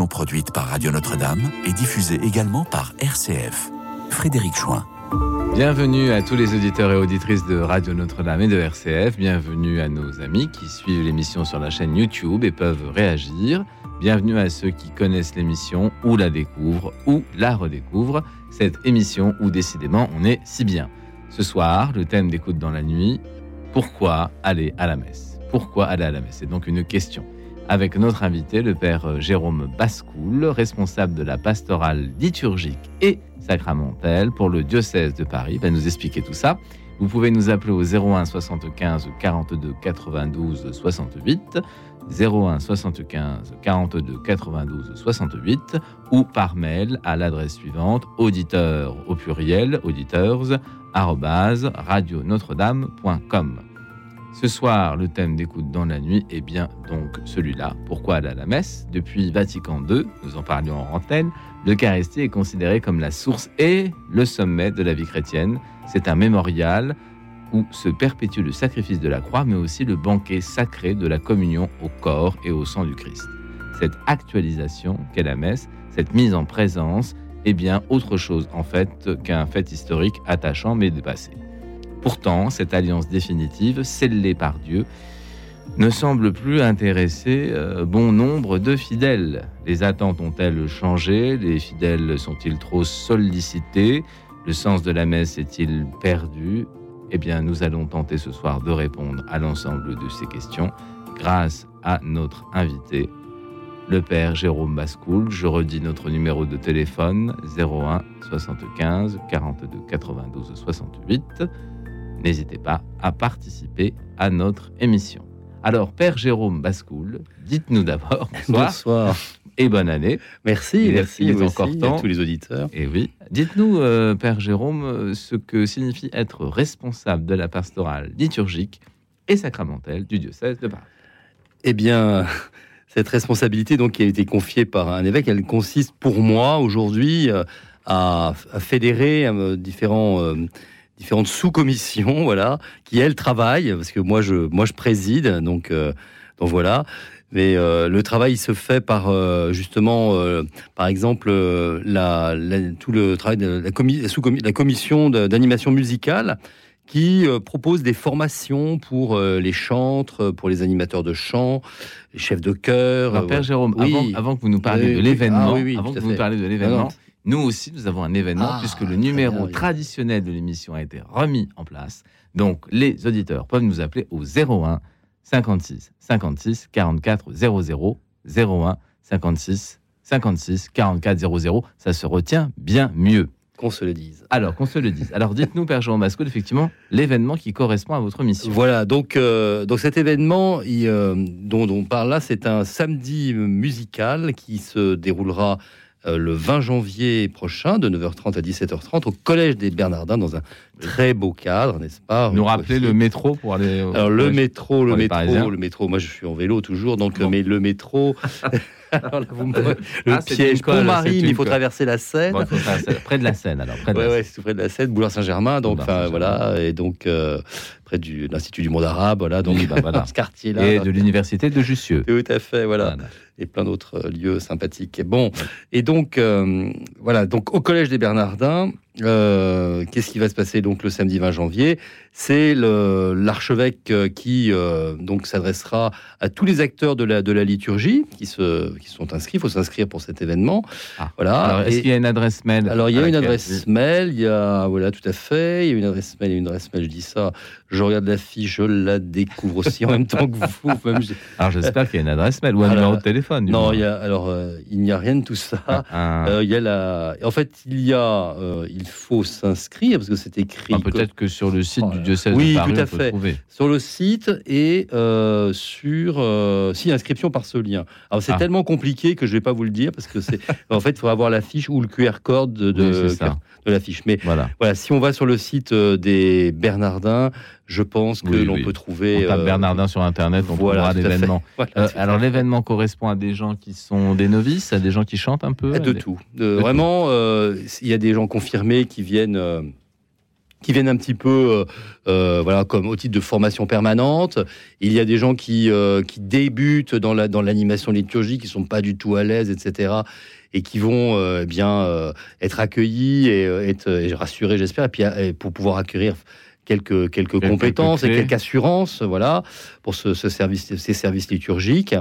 produite par Radio Notre-Dame et diffusée également par RCF. Frédéric Chouin. Bienvenue à tous les auditeurs et auditrices de Radio Notre-Dame et de RCF. Bienvenue à nos amis qui suivent l'émission sur la chaîne YouTube et peuvent réagir. Bienvenue à ceux qui connaissent l'émission ou la découvrent ou la redécouvrent. Cette émission où décidément on est si bien. Ce soir, le thème d'écoute dans la nuit, pourquoi aller à la messe? Pourquoi aller à la messe? C'est donc une question. Avec notre invité, le père Jérôme Bascoul, responsable de la pastorale liturgique et sacramentelle pour le diocèse de Paris, va nous expliquer tout ça. Vous pouvez nous appeler au 01 75 42 92 68, 01 75 42 92 68, ou par mail à l'adresse suivante auditeur au pluriel auditeurs radionotre-dame.com. Ce soir, le thème d'écoute dans la nuit est bien donc celui-là. Pourquoi à la messe? Depuis Vatican II, nous en parlions en antenne, l'Eucharistie est considérée comme la source et le sommet de la vie chrétienne. C'est un mémorial où se perpétue le sacrifice de la croix, mais aussi le banquet sacré de la communion au corps et au sang du Christ. Cette actualisation qu'est la messe, cette mise en présence, est bien autre chose en fait qu'un fait historique attachant mais dépassé. Pourtant, cette alliance définitive, scellée par Dieu, ne semble plus intéresser euh, bon nombre de fidèles. Les attentes ont-elles changé? Les fidèles sont-ils trop sollicités? Le sens de la messe est-il perdu? Eh bien, nous allons tenter ce soir de répondre à l'ensemble de ces questions grâce à notre invité, le père Jérôme Bascoul. Je redis notre numéro de téléphone 01 75 42 92 68 n'hésitez pas à participer à notre émission. Alors, Père Jérôme Bascoul, dites-nous d'abord bonsoir. et bonne année. Merci, merci. Il est encore temps. À tous les auditeurs. Et oui. Dites-nous, euh, Père Jérôme, ce que signifie être responsable de la pastorale liturgique et sacramentelle du diocèse de Paris. Eh bien, cette responsabilité donc qui a été confiée par un évêque, elle consiste pour moi aujourd'hui euh, à, fédérer euh, différents différentes sous-commissions, voilà, qui elles travaillent, parce que moi je, moi je préside, donc, euh, donc voilà. Mais euh, le travail se fait par euh, justement, par exemple, la, tout le travail de la, sous la commission d'animation musicale qui propose des formations pour les chantres, pour les animateurs de chant, les chefs de chœur. Père Jérôme, avant, que vous nous parliez de l'événement, avant que vous nous parliez de l'événement, nous aussi, nous avons un événement ah, puisque le numéro traditionnel de l'émission a été remis en place. Donc, les auditeurs peuvent nous appeler au 01 56 56 44 00 01 56 56 44 00. Ça se retient bien mieux. Qu'on se le dise. Alors, qu'on se le dise. Alors, dites-nous, Père Jean Bascoul, effectivement, l'événement qui correspond à votre mission. Voilà, donc, euh, donc cet événement euh, dont, dont on parle là, c'est un samedi musical qui se déroulera le 20 janvier prochain, de 9h30 à 17h30, au Collège des Bernardins, dans un très beau cadre, n'est-ce pas Nous rappeler le métro pour aller. Alors, le métro, le métro, le métro. Moi, je suis en vélo toujours, donc mais le métro. le ah, piège pour mais il faut traverser la Seine. près de la Seine, alors. Près de ouais, ouais, c'est près de la Seine, Boulevard Saint-Germain, donc voilà, et donc euh, près de l'Institut du monde arabe, voilà, donc bah, voilà. ce quartier-là. Et de l'université de Jussieu. Tout à fait, voilà. Et plein d'autres lieux sympathiques. Et bon, et donc euh, voilà, donc au Collège des Bernardins, euh, qu'est-ce qui va se passer donc le samedi 20 janvier? C'est l'archevêque euh, qui euh, donc s'adressera à tous les acteurs de la, de la liturgie qui se qui sont inscrits. Il faut s'inscrire pour cet événement. Ah. Voilà. est-ce qu'il y a une adresse mail Alors il y a une adresse mail. Il y a voilà tout à fait. Il y a une adresse mail. Une adresse mail. Je dis ça. Je regarde la fiche. Je la découvre aussi en même temps que vous. alors j'espère qu'il y a une adresse mail ou un numéro de téléphone. Non, il y a alors il n'y a rien de tout ça. Ah, ah. il y a la. En fait, il y a il faut s'inscrire parce que c'est écrit. Peut-être que... sur le site du diocèse oui, de Paris, tout à fait. Sur le site et euh, sur euh, si inscription par ce lien. Alors c'est ah. tellement compliqué que je vais pas vous le dire parce que c'est en fait il faut avoir la fiche ou le QR code de, de, la fiche. Mais voilà. voilà, si on va sur le site euh, des Bernardins, je pense que l'on peut trouver. On Bernardin sur internet, on voilà, l'événement. alors l'événement correspond à des gens qui sont des novices, à des gens qui chantent un peu. De tout. vraiment, il y a des gens confirmés qui viennent qui viennent un petit peu, voilà, comme au titre de formation permanente. Il y a des gens qui, qui débutent dans la dans l'animation liturgique, qui sont pas du tout à l'aise, etc et qui vont eh bien être accueillis et être rassurés, j'espère, et puis pour pouvoir accueillir quelques, quelques compétences et quelques assurances, voilà, pour ce, service, ces services liturgiques.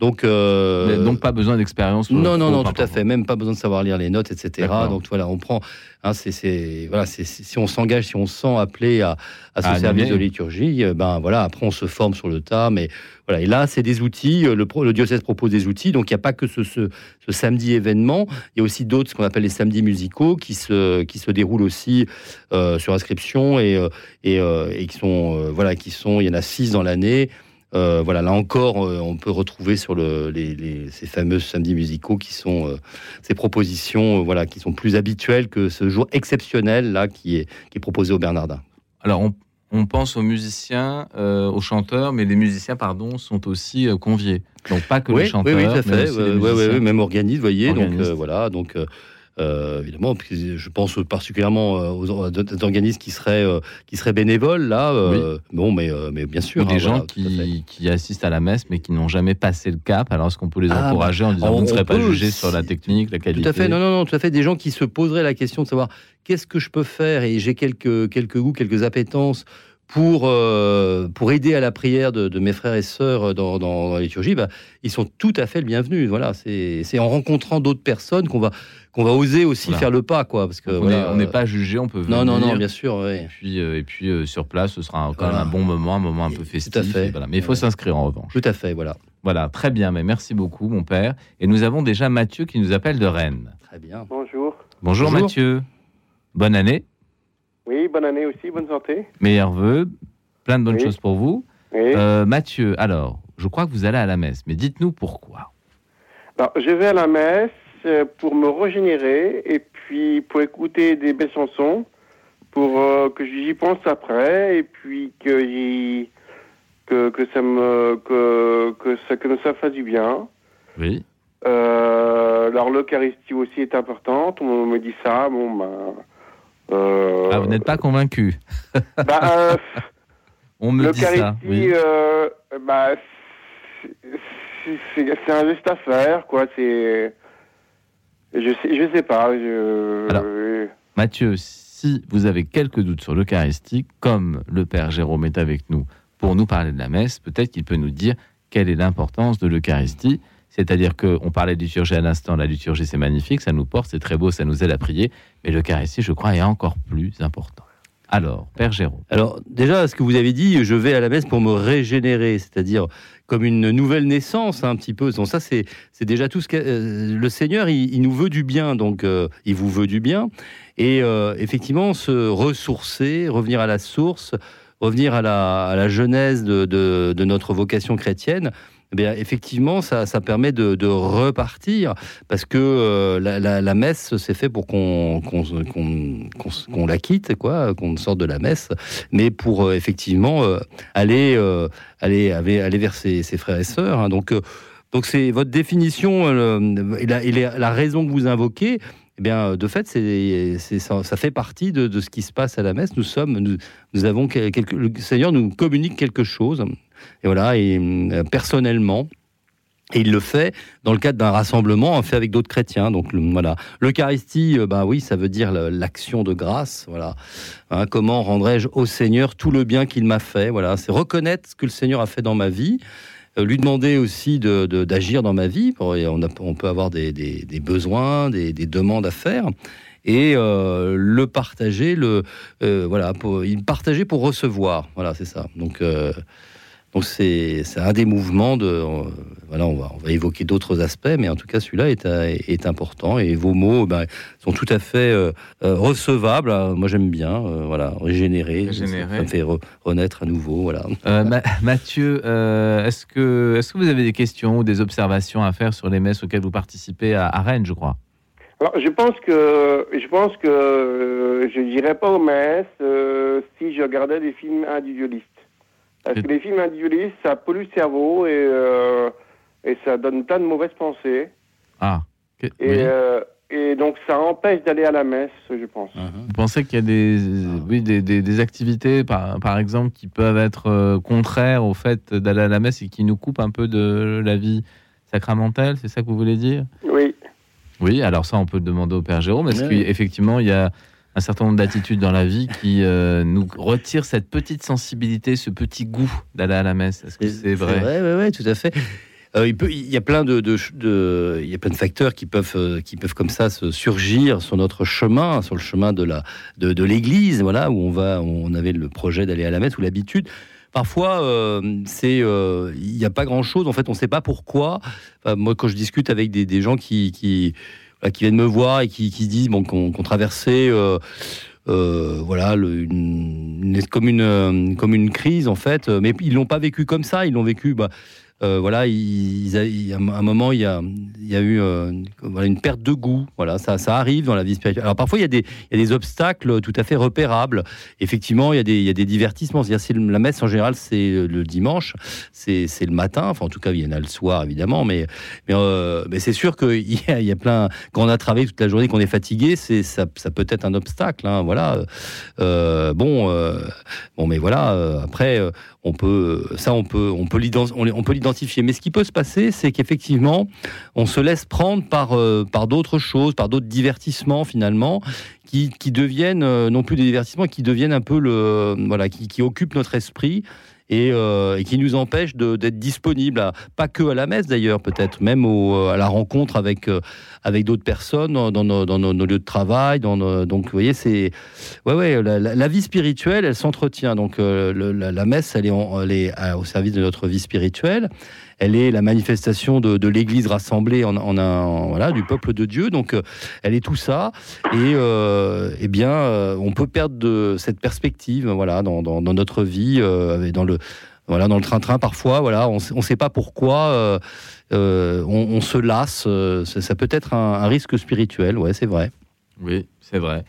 Donc, euh, donc pas besoin d'expérience. Non, non, non, tout à fait. Même pas besoin de savoir lire les notes, etc. Donc voilà, on prend. Hein, c'est, voilà, si on s'engage, si on se sent appelé à, à ce service de liturgie, euh, ben voilà, après on se forme sur le tas. Mais voilà, et là, c'est des outils. Euh, le, le, diocèse propose des outils. Donc il n'y a pas que ce, ce, ce, samedi événement. Il y a aussi d'autres, ce qu'on appelle les samedis musicaux, qui se, qui se déroulent aussi euh, sur inscription et, et, et, qui sont, voilà, qui sont. Il y en a six dans l'année. Euh, voilà, là encore, euh, on peut retrouver sur le, ces fameux samedis musicaux qui sont euh, ces propositions, voilà, qui sont plus habituelles que ce jour exceptionnel là qui est, qui est proposé au Bernardin. Alors on, pense aux musiciens, aux chanteurs, mais les musiciens, pardon, sont aussi conviés. Donc pas que les chanteurs, oui, oui, tout à fait. Oui, même organistes, vous voyez. Donc voilà, donc euh, évidemment, je pense particulièrement euh, aux, organismes qui seraient, euh, qui seraient bénévoles, là. Bon, mais, mais bien sûr. des hein, gens qui, qui, assistent à la messe, mais qui n'ont jamais passé le cap. Alors, est-ce qu'on peut les ah, encourager en bah, disant vous ne serez pas jugé sur la technique, la qualité Tout à fait, non, non, non, tout à fait. Des gens qui se poseraient la question de savoir qu'est-ce que je peux faire et j'ai quelques, quelques goûts, quelques appétences pour, euh, pour aider à la prière de, mes frères et sœurs dans, dans, la liturgie, bah, ils sont tout à fait le bienvenu. Voilà, c'est en rencontrant d'autres personnes qu'on va, qu'on va oser aussi faire le pas, quoi. Parce que on n'est pas jugé, on peut venir. Non, non, non, bien sûr. Et puis, euh, et puis euh, sur place, ce sera quand même un bon moment, un moment un peu festif. Tout à fait. Mais il faut s'inscrire en revanche. Tout à fait, voilà. Voilà, très bien. Mais merci beaucoup, mon père. Et nous avons déjà Mathieu qui nous appelle de Rennes. Très bien. Bonjour. Bonjour, Bonjour. Mathieu. Bonne année. Oui, bonne année aussi, bonne santé. Meilleurs voeux, plein de bonnes choses pour vous. Euh, Mathieu, alors, je crois que vous allez à la messe, mais dites-nous pourquoi. Alors, je vais à la messe pour me régénérer et puis pour écouter des belles chansons, pour euh, que j'y pense après et puis que, que, que, ça me que, que, ça, que ça fasse du bien. Oui. alors l'Eucharistie aussi est importante, on me dit ça, bon ben euh, ah, vous n'êtes pas convaincu bah, euh, On me dit ça. Oui. Euh, bah, c'est un geste à faire, quoi. C'est. Je sais, je sais pas. Mathieu, si vous avez quelques doutes sur l'Eucharistie, comme le Père Jérôme est avec nous pour nous parler de la messe, peut-être qu'il peut nous dire quelle est l'importance de l'Eucharistie. C'est-à-dire qu'on parlait de liturgie à l'instant, la liturgie c'est magnifique, ça nous porte, c'est très beau, ça nous aide à prier, mais le ici, je crois, est encore plus important. Alors, Père Jérôme. Alors, déjà, ce que vous avez dit, je vais à la messe pour me régénérer, c'est-à-dire comme une nouvelle naissance, un petit peu. Donc, ça, c'est déjà tout ce que. Euh, le Seigneur, il, nous veut du bien, donc euh, il vous veut du bien. Et euh, effectivement, se ressourcer, revenir à la source, revenir à la, à la genèse de, de notre vocation chrétienne, eh effectivement, ça, permet de, repartir parce que euh, la, messe, c'est fait pour qu'on la quitte, quoi, qu'on sorte de la messe, mais pour euh, effectivement euh, aller, aller, aller, vers ses, frères et sœurs. Hein. donc, donc c'est votre définition et la, raison que vous invoquez. Eh bien, de fait, ça, fait partie de, ce qui se passe à la messe. Nous sommes, nous, avons quelque, le Seigneur nous communique quelque chose et voilà, et euh, personnellement. Et il le fait dans le cadre d'un rassemblement fait avec d'autres chrétiens. Donc voilà, l'Eucharistie, bah oui, ça veut dire l'action de grâce. Voilà, hein, comment rendrai-je au Seigneur tout le bien qu'il m'a fait Voilà, c'est reconnaître ce que le Seigneur a fait dans ma vie, euh, lui demander aussi d'agir de, dans ma vie. On, on peut avoir des, des, besoins, des, des, demandes à faire et le partager, le voilà, pour, partager pour recevoir. Voilà, c'est ça. Donc donc c'est un des mouvements de... Euh, voilà, on va, on va évoquer d'autres aspects, mais en tout cas celui-là est, est, important et vos mots ben, sont tout à fait euh, euh, recevables. Moi j'aime bien, voilà, régénérer, Ça, me fait renaître à nouveau. Voilà. Mathieu, est-ce que, est que vous avez des questions ou des observations à faire sur les messes auxquelles vous participez à, Rennes, je crois? Alors, je pense que je pense que je n'irais pas aux messes si je regardais des films individualistes. Parce que les films individualistes, ça pollue le cerveau et, euh, et ça donne plein de mauvaises pensées. Ah. Et, euh, et donc ça empêche d'aller à la messe, je pense. Mhm. Vous pensez qu'il y a des, oui, des, des- des activités, par, par exemple, qui peuvent être euh, contraires au fait d'aller à la messe et qui nous coupent un peu de la vie sacramentelle C'est ça que vous voulez dire? Oui. Oui, alors ça, on peut le demander au Père Jérôme. Est-ce qu'effectivement, il y a un certain nombre d'attitudes dans la vie qui euh, nous retirent cette petite sensibilité, ce petit goût d'aller à la messe Est-ce que c'est vrai, vrai, ouais, ouais, tout à fait. Euh, il, peut, y a plein de, facteurs qui peuvent, euh, qui peuvent comme ça se surgir sur notre chemin, sur le chemin de l'Église, voilà, où on va, on avait le projet d'aller à la messe ou l'habitude. Parfois, c'est, il n'y a pas grand-chose. En fait, on ne sait pas pourquoi. Moi, quand je discute avec des, gens qui, voilà, qui viennent me voir et qui, qui disent bon, qu'on, traversait. euh, euh, voilà, une, comme une euh, crise en fait, euh, mais ils l'ont pas vécu comme ça, ils l'ont vécu. Bah, euh, voilà, ils, ils a- il y a un moment, il y a, il y a eu euh, une- perte de goût. Voilà, ça, arrive dans la vie spirituelle. Alors parfois, il y, a des, obstacles tout à fait repérables. Effectivement, il y a des, il y a divertissements. C'est la messe en général, c'est le dimanche, c'est le matin. Enfin, en tout cas, il y en a le soir, évidemment. Mais, euh, c'est sûr qu'il y a, il y a plein. Quand on a travaillé toute la journée, qu'on est fatigué, c'est ça, peut être un obstacle. hein, voilà. Euh, bon, euh, bon, mais voilà. euh, après, euh, on peut, ça, on peut, on peut l'identifier. Mais ce qui peut se passer, c'est qu'effectivement, on se laisse prendre par, euh, par d'autres choses, par d'autres divertissements finalement, qui, qui deviennent euh, non plus des divertissements, qui deviennent un peu le, voilà, qui, qui occupent notre esprit. Et, euh, et qui nous empêchent de- d'être disponibles, à- pas que à la messe d'ailleurs, peut-être même au, à la rencontre avec, euh, avec d'autres personnes dans, nos, dans nos- lieux de travail. Donc, vous voyez, c'est ouais, ouais, la, vie spirituelle, elle s'entretient. Donc, euh, la, messe, elle est, au service de notre vie spirituelle. Elle est la manifestation de, de l'Église rassemblée en, en un, en- voilà, du peuple de Dieu. Donc, euh, elle est tout ça. Et euh, eh bien, euh, on peut perdre de cette perspective, voilà, dans, dans- dans notre vie, et dans le voilà, dans le train-train, parfois, voilà, on ne sait pas pourquoi euh, euh, on, on se lasse. euh, ça, ça peut être un, un risque spirituel, ouais, c'est vrai. Oui, c'est vrai.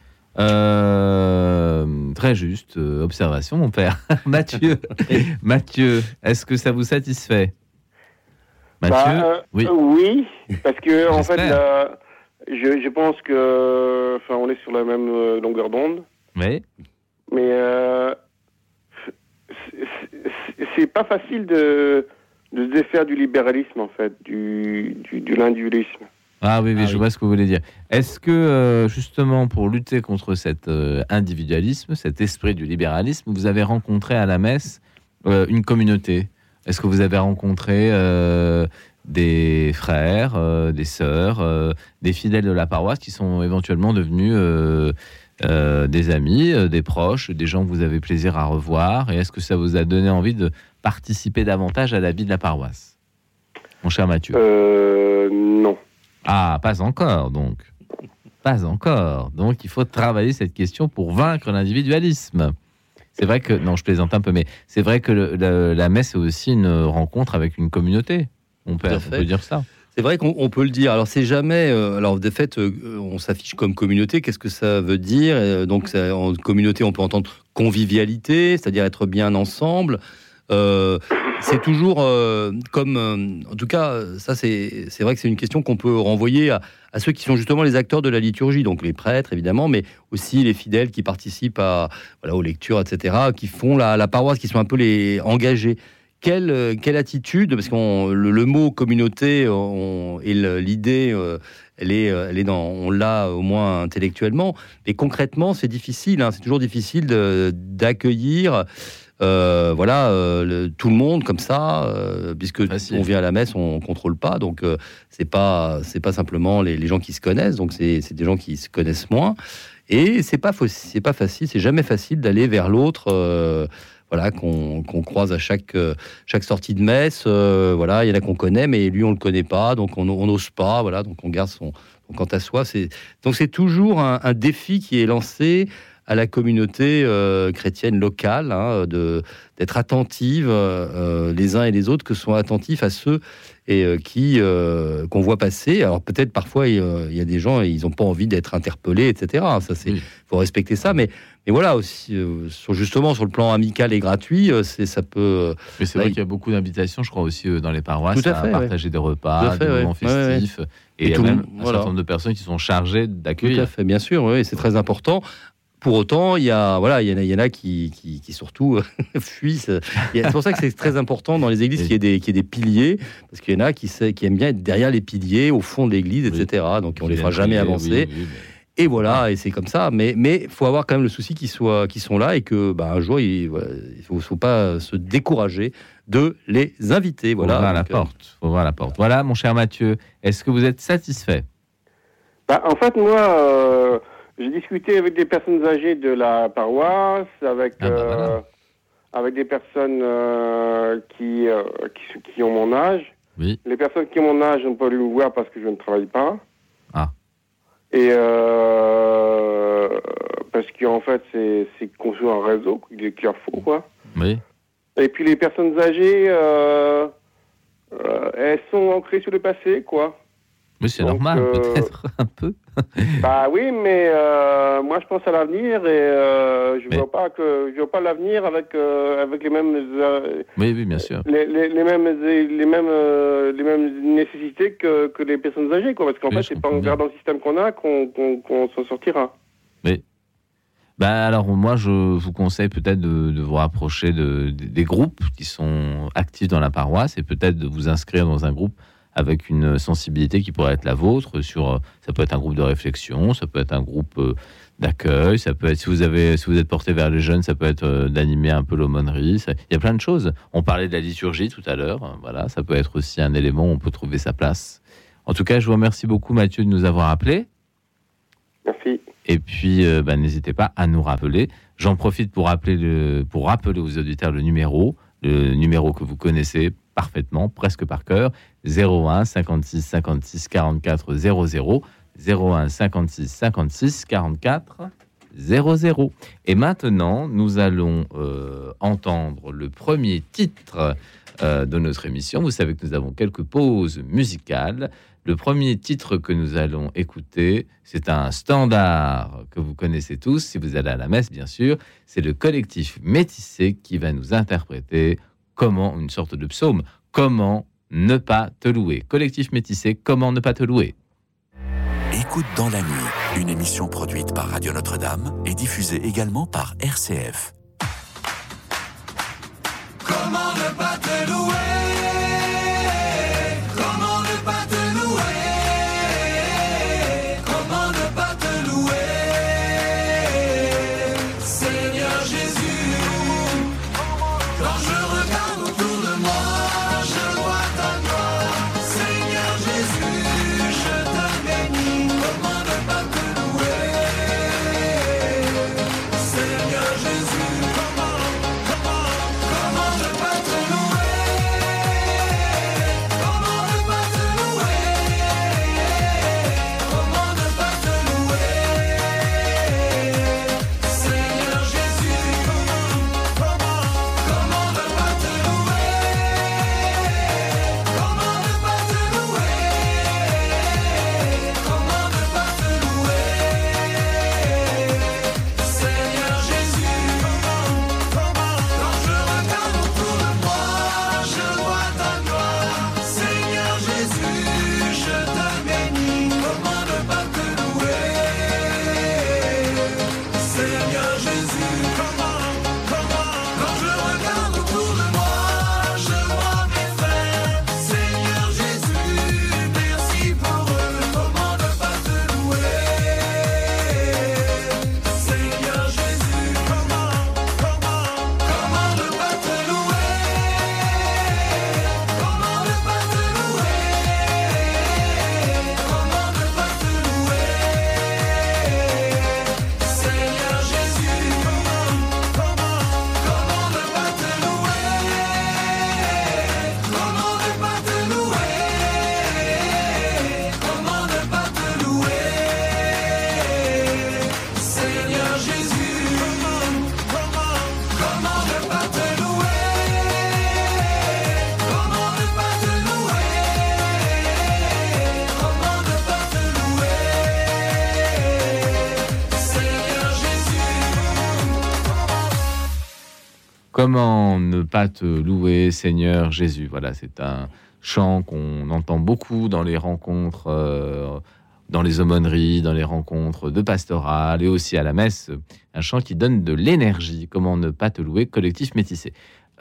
Très juste observation, mon père. Mathieu, Mathieu, est-ce que ça vous satisfait? Mathieu, Bah, euh, oui. euh, oui, parce que en fait, là, je, je pense que, enfin, on est sur la même euh, longueur d'onde, oui, mais c'est- pas facile de, de se défaire du libéralisme, en fait, du, du, de l'individualisme. Ah oui, oui, Ah je oui. vois ce que vous voulez dire. Est-ce que, euh, justement, pour lutter contre cet euh, individualisme, cet esprit du libéralisme, vous avez rencontré à la messe euh, une communauté? Est-ce que vous avez rencontré euh, des frères, euh, des sœurs, euh, des fidèles de la paroisse qui sont éventuellement devenus des amis, des proches, des gens que vous avez plaisir à revoir? Et est-ce que ça vous a donné envie de participer davantage à la vie de la paroisse? Mon cher Mathieu. Non. Ah, pas encore, donc. Pas encore. Donc, il faut travailler cette question pour vaincre l'individualisme. C'est vrai que, non, je plaisante un peu, mais c'est vrai que le- la messe est aussi une rencontre avec une communauté. On peut, on dire ça. C'est vrai qu'on on peut le dire. Alors c'est jamais. euh, alors de fait, euh, on s'affiche comme communauté. Qu'est-ce que ça veut dire? Euh, Donc ça- en communauté, on peut entendre convivialité, c'est-à-dire être bien ensemble. C'est toujours euh, comme, euh, en tout cas, ça c'est vrai que c'est une question qu'on peut renvoyer à, ceux qui sont justement les acteurs de la liturgie, donc les prêtres évidemment, mais aussi les fidèles qui participent à voilà aux lectures, etc., qui font la, paroisse, qui sont un peu les engagés quelle, euh, quelle attitude Parce que le, mot communauté et l'idée, elle est, elle est dans, on l'a au moins intellectuellement, mais concrètement, c'est difficile. hein, c'est toujours difficile d'accueillir. Euh, voilà, euh, le- tout le monde comme ça, euh, puisque Facile. on vient à la messe, on contrôle pas, donc c'est pas c'est pas simplement les, les gens qui se connaissent, donc c'est des gens qui se connaissent moins, et c'est pas c'est pas facile, c'est jamais facile d'aller vers l'autre. voilà, qu'on qu'on croise à chaque, chaque sortie de messe. euh, voilà, il y en a qu'on connaît, mais lui, on le connaît pas, donc on n'ose pas. Voilà, donc on garde son, son quant à soi. C'est donc c'est toujours un, un défi qui est lancé à la communauté euh, chrétienne locale, hein, de d'être attentive euh, les uns et les autres, que sont attentifs à ceux et qui qu'on voit passer. Alors peut-être parfois il y a des gens ils n'ont pas envie d'être interpellés, etc. Ça c'est faut respecter ça, mais mais voilà aussi sur, justement sur le plan amical et gratuit, c'est ça peut. Mais c'est vrai qu'il y a beaucoup d'invitations, je crois aussi dans les paroisses, à, partager des repas, des moments festifs. Et, il y a même un certain nombre de personnes qui sont chargées d'accueillir. Tout à fait, bien sûr, oui, c'est très important. Pour autant, il y a, voilà, il y en a, il y en a qui, qui, surtout fuient. C'est pour ça que c'est très important dans les églises qu'il y, ait des, des piliers, parce qu'il y en a qui, qui aiment bien être derrière les piliers, au fond de l'église, etc. Donc on les fera jamais avancer. Et voilà, et c'est comme ça. Mais il faut avoir quand même le souci qu'ils soient, qu'ils sont là et que bah, un jour, il ne faut, faut, pas se décourager de les inviter. Voilà. Faut la euh, porte. Faut voir la porte. Voilà, mon cher Mathieu, est-ce que vous êtes satisfait? Bah, En fait, moi, euh, j'ai discuté avec des personnes âgées de la paroisse, avec, ah, bah, euh, avec des personnes qui, qui, qui, ont mon âge. Oui. Les personnes qui ont mon âge n'ont pas voulu me voir parce que je ne travaille pas. Ah. Et parce qu'en fait, c'est conçu un réseau qu'il leur faut, quoi. Oui. Et puis les personnes âgées, euh, euh, elles sont ancrées sur le passé, quoi. Mais c'est normal, euh, peut-être un peu. bah oui, mais moi je pense à l'avenir et je ne vois pas que je vois pas l'avenir avec avec les mêmes. oui, oui, bien sûr. Les, les, les mêmes les mêmes les mêmes nécessités que, que les personnes âgées, quoi. Parce qu'en fait, c'est pas en regardant le système qu'on a qu'on qu'on s'en sortira. Mais bah alors moi je vous conseille peut-être de, vous rapprocher de, des groupes qui sont actifs dans la paroisse et peut-être de vous inscrire dans un groupe avec une sensibilité qui pourrait être la vôtre sur ça peut être un groupe de réflexion, ça peut être un groupe euh, d'accueil, ça peut être si vous avez si vous êtes porté vers les jeunes, ça peut être euh, d'animer un peu l'aumônerie, il y a plein de choses. On parlait de la liturgie tout à l'heure, voilà, ça peut être aussi un élément où on peut trouver sa place. En tout cas, je vous remercie beaucoup Mathieu de nous avoir appelés. Merci. Et puis, euh, bah, n'hésitez pas à nous rappeler. J'en profite pour rappeler, le, pour rappeler aux auditeurs le numéro, le numéro que vous connaissez parfaitement, presque par cœur, 01 56 56 44 00. 01 56 56 44 00. Et maintenant, nous allons euh, entendre le premier titre euh, de notre émission. Vous savez que nous avons quelques pauses musicales. Le premier titre que nous allons écouter, c'est un standard que vous connaissez tous, si vous allez à la messe, bien sûr. C'est le collectif Métissé qui va nous interpréter comment, une sorte de psaume, comment ne pas te louer. Collectif Métissé, comment ne pas te louer? Écoute dans la nuit, une émission produite par Radio Notre-Dame et diffusée également par RCF. Pas te louer, Seigneur Jésus Voilà, c'est un chant qu'on entend beaucoup dans les rencontres, euh, dans les aumôneries, dans les rencontres de pastoral et aussi à la messe. Un chant qui donne de l'énergie. Comment ne pas te louer, collectif métissé.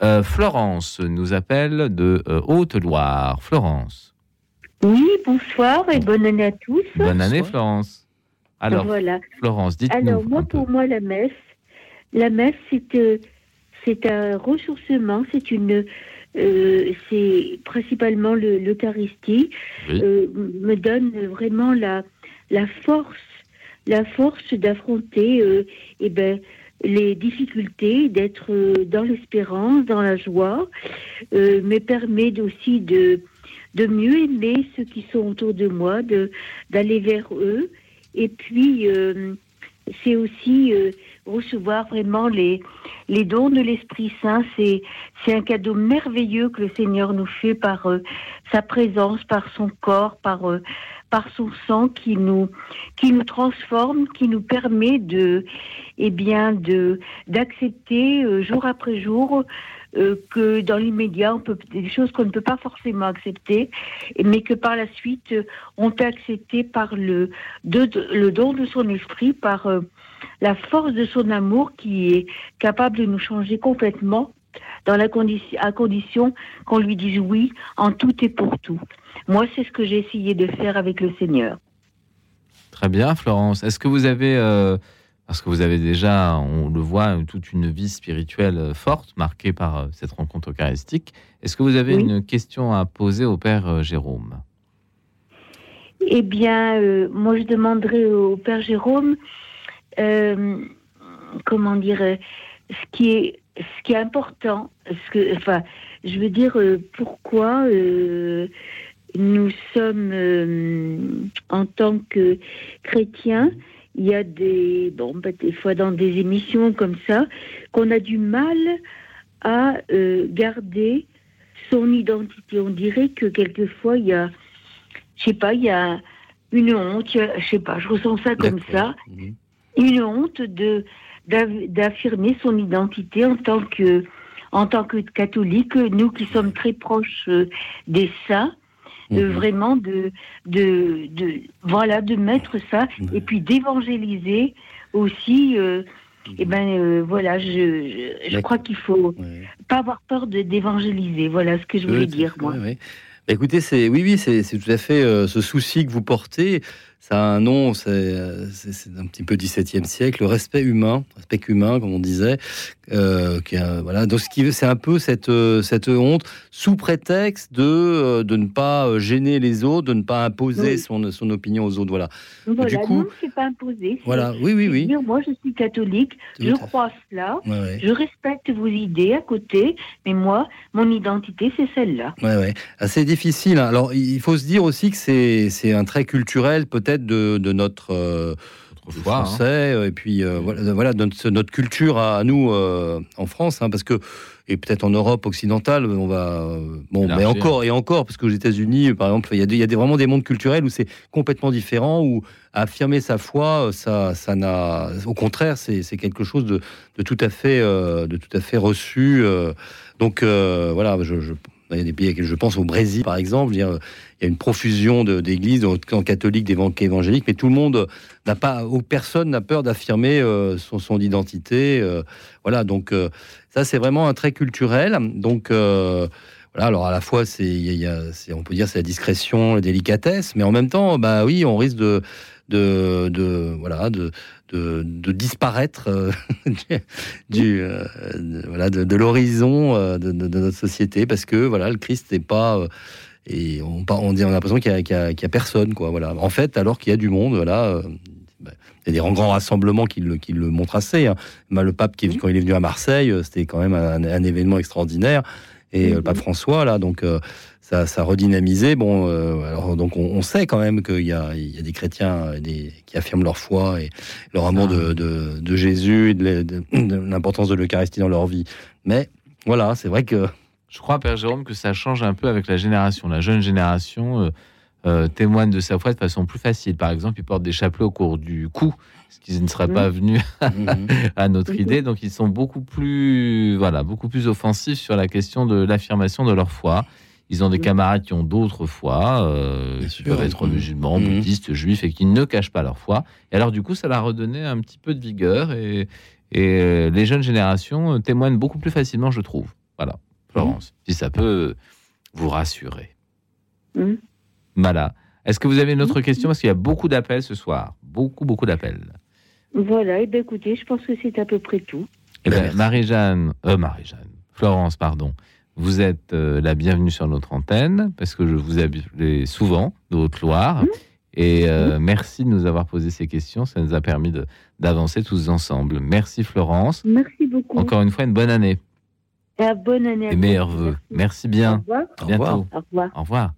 Euh, Florence nous appelle de euh, Haute-Loire. Florence. Oui, bonsoir et bonne année à tous. Bonne année, Bonsoir. Florence. Alors, voilà. Florence, dites-nous. Alors moi, un peu. pour moi, la messe, la messe, c'est euh, c'est un ressourcement, c'est une, euh, c'est principalement le- l'Eucharistie Oui. euh, me donne vraiment la la force, la force d'affronter, euh, eh ben les difficultés, d'être euh, dans l'espérance, dans la joie, me permet aussi de de mieux aimer ceux qui sont autour de moi, de d'aller vers eux. Et puis, c'est aussi recevoir vraiment les, les dons de l'Esprit Saint. C'est, c'est un cadeau merveilleux que le Seigneur nous fait par euh, sa présence, par son corps, par, euh, par son sang qui nous, qui nous transforme, qui nous permet de, eh bien, de, d'accepter euh, jour après jour euh, que dans l'immédiat, on peut des choses qu'on ne peut pas forcément accepter, mais que par la suite, on peut accepter par le, le don de son esprit, par la force de son amour qui est capable de nous changer complètement dans la condition, à condition qu'on lui dise oui en tout et pour tout. Moi, c'est ce que j'ai essayé de faire avec le Seigneur. Très bien, Florence. Est-ce que vous avez, euh, parce que vous avez déjà, on le voit, toute une vie spirituelle euh, forte, marquée par euh, cette rencontre eucharistique, est-ce que vous avez Oui. une question à poser au Père euh, Jérôme? Eh bien, moi, je demanderais au Père Jérôme, euh, comment dire, euh, ce qui est, ce qui est important, ce que, enfin, je veux dire, euh, pourquoi euh, nous sommes, euh, en tant que chrétiens, il y a des, bon, bah, des fois dans des émissions comme ça, qu'on a du mal à garder son identité. On dirait que quelquefois, il y a je sais pas, il y a une honte, je sais pas, je ressens ça comme ça, Mhm. Une honte de d'affirmer son identité en tant que en tant que catholique, nous qui sommes très proches euh, des saints, euh, Mhm. vraiment de, de de voilà de mettre ça Mhm. et puis d'évangéliser aussi. euh, Mhm. et ben euh, voilà, je, je, je D'accord. crois qu'il faut Ouais. pas avoir peur de d'évangéliser. Voilà ce que je voulais dire moi. ouais, ouais. Bah, écoutez, c'est oui, oui, c'est c'est tout à fait euh, ce souci que vous portez. Ça a un nom, c'est un petit peu 17e siècle, le respect humain, respect humain, comme on disait. Euh, qui a- voilà, donc ce qui c'est un peu cette euh, cette honte sous prétexte de euh, de ne pas euh, gêner les autres, de ne pas imposer Oui. son son opinion aux autres. Voilà. Voilà, du coup- non, c'est pas imposé. Voilà. Oui, oui, oui. dire, moi, je suis catholique, je crois cela, Ouais, ouais. je respecte vos idées à côté, mais moi, mon identité, c'est celle-là. Ouais, ouais. Assez difficile. hein. Alors, il faut se dire aussi que c'est c'est un trait culturel peut-être de, de notre euh, Autrefois, hein. français euh, et puis euh, voilà, voilà de notre, notre culture à, à nous euh, en France, hein, parce que et peut-être en Europe occidentale, on va euh, bon, mais encore et encore, parce qu'aux États-Unis, par exemple, il y a, des, il y a des- vraiment des mondes culturels où c'est complètement différent, où affirmer sa foi, ça, ça n'a, au contraire, c'est c'est quelque chose de, de tout à fait, euh, de tout à fait reçu. euh. donc euh, voilà, je, je il y a des pays, je pense au Brésil par exemple, il y a une profusion d'églises, en catholiques, d'évan- évangéliques, mais tout le monde n'a pas, ou personne n'a peur d'affirmer euh, son, son identité. euh, voilà, donc euh, ça c'est vraiment un trait culturel. Donc voilà, alors à la fois c'est- on peut dire c'est la discrétion, la délicatesse, mais en même temps, bah oui, on risque de de, de voilà de, de, de disparaître euh, du, euh, de- voilà de, de l'horizon euh, de, notre société parce que voilà le Christ n'est pas et on, on dit on a l'impression qu'il y a, qu'il y a- a personne quoi voilà en fait alors qu'il y a du monde voilà bah, il y a des grands rassemblements qui le, qui le montrent assez. hein. Bah, le pape, qui quand il est venu à Marseille, c'était quand même un, un événement extraordinaire. Et euh, le pape François, là, donc euh, ça, ça a redynamisé. Bon, euh, alors donc on, on sait quand même qu'il y a, il y a des chrétiens des, qui affirment leur foi et leur amour de, de, de Jésus et de, l'importance de l'Eucharistie dans leur vie. Mais voilà, c'est vrai que Je crois, Père Jérôme, que ça change un peu avec la génération, la jeune génération. euh, euh, témoigne de sa foi de façon plus facile. Par exemple, il porte des chapelets au cours du cou, ce qui ne serait pas venu Mhm. à notre idée. Donc, ils sont beaucoup plus, voilà, beaucoup plus offensifs sur la question de l'affirmation de leur foi. Ils ont des Mhm. camarades qui ont d'autres foi, euh, qui sûr, peuvent être mhm. musulmans, bouddhistes, juifs, et qui ne cachent pas leur foi. Et alors, du coup, ça leur a redonné un petit peu de vigueur. Et, et euh, les jeunes générations euh, témoignent beaucoup plus facilement, je trouve. Voilà, Florence, si ça peut vous rassurer. Voilà. Est-ce que vous avez une autre question? Parce qu'il y a beaucoup d'appels ce soir. Beaucoup, beaucoup d'appels. Voilà, et bien écoutez, je pense que c'est à peu près tout. Eh Ben. Marie-Jeanne, euh, Marie-Jeanne, Florence, pardon, vous êtes euh, la bienvenue sur notre antenne parce que je vous appelle souvent de Haute-Loire. Mmh. Et euh, merci de nous avoir posé ces questions. Ça nous a permis de- d'avancer tous ensemble. Merci Florence. Merci beaucoup. Encore une fois, une bonne année Et à bonne année tous. meilleurs voeux. Merci. Merci Au bien. revoir. À bientôt. revoir. Au revoir. Au revoir.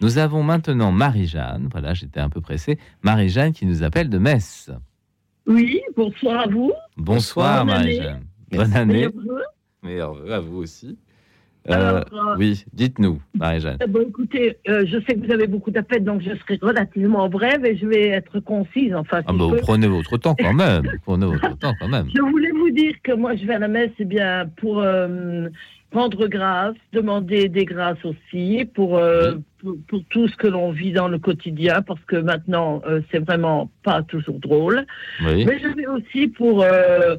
Nous avons maintenant Marie-Jeanne. Voilà, j'étais un peu pressé. Marie-Jeanne qui nous appelle de Metz. Oui, bonsoir à vous. Bonsoir. Marie-Jeanne. Bonne année. Meilleurs vœux. À vous aussi. Euh, Alors, euh, oui, dites-nous, Marie-Jeanne. eh ben, écoutez, euh, je sais que vous avez beaucoup d'appels, donc je serai relativement brève et je vais être concise. Enfin, si Ah bah, vous peux. prenez votre temps quand même. Prenez votre temps quand même. Je voulais vous dire que moi, je vais à la messe eh bien pour euh, rendre grâce, demander des grâces aussi pour, euh, pour, pour tout ce que l'on vit dans le quotidien, parce que maintenant, euh, c'est vraiment pas toujours drôle. Oui. Mais je vais aussi pour. euh,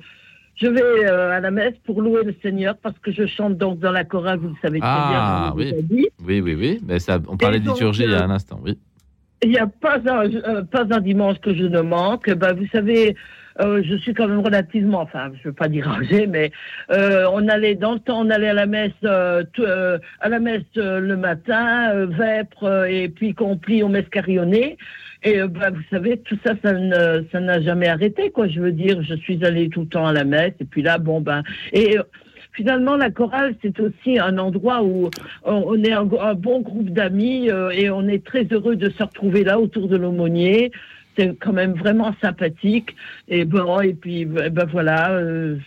je vais euh, à la messe pour louer le Seigneur parce que je chante donc dans la chorale, vous le savez très Ah, bien. l'ai oui. Oui, oui, oui. Mais ça, on parlait de liturgie il y a un instant, oui. Il n'y a pas un, pas un dimanche que je ne manque. Ben, vous savez, euh, je suis quand même relativement, enfin, je veux pas dire âgée, mais euh, on allait dans le temps, on allait à la messe, euh, euh, à la messe euh, le matin, vêpres et puis complis au messe carillonnée. Et ben, vous savez, tout ça, ça n'a jamais arrêté, quoi. Je veux dire, je suis allée tout le temps à la messe, et puis là, bon ben, et finalement, la chorale, c'est aussi un endroit où on on est un, un bon groupe d'amis euh, et on est très heureux de se retrouver là autour de l'aumônier. C'est quand même vraiment sympathique. Et bon, et puis ben ben voilà, euh,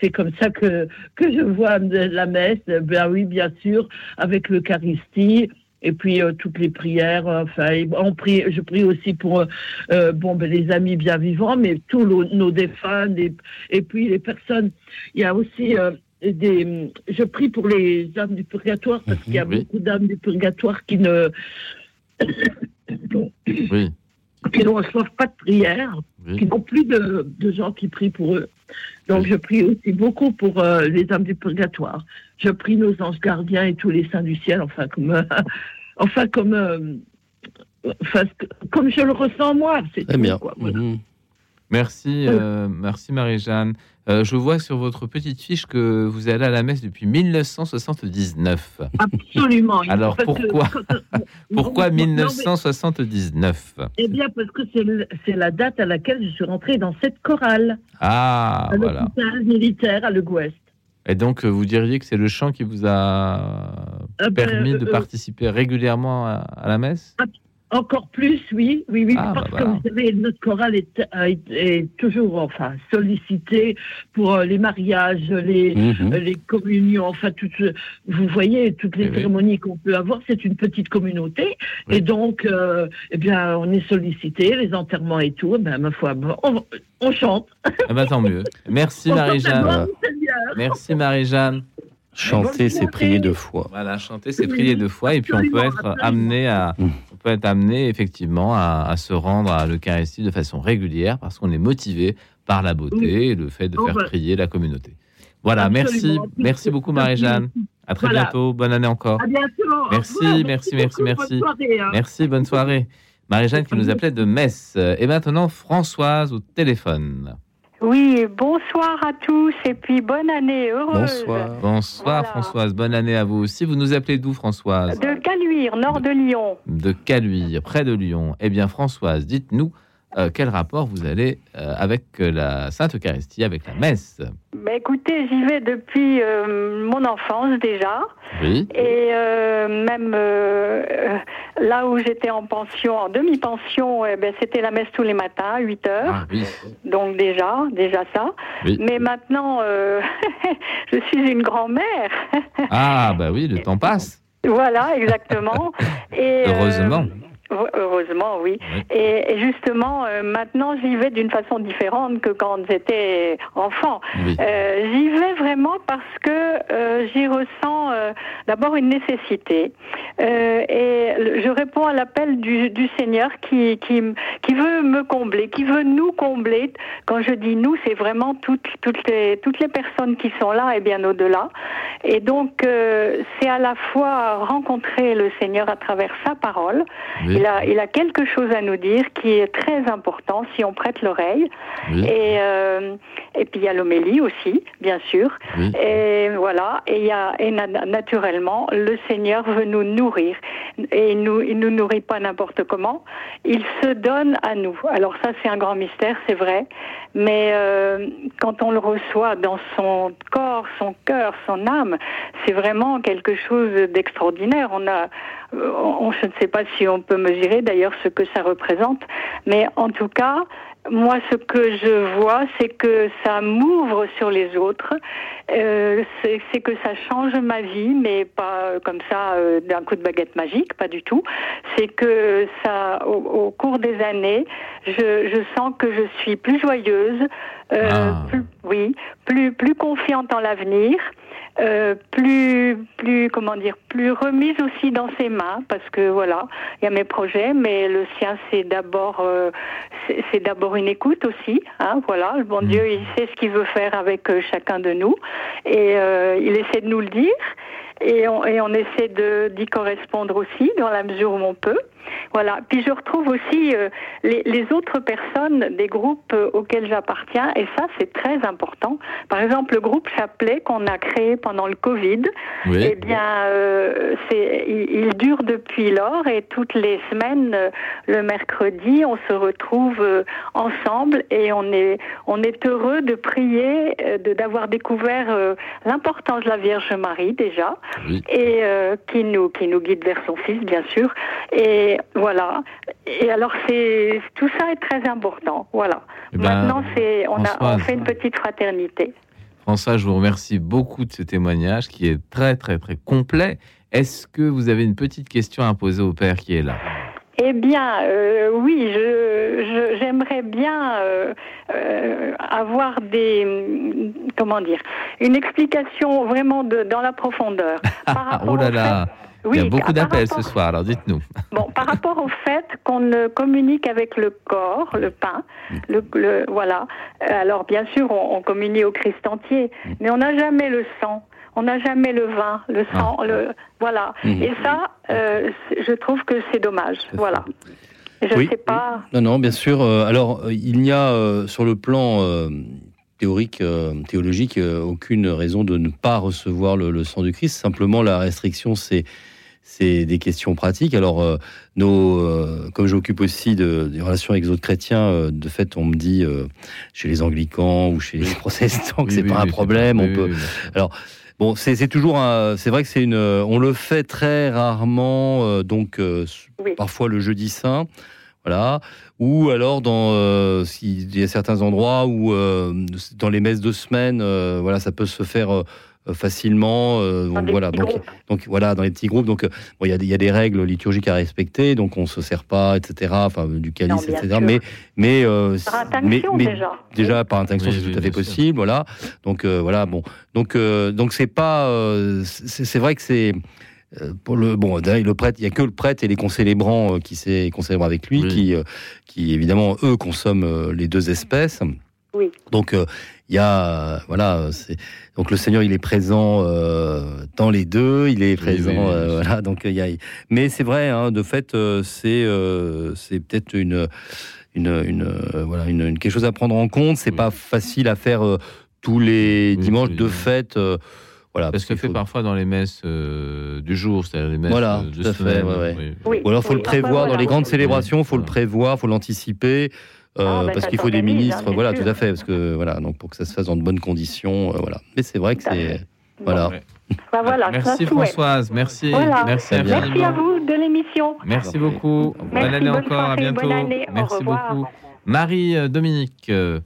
c'est comme ça que que je vois la messe. Ben oui, bien sûr, avec l'Eucharistie. Et puis euh, toutes les prières, enfin, on prie, je prie aussi pour euh, bon ben, les amis bien vivants, mais tous nos, nos défunts, et puis les personnes. Il y a aussi des, je prie pour les âmes du purgatoire parce qu'il y a oui. beaucoup d'âmes du purgatoire qui ne Oui, qui ne reçoivent pas de prière, qui n'ont plus de, de gens qui prient pour eux. Donc je prie aussi beaucoup pour euh, les âmes du purgatoire. Je prie nos anges gardiens et tous les saints du ciel, enfin comme, euh, enfin comme, euh, enfin, comme je le ressens moi. C'est Très tout, bien. quoi, voilà. Mhm. Merci, euh, merci Marie-Jeanne. Euh, je vois sur votre petite fiche que vous allez à la messe depuis 1979. Absolument. Alors, que pourquoi Pourquoi non, mais- 1979 Eh bien, parce que c'est la date à laquelle je suis rentrée dans cette chorale, Ah, à voilà. militaire à Le Gouest. Et donc, euh, vous diriez que c'est le chant qui vous a Euh, ben, permis de euh, participer régulièrement à, à la messe? Encore plus, oui, oui, oui, Ah, parce bah que voilà. vous savez, notre chorale est, est- est toujours, enfin, sollicitée pour euh, les mariages, les, Mhm. euh, les communions, enfin, toutes, vous voyez, toutes les Eh oui. cérémonies qu'on peut avoir, c'est une petite communauté, Oui. et donc, euh, eh bien, on est sollicité, les enterrements et tout, eh ben, ma foi, on, on chante. Eh ben, tant mieux. Merci Marie-Jeanne. Merci Marie-Jeanne. Chanter, c'est prier deux fois. Voilà, chanter, c'est prier deux fois, et puis on peut être amené à, on peut être amené effectivement à, à se rendre à l'Eucharistie de façon régulière parce qu'on est motivé par la beauté et le fait de faire prier la communauté. Voilà, merci, Absolument. merci beaucoup Marie-Jeanne. À très Voilà. bientôt, bonne année encore. À bientôt. Au Merci, revoir. merci, merci, merci. bonne soirée, hein. Merci, bonne soirée. Marie-Jeanne qui nous appelait de Metz. Et maintenant Françoise au téléphone. Oui, bonsoir à tous et puis bonne année heureuse. Bonsoir. Bonsoir Voilà. Françoise, bonne année à vous aussi. Vous nous appelez d'où Françoise? De Caluire, nord de Lyon. de Caluire, près de Lyon. Eh bien, Françoise, dites-nous euh, quel rapport vous avez euh, avec euh, la Sainte Eucharistie, avec la messe? Ben, écoutez, j'y vais depuis euh, mon enfance déjà. Oui. Et même là où j'étais en pension, en demi-pension, eh ben, c'était la messe tous les matins, à 8 heures. Ah oui. Donc déjà, déjà ça. Oui. Mais maintenant, je suis une grand-mère. Ah bah oui, le temps passe. Voilà, exactement. Et, Heureusement. Heureusement, oui. Et, et, justement, euh, maintenant, j'y vais d'une façon différente que quand j'étais enfant. Oui. Euh, j'y vais vraiment parce que euh, j'y ressens d'abord une nécessité. Et je réponds à l'appel du, du Seigneur qui, qui, qui veut me combler, qui veut nous combler. Quand je dis nous, c'est vraiment toutes, toutes, les, toutes les personnes qui sont là et bien au-delà. Et donc, c'est à la fois rencontrer le Seigneur à travers sa parole. Oui. Il, a, il a quelque chose à nous dire qui est très important si on prête l'oreille. Oui. Et, euh, et puis il y a l'homélie aussi, bien sûr. Oui. Et voilà, et, il y a, et na- naturellement, le Seigneur veut nous nourrir. Et il nous, il nous nourrit pas n'importe comment. Il se donne à nous. Alors ça, c'est un grand mystère, c'est vrai. Mais euh, quand on le reçoit dans son corps, son cœur, son âme, c'est vraiment quelque chose d'extraordinaire. On a, euh, on, je ne sais pas si on peut mesurer d'ailleurs ce que ça représente, mais en tout cas, moi, ce que je vois, c'est que ça m'ouvre sur les autres. Euh, c'est que ça change ma vie, mais pas comme ça euh, d'un coup de baguette magique, pas du tout. C'est que ça, au, au cours des années, je, je sens que je suis plus joyeuse, euh, Ah. plus, oui, plus plus confiante en l'avenir. Euh, plus, plus, comment dire, plus remise aussi dans ses mains, parce que voilà, il y a mes projets, mais le sien c'est d'abord, euh, c'est d'abord une écoute aussi, hein, voilà. Le bon Dieu, il sait ce qu'il veut faire avec euh, chacun de nous, et euh, il essaie de nous le dire, et on, et on essaie de d'y correspondre aussi dans la mesure où on peut. Voilà. Puis je retrouve aussi euh, les, les autres personnes des groupes euh, auxquels j'appartiens, et ça c'est très important. Par exemple, le groupe Chapelet qu'on a créé pendant le Covid, Oui. eh bien, euh, c'est, il, il dure depuis lors et toutes les semaines, le mercredi, on se retrouve ensemble et on est, on est heureux de prier, de d'avoir découvert euh, l'importance de la Vierge Marie déjà Oui. et qui nous qui nous guide vers son Fils, bien sûr. Et voilà. Et alors c'est tout ça est très important. Voilà. Eh ben, Maintenant, c'est on a on fait une petite fraternité. François, je vous remercie beaucoup de ce témoignage qui est très très très complet. Est-ce que vous avez une petite question à poser au père qui est là? Eh bien, euh, oui, je, j'aimerais bien euh, euh, avoir des, comment dire, une explication vraiment de, dans la profondeur. Par rapport Oh là là, fait- il y a oui, beaucoup par d'appels rapport- ce soir, alors dites-nous. Bon, par rapport au fait qu'on ne communique avec le corps, le pain, le, le- voilà. Euh, Alors bien sûr, on, on communie au Christ entier, mais on n'a jamais le sang, on n'a jamais le vin, le sang, le voilà. Mhm. Et ça, euh, je trouve que c'est dommage. Voilà. Je ne Oui. sais pas. Non, non, bien sûr. Euh, alors, il n'y a euh, sur le plan euh, théorique, euh, théologique, euh, aucune raison de ne pas recevoir le, le sang du Christ. Simplement, la restriction, c'est c'est des questions pratiques. Alors, euh, nos, euh, comme j'occupe aussi de, des relations avec les autres chrétiens, euh, de fait, on me dit euh, chez les anglicans ou chez les protestants que Oui, c'est oui, pas un problème. oui, on peut, oui, oui. Bon, c'est c'est toujours un. C'est vrai que c'est une. On le fait très rarement, euh, donc euh, Oui. parfois le jeudi saint, voilà. Ou alors dans euh, s'il y a certains endroits où euh, dans les messes de semaine, euh, voilà, ça peut se faire euh, facilement. euh, Dans donc voilà, donc donc voilà, dans les petits groupes. Donc euh, bon, il y, a des- il y a des règles liturgiques à respecter, donc on se sert pas, etc. Enfin du calice, Non, etc. sûr. Mais mais euh, Par mais, déjà. déjà par intention Oui, c'est oui, tout à fait sûr. possible voilà donc euh, voilà bon donc euh, donc c'est pas euh, c'est c'est vrai que c'est euh, pour le bon le prêtre il y a que le prêtre et les concélébrants euh, qui s'est concélèbrent avec lui Oui. qui euh, qui évidemment eux consomment euh, les deux espèces Oui. donc euh, il y a voilà donc le Seigneur il est présent euh, dans les deux il est présent oui, oui, euh, voilà donc il y a mais c'est vrai hein, de fait euh, c'est euh, c'est peut-être une une, une, euh, voilà une, une- quelque chose à prendre en compte c'est Oui. pas facile à faire euh, tous les Oui, dimanches oui, de oui. fête euh, voilà se qu'il fait faut- parfois dans les messes euh, du jour, c'est-à-dire les messes Voilà, de tout à fait, semaine. ouais, ouais. oui. Oui. ou alors faut oui. le prévoir Enfin, dans les grandes célébrations faut le prévoir faut l'anticiper euh, Ah, bah, parce qu'il faut des ministres hein, bien voilà sûr. tout à fait parce que voilà donc pour que ça se fasse dans de bonnes conditions euh, voilà mais c'est vrai que c'est voilà Ouais. Bah, voilà, Merci. Françoise, merci. Voilà. Merci. Merci à vous de l'émission. Merci beaucoup. Merci, bonne année bonne encore, à bientôt. bonne année, au Merci beaucoup. Marie euh, Dominique, euh,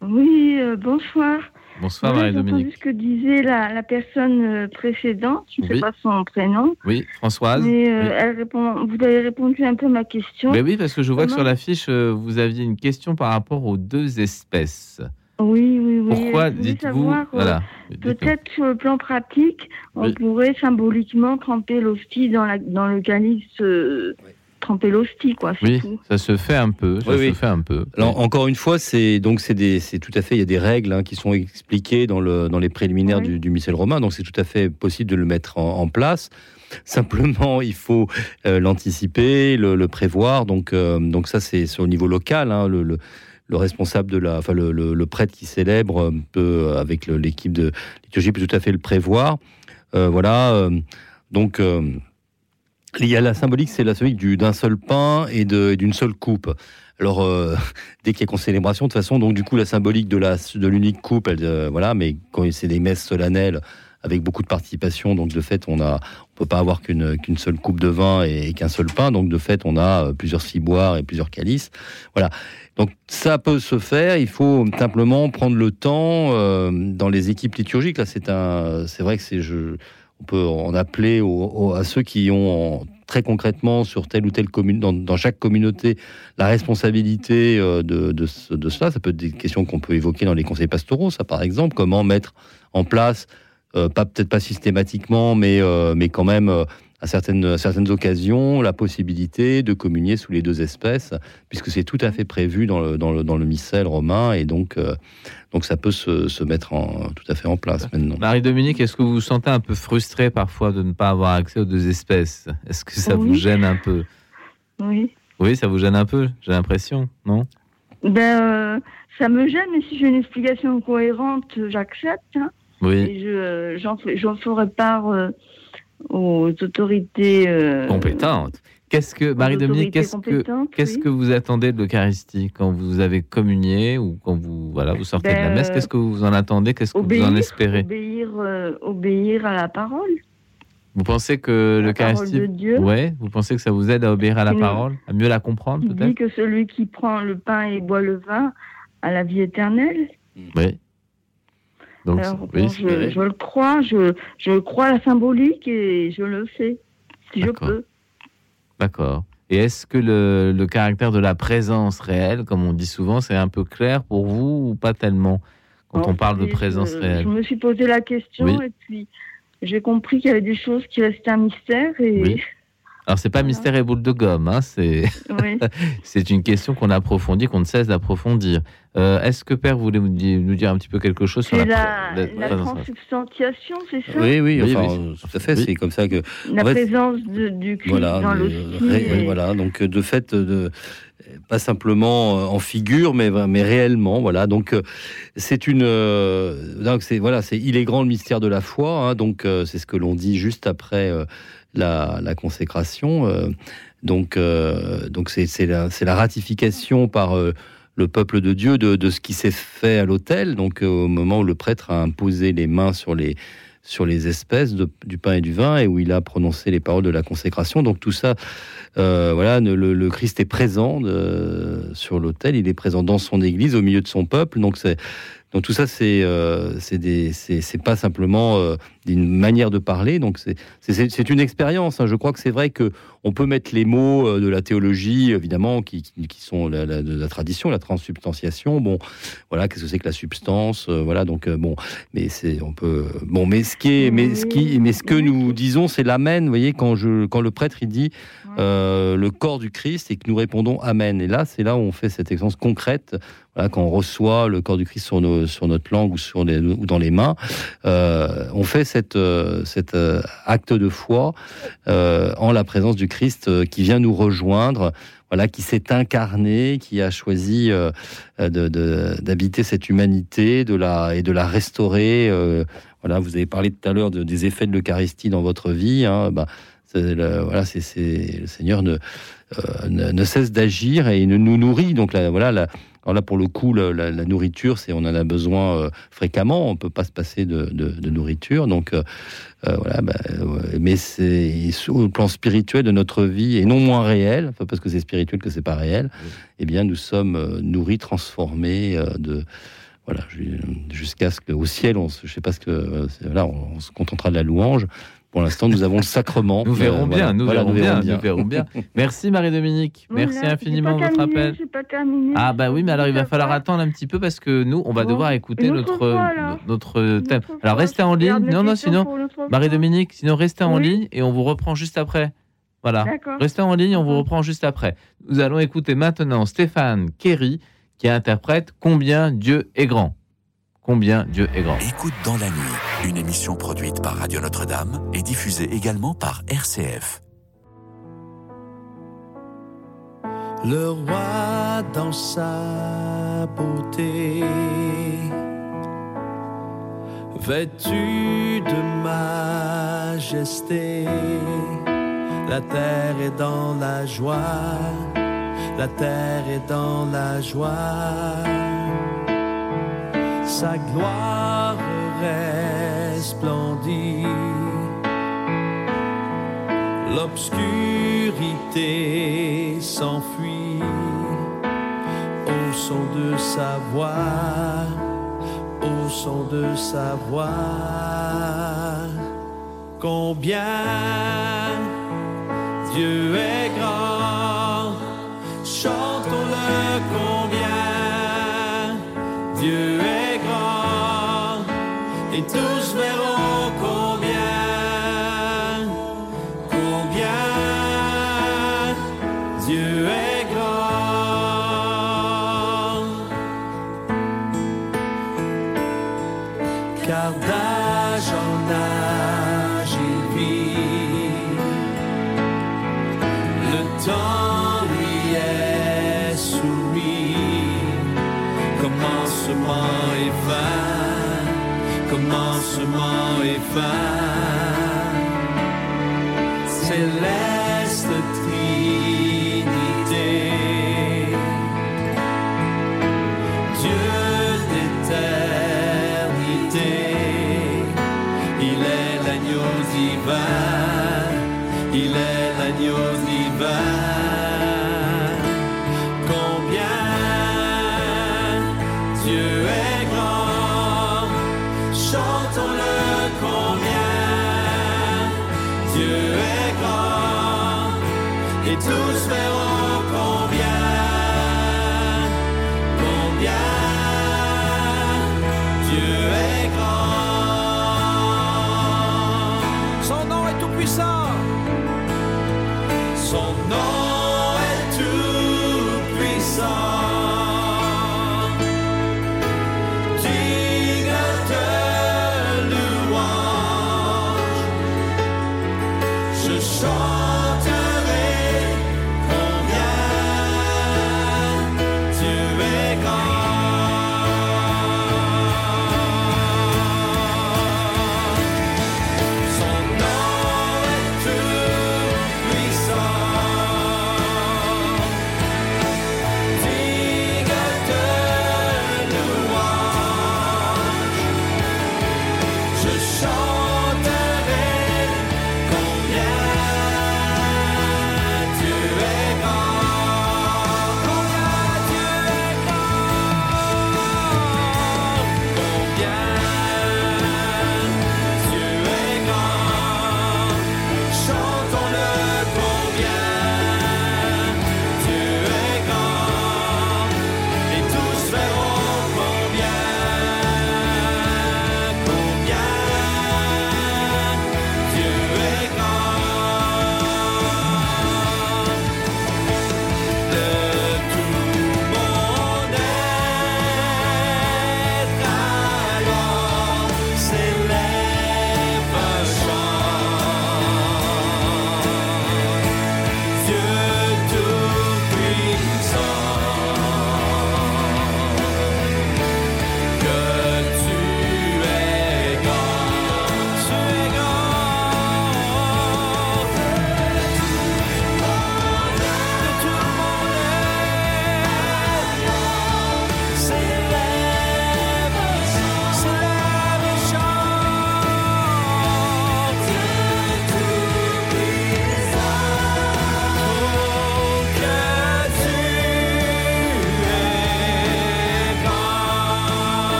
Oui, euh, bonsoir. Bonsoir Oui, Marie-Dominique. ce que disait la, la personne euh, précédente, je ne sais pas son prénom, Oui, Françoise. mais euh, Oui. elle répond, vous avez répondu un peu à ma question. Mais oui, parce que je vois que sur la fiche, euh, vous aviez une question par rapport aux deux espèces. Oui, oui, oui. Pourquoi dites-vous Voilà. Peut-être sur le plan pratique, on Oui. pourrait symboliquement tremper l'hostie dans, la, dans le calice, euh, tremper l'hostie, quoi. Oui, tout. ça se fait un peu. Ça Oui, se oui. fait un peu. Alors, encore une fois, c'est donc c'est des- c'est tout à fait. Il y a des règles hein, qui sont expliquées dans le dans les préliminaires Oui. du, du missel romain, donc c'est tout à fait possible de le mettre en, en place. Simplement, il faut euh, l'anticiper, le, le prévoir. Donc euh, donc ça c'est le niveau local. hein, le, le- le responsable de la, enfin le, le- le prêtre qui célèbre euh, peut, avec le- l'équipe de liturgie, peut tout à fait le prévoir. Euh, voilà. euh, donc euh, il y a la symbolique, c'est la symbolique du- d'un seul pain et d'une seule coupe. Alors, euh, dès qu'il y a concélébration, de toute façon, donc du coup, la symbolique de l'unique coupe, euh, voilà, mais quand c'est des messes solennelles avec beaucoup de participation, donc de fait, on a, on peut pas avoir qu'une seule coupe de vin et, qu'un seul pain, donc de fait, on a euh, plusieurs ciboires et plusieurs calices, voilà. Donc ça peut se faire. Il faut simplement prendre le temps dans les équipes liturgiques. Là, c'est un, c'est vrai que c'est je, on peut en appeler à ceux qui ont très concrètement sur telle ou telle commune, dans, chaque communauté, la responsabilité euh, de, de, ce- de cela. Ça peut être des questions qu'on peut évoquer dans les conseils pastoraux, ça par exemple, comment mettre en place, euh, pas peut-être pas systématiquement, mais, euh, quand même à certaines, à certaines occasions, la possibilité de communier sous les deux espèces, puisque c'est tout à fait prévu dans le, dans le, dans le missel romain, et donc, euh, donc ça peut se, se mettre en, tout à fait en place maintenant. Marie-Dominique, est-ce que vous vous sentez un peu frustré parfois de ne pas avoir accès aux deux espèces? Est-ce que ça vous gêne un peu? Oui. Oui, ça vous gêne un peu, j'ai l'impression, non? Ben, euh, ça me gêne, mais si j'ai une explication cohérente, j'accepte. hein. Oui, Et je, j'en, fais- j'en ferai part euh, aux autorités euh, compétente. Qu'est-ce que, Marie-Dominique, qu'est-ce que, compétentes, qu'est-ce oui. que vous attendez de l'Eucharistie quand vous avez communié ou quand vous, voilà, vous sortez de la Ben, messe? Qu'est-ce que vous en attendez? Qu'est-ce que vous en espérez? obéir, euh, obéir à la parole, Vous pensez que la l'Eucharistie. Ouais, vous pensez que ça vous aide à obéir à la parole, à mieux la comprendre qui dit peut-être? que celui qui prend le pain et boit le vin a la vie éternelle. Oui. Donc, Alors, oui, je, le crois, je, je crois à la symbolique et je le fais, si je peux. D'accord. Et est-ce que le, le caractère de la présence réelle, comme on dit souvent, c'est un peu clair pour vous ou pas tellement quand on parle de présence je, réelle? Je me suis posé la question Oui. et puis j'ai compris qu'il y avait des choses qui restaient un mystère et Oui. Alors, c'est pas Voilà. mystère et boule de gomme, hein, c'est oui. c'est une question qu'on approfondit, qu'on ne cesse d'approfondir. Euh, est-ce que Père voulait nous dire, nous dire un petit peu quelque chose sur la, la, c'est ça? Oui, oui, Oui, enfin, oui. tout à fait. Oui. C'est comme ça que La présence de- du Christ voilà, dans l'hostie. ré- et- voilà. Donc euh, de fait, de pas simplement euh, en figure, mais mais réellement, voilà. Donc c'est une, euh, donc c'est voilà, c'est il est grand le mystère de la foi. hein, donc euh, c'est ce que l'on dit juste après euh, la, consécration. euh, donc euh, donc c'est la, la ratification par euh, le peuple de Dieu de, de ce qui s'est fait à l'autel. Donc au moment où le prêtre a imposé les mains sur les sur les espèces du pain et du vin et où il a prononcé les paroles de la consécration. Donc tout ça, voilà, le, Christ est présent sur l'autel, il est présent dans son Église, au milieu de son peuple. Donc c'est donc tout ça, c'est euh, c'est pas simplement euh, une manière de parler. Donc c'est une expérience. hein. Je crois que c'est vrai que on peut mettre les mots euh, de la théologie, évidemment, qui, qui, sont la, la- de la tradition, la transsubstantiation. Bon, voilà, qu'est-ce que c'est que la substance euh, Voilà, donc bon, mais c'est on peut bon, mais ce qui est, mais ce qui, mais ce que nous disons, c'est l'amen. Vous voyez, quand je quand le prêtre il dit. Euh, le corps du Christ et que nous répondons amen. Et là, c'est là où on fait cette expérience concrète. Quand on reçoit le corps du Christ sur notre langue ou sur dans les mains, euh, on fait euh, cet acte de foi en la présence du Christ qui vient nous rejoindre. Voilà, qui s'est incarné, qui a choisi d'habiter cette humanité, et de la restaurer. voilà, vous avez parlé tout à l'heure de- des effets de l'Eucharistie dans votre vie. Hein, bah, le, voilà, c'est, le Seigneur ne, euh, ne, ne cesse d'agir et il nous nourrit. Donc là, voilà, là pour le coup, la, nourriture, c'est on en a besoin euh, fréquemment. On peut pas se passer de, nourriture. Donc euh, voilà, bah, mais c'est au plan spirituel de notre vie et non moins réel, parce que c'est spirituel que c'est pas réel. Eh bien, nous sommes nourris, transformés de voilà, jusqu'à ce qu'au ciel, on, je sais pas ce que, là, on se contentera de la louange. Pour l'instant, nous avons le sacrement. Nous verrons Euh, bien, nous, verrons bien, verrons bien. nous verrons bien. Merci Marie-Dominique, merci Voilà, infiniment de votre appel. Ah bah oui, mais alors il va falloir attendre un petit peu parce que nous, on va Bon, devoir écouter notre, fois, alors. notre Une thème. Alors restez en ligne. Non, non, sinon. Marie-Dominique, sinon restez en Oui. ligne et on vous reprend juste après. Voilà. D'accord. Restez en ligne, on vous reprend juste après. Nous allons écouter maintenant Stéphane Kerry qui interprète Combien Dieu est grand. Combien Dieu est grand. Écoute dans la nuit, une émission produite par Radio Notre-Dame et diffusée également par RCF. Le roi dans sa beauté, vêtu de majesté, la terre est dans la joie, la terre est dans la joie, sa gloire l'obscurité s'enfuit au son de sa voix, au son de sa voix. Combien Dieu est grand, chantons-le combien Dieu est grand, et tous find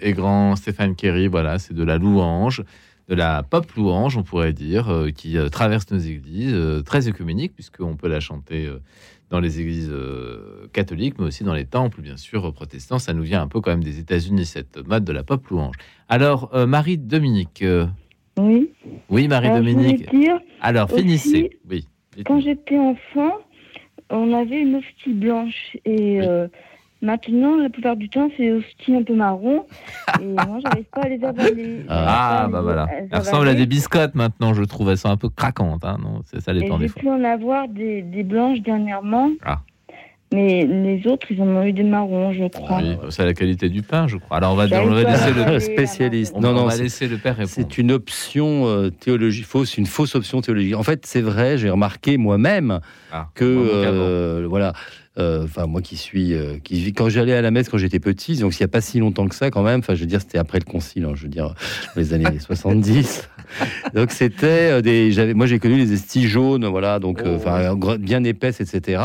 Est grand, Stéphane Kerry, voilà, c'est de la louange, de la pop louange, on pourrait dire, euh, qui euh, traverse nos églises, euh, très œcuménique, puisqu'on peut la chanter dans les églises catholiques, mais aussi dans les temples, bien sûr, protestants. Ça nous vient un peu quand même des États-Unis, cette mode de la pop louange. Alors, Marie-Dominique, Oui. oui, Marie-Dominique, alors aussi, finissez. Oui. quand j'étais enfant, on avait une hostie blanche et Oui. euh, maintenant, la plupart du temps, c'est hosties un peu marron et moi, j'arrive pas à les avaler. Ah, bah les- voilà. à les Elle ressemble à des biscottes maintenant, je trouve. Elles sont un peu craquantes, hein, non C'est ça les Et temps des j'ai pu en avoir des, des blanches dernièrement. Ah. Mais les autres, ils en ont eu des marrons, je crois. Oui, c'est la qualité du pain, je crois. Alors on va, J'arrive on va laisser le, spécialiste. on, Non, on non, va c'est- laisser le père répondre. C'est une option euh, théologique fausse, une fausse option théologique. En fait, c'est vrai, j'ai remarqué moi-même Ah, que euh, voilà, euh, enfin moi qui suis, euh, qui quand j'allais à la messe quand j'étais petit, donc il n'y a pas si longtemps que ça quand même. Enfin, je veux dire, c'était après le concile, hein, je veux dire, dans les années 70. Donc c'était euh, des, j'avais, moi j'ai connu les estis jaunes, voilà, donc euh, Oh. enfin gr- bien épaisses, etc.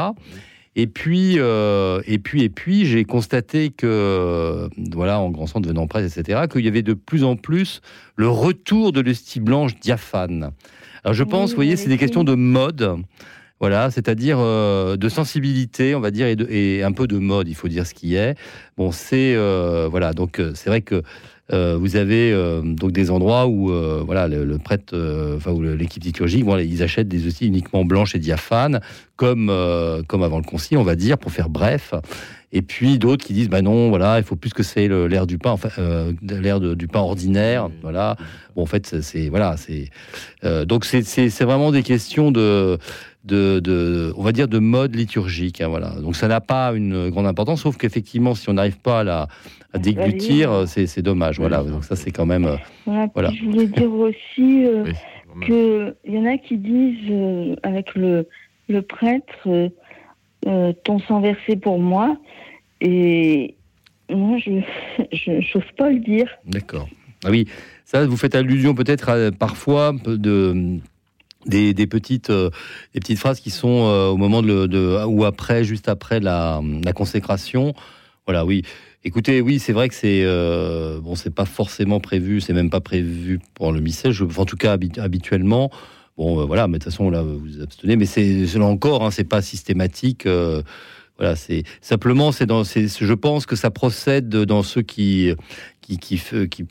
Et puis, euh, et puis, et puis, j'ai constaté que, euh, voilà, en grand centre devenant presse, etc., qu'il y avait de plus en plus le retour de l'hostie blanche diaphane. Alors, je Oui, pense, vous voyez, c'est des questions de mode. Voilà, c'est-à-dire euh, de sensibilité, on va dire, et, un peu de mode, il faut dire ce qui est. Bon, c'est euh, voilà, donc euh, c'est vrai que vous avez donc des endroits où voilà le, prêtre, enfin l'équipe liturgique, ils achètent des hosties uniquement blanches et diaphanes, comme euh, comme avant le concile, on va dire, pour faire bref. Et puis d'autres qui disent bah non, voilà, il faut plus que c'est le- l'air du pain, enfin euh, l'air du pain ordinaire, voilà. Bon, en fait, c'est- voilà, c'est euh, donc c'est c'est c'est vraiment des questions de de, de, on va dire de mode liturgique, hein, voilà. Donc ça n'a pas une grande importance, sauf qu'effectivement, si on n'arrive pas à la à déglutir, c'est c'est dommage, voilà. Donc ça, c'est quand même. euh, Voilà, je voulais dire aussi euh, Oui, que il y en a qui disent euh, avec le, le prêtre euh, euh, ton sang versé pour moi et moi je n'ose pas le dire. D'accord. Ah oui, ça, vous faites allusion peut-être parfois de des, des petites euh, des petites phrases qui sont euh, au moment de, de ou après, juste après la, la consécration. Voilà, oui. Écoutez, oui, c'est vrai que c'est euh, bon, c'est pas forcément prévu, c'est même pas prévu pour le missel. En tout cas, habi- habituellement. Bon, euh, voilà, mais de toute façon, là, vous abstenez, mais c'est là encore, hein, c'est pas systématique. euh, voilà, c'est simplement, c'est dans, je pense que ça procède dans ceux qui, qui, qui, qui,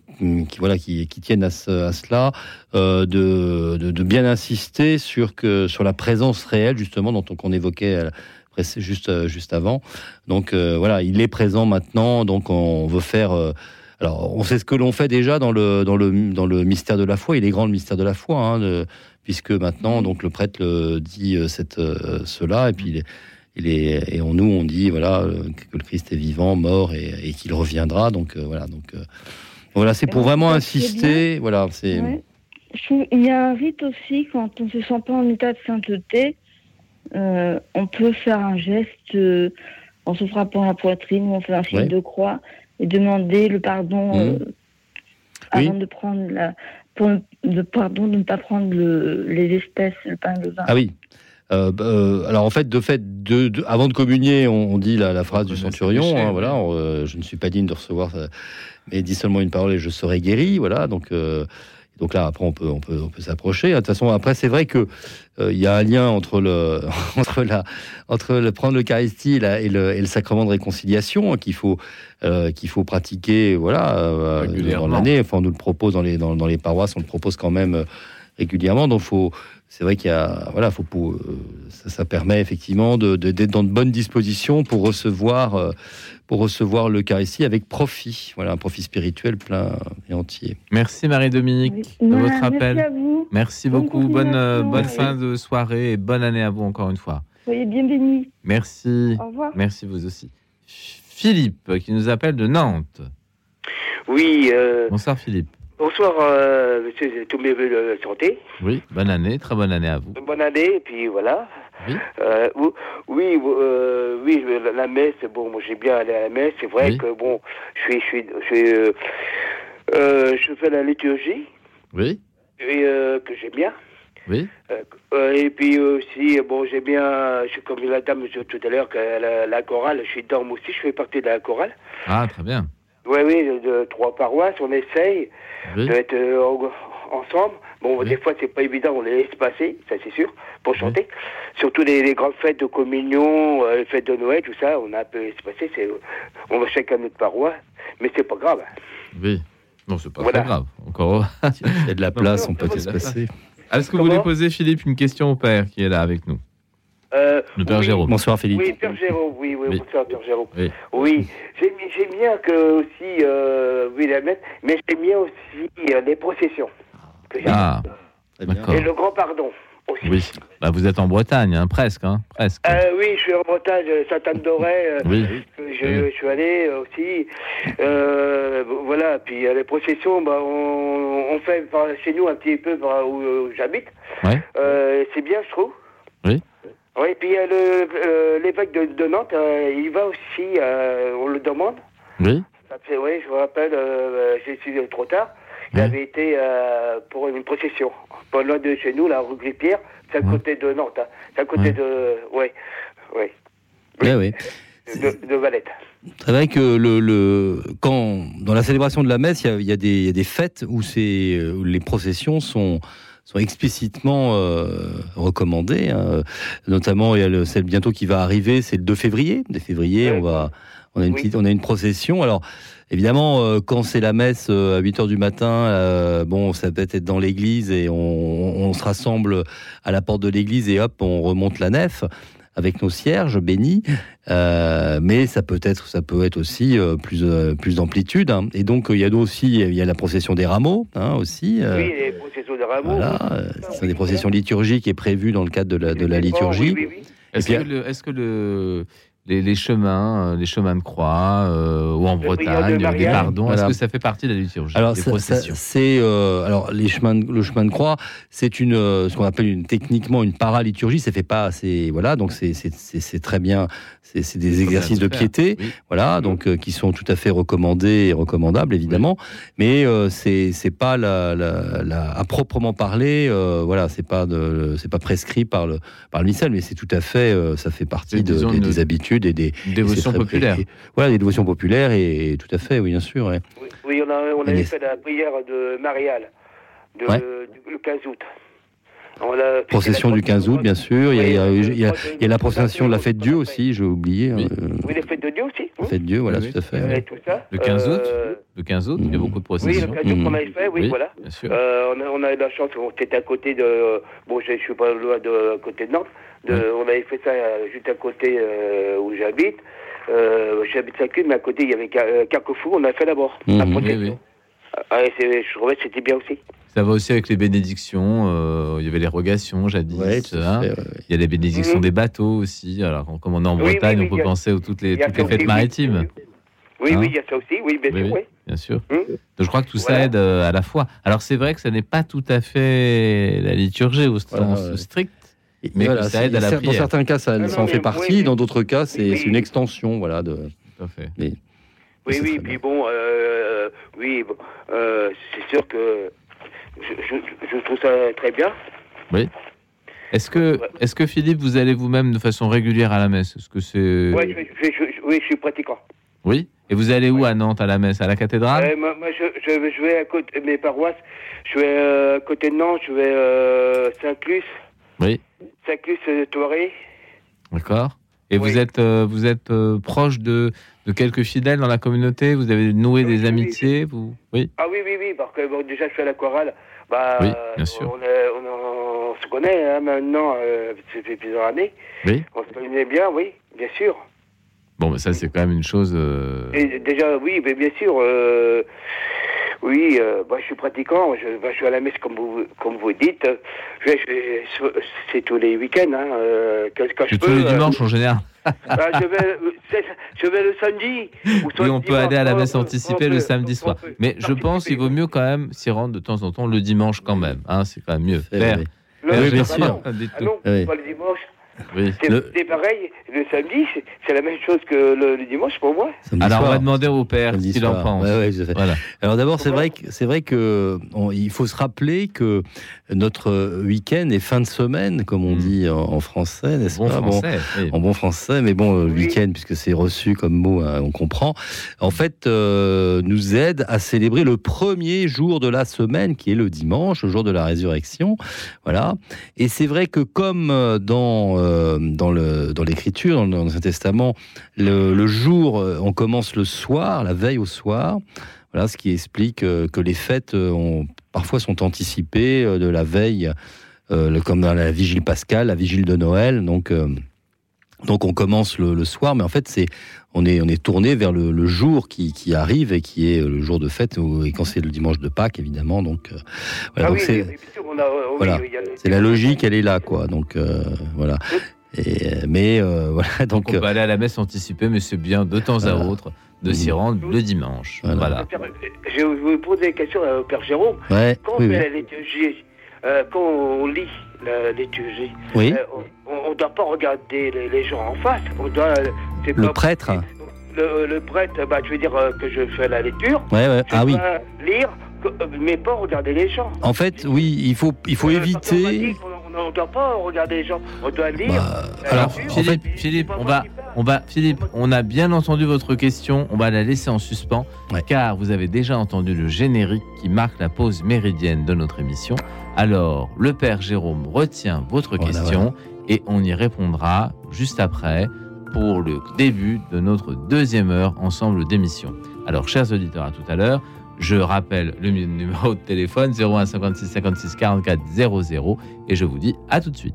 voilà, qui, qui tiennent à, ce- à cela, euh, de, de, bien insister sur que, sur la présence réelle justement dont on, évoquait juste, juste avant. Donc voilà, il est présent maintenant, donc on veut faire. alors, on sait ce que l'on fait déjà dans le, dans, le, dans le mystère de la foi. Il est grand le mystère de la foi, hein, puisque maintenant, donc le prêtre le dit euh, cette, euh, cela, et puis il est, il est- et on, nous, on dit voilà euh, que le Christ est vivant, mort, et, et qu'il reviendra. Donc voilà, donc voilà, c'est pour vraiment insister. Voilà, c'est Ouais. Il y a un rite aussi quand on se sent pas en état de sainteté, euh, on peut faire un geste euh, en se frappant la poitrine ou on fait un signe Ouais. de croix et demander le pardon euh, Oui. avant de prendre la pour de pardon de ne pas prendre le- les espèces, le pain le vin. Ah oui. Euh, bah, euh, alors en fait, de fait, de, de- avant de communier, on, on dit la, la phrase du centurion. hein, voilà, euh, je ne suis pas digne de recevoir, mais dis seulement une parole et je serai guéri. Voilà, donc. Euh, donc là, après, on peut, on peut, on peut s'approcher. De toute façon, après, c'est vrai que euh, il y a un lien entre le, entre la, entre le prendre l'Eucharistie et, et le, et le sacrement de réconciliation hein, qu'il faut, euh, qu'il faut pratiquer, voilà, euh, dans l'année. Enfin, on nous le propose dans les, dans, dans les paroisses, on le propose quand même euh, régulièrement. Donc, faut, c'est vrai qu'il y a, voilà, faut pour, euh, ça, ça permet effectivement de, de- d'être dans de bonnes dispositions pour recevoir, euh, pour recevoir l'Eucharistie avec profit. Voilà, un profit spirituel plein et entier. Merci Marie-Dominique de Voilà, votre appel. Merci à vous. Merci Bonne beaucoup. Bonne, euh, bonne fin de soirée et bonne année à vous encore une fois. Soyez bienvenus. Merci. Au revoir. Merci vous aussi. Philippe qui nous appelle de Nantes. Oui, euh, Bonsoir Philippe. bonsoir, euh, monsieur, tous mes voeux de santé. Oui, bonne année, très bonne année à vous. Bonne année, et puis voilà. Oui. Euh, ou- oui, euh, oui, la, messe, bon, moi j'ai bien allé à la messe, c'est vrai Oui. que bon, je suis, je suis, je suis, euh, je fais la liturgie, Oui, et, que j'aime bien. oui, et puis aussi, bon, j'aime bien, je comme la dame tout à l'heure, la, la chorale, je suis dedans aussi, je fais partie de la chorale. Ah, très bien. Oui, oui, de, trois paroisses, on essaye Oui. d'être euh, en- ensemble. Bon, des fois, c'est pas évident, on les laisse passer, ça c'est sûr, pour chanter. Surtout les, les grandes fêtes de communion, euh, les fêtes de Noël, tout ça, on a un peu c'est- On va chacun notre paroisse, mais c'est pas grave. Oui. Non, c'est pas Voilà. très grave. Encore. Il y a de la place, on peut espacer. Est-ce que vous voulez poser, Philippe, une question au père qui est là avec nous Euh, Le père oui. Jérôme. Bonsoir Philippe. Oui, Père Jérôme, oui, oui, Oui. bonsoir, Père Jérôme. Oui. Oui, j'aime j'aime bien que aussi, euh, oui, la messe, mais j'aime bien aussi euh, les processions. que. Ah, d'accord. Et le grand pardon aussi. Oui. Bah, vous êtes en Bretagne, hein, presque, hein, presque. Euh, oui, je suis en Bretagne, euh, Sainte-Anne-d'Auray. euh, Oui. Je, je suis allé euh, aussi. Euh, voilà, puis les processions, bah, on, on fait par, chez nous un petit peu par où euh, j'habite. Ouais. C'est bien, je trouve. Oui. Oui, puis il y a le, l'évêque de, de Nantes, il va aussi, on le demande. Oui. Oui, je vous rappelle, j'ai su trop tard. Il Ouais. avait été euh, pour une procession. Pas loin de chez nous, la rue Gripierre, c'est à Ouais. côté de Nantes. hein. C'est à côté Ouais. de. Oui, oui. Ouais, ouais. De, de Valette. C'est vrai que le, le- quand, dans la célébration de la messe, il y y y a des fêtes où, c'est, où les processions sont, sont explicitement euh, recommandées. hein. Notamment, il y a le, celle bientôt qui va arriver, c'est le 2 février. 2 février, Ouais. on, va, on, a une Oui. petite, on a une procession. Alors, évidemment, euh, quand c'est la messe euh, à 8 heures du matin, euh, bon, ça peut être dans l'église et on, on se rassemble à la porte de l'église et hop, on remonte la nef avec nos cierges bénis. Euh, mais ça peut être, ça peut être aussi euh, plus, euh, plus d'amplitude. hein. Et donc euh, il y a aussi, il y a la procession des rameaux hein, aussi. euh, oui, les processions de rameaux. voilà, euh, ce sont des processions liturgiques et prévues dans le cadre de la, de la liturgie. Oui, oui, oui. Est-ce que, le, est-ce que le, les, les chemins, euh, les chemins de croix, euh, ou en Le de Bretagne, pardons, est-ce que ça fait partie de la liturgie Alors, c'est euh, alors les chemins, de- le chemin de croix, c'est une euh, ce qu'on appelle une techniquement une paraliturgie. Ça fait pas, c'est voilà, donc c'est c'est- c'est c'est très bien. C'est des exercices de piété, Oui. voilà, donc euh, qui sont tout à fait recommandés et recommandables évidemment. Mais euh, c'est c'est pas la, la, la- à proprement parler, euh, voilà, c'est pas de c'est pas prescrit par le par le missel, mais c'est tout à fait, euh, ça fait partie de- des habitudes et des Une et dévotion c'est très- populaire. et- voilà, des dévotions populaires et, et tout à fait, oui, bien sûr. ouais. Oui, oui, on, a, on avait fait la prière de Marial, de, Ouais. du- le 15 août. Procession la du 15 août, bien sûr. Il y a, il y a- Oui, il y a- il y a la procession de la fête Dieu aussi, j'ai oublié. Oui. euh, Oui, les fêtes de Dieu aussi. la fête Dieu, voilà, Oui, tout à fait. Et ouais. tout ça. Le 15 août Euh, Le 15 août, il y a Mhm. beaucoup de Oui, processions. le 15 août qu'on avait fait, oui, Oui, voilà. bien sûr. Euh, on, a, on a eu la chance, on était à côté de. Bon, je, je suis pas loin de à côté de Nantes. De, Oui. On avait fait ça euh, juste à côté euh, où j'habite. Euh, j'habite Saint-Cloud, mais à côté, il y avait Car- Carquefou, on a fait d'abord. La Mhm. procession. Oui, oui. Ah, je trouvais que c'était bien aussi. Ça va aussi avec les bénédictions. euh, il y avait les rogations jadis. Ouais, hein. fait, ouais, ouais. Il y a les bénédictions Mhm. des bateaux aussi. Alors, comme on est en Oui, Bretagne, oui, on peut a- penser aux toutes les, toutes les fêtes aussi, oui. maritimes. Oui, Hein oui, il y a ça aussi, oui, bien Oui, sûr, oui. oui. Bien sûr. Donc, je crois que tout ça aide euh, à la fois. Alors, c'est vrai que ça n'est pas tout à fait la liturgie au Voilà, sens ouais. strict. Mais voilà, ça aide à la dans prière. certains cas, ça, Non, ça en fait partie. oui, Dans d'autres cas, c'est oui. une extension, voilà. De, Tout à fait. Oui, oui, puis bon, euh, oui, bon, euh, c'est sûr que je, je- je trouve ça très bien. Est-ce que, Ouais. est-ce que Philippe, vous allez vous-même de façon régulière à la messe? Est-ce que c'est Ouais, je, je- je- je- oui, je suis pratiquant. oui Et vous allez où à Nantes à la messe? À la cathédrale? Euh, moi, moi, je, je, je vais à côté de mes paroisses. Je vais euh, à côté de Nantes, je vais euh, Saint-Clus. Oui. Saint-Clus, euh, Toiré. D'accord. Et vous êtes, euh, vous êtes euh, proche de, de quelques fidèles dans la communauté? Vous avez noué Oui, des oui, amitiés vous... Oui. Ah oui, oui, oui, parce que bon, déjà, je fais la chorale Bah, Oui, bien sûr. On, est- on, en- on se connaît hein, maintenant, euh, ça fait plusieurs années. Oui. On se connaît bien, oui, bien sûr. Bon, mais ça, c'est quand même une chose. euh, Et déjà, oui, mais bien sûr. Oui, euh, bah, je suis pratiquant. Je, bah, je suis à la messe comme vous, comme vous dites. C'est tous les week-ends. Hein, euh, quand, quand je C'est peux. tous les euh, dimanches en général. bah, je, vais, euh, je vais le samedi. ou Oui, on peut dimanche. aller à la messe anticipée le samedi soir. peut Mais je pense qu'il vaut mieux quand même s'y rendre de temps en temps le dimanche quand même. Hein, c'est quand même mieux. Eh Père, oui. Oui, bien sûr. Ah tout. non, Oui. pas le dimanche. Oui. C'est Le- pareil. Le samedi, c'est- la même chose que le, le dimanche pour moi. Samedi Alors, on va demander au père Samedi ce qu'il en pense. Ouais, ouais. Voilà. Alors d'abord, c'est vrai que c'est vrai que on- il faut se rappeler que notre week-end est fin de semaine, comme on Mm. dit en, en français, n'est-ce Bon pas? Bon, français. oui. en bon français, mais bon, euh, Oui. week-end, puisque c'est reçu comme mot, hein, on comprend, en fait, euh, nous aide à célébrer le premier jour de la semaine, qui est le dimanche, le jour de la résurrection. Voilà. Et c'est vrai que comme euh, dans, euh, dans, l'Écriture, dans, dans l'Ancien Testament, le, le jour, euh, on commence le soir, la veille au soir. Voilà, ce qui explique euh, que les fêtes ont, parfois sont anticipées de la veille, euh, le- comme dans la vigile pascale, la vigile de Noël. Donc, euh, donc on commence le, le soir, mais en fait, c'est on est, on est tourné vers le, le jour qui, qui arrive et qui est le jour de fête, et quand c'est le dimanche de Pâques, évidemment. Donc, euh, voilà, ah donc oui, on a, oui, voilà. oui, c'est la logique, elle est là, quoi. Donc, euh, voilà. Et, euh, mais euh, voilà, Donc, donc. on peut aller à la messe anticipée, mais c'est bien de temps à autre de s'y rendre le dimanche. Voilà. Je vais vous poser une question au Père Jérôme. ouais, Quand oui, on fait oui. la liturgie, euh, quand on lit la liturgie, Oui. euh, on ne doit pas regarder les, les gens en face. On doit, c'est Le pas- prêtre. Le, le prêtre, bah, je veux dire euh, que je fais la lecture. Ouais, ouais. Je Ah oui. lire, mais pas regarder les gens. En fait, oui, il faut, il faut Euh, éviter. On ne doit pas regarder les gens. On doit lire. Bah, alors, lecture. en fait, Philippe, on va, on va, Philippe, on a bien entendu votre question. On va la laisser en suspens, Ouais. car vous avez déjà entendu le générique qui marque la pause méridienne de notre émission. Alors, le père Jérôme retient votre Voilà, question et on y répondra juste après pour le début de notre deuxième heure ensemble d'émission. Alors, chers auditeurs, à tout à l'heure. Je rappelle le numéro de téléphone 01 56 56 44 00 et je vous dis à tout de suite.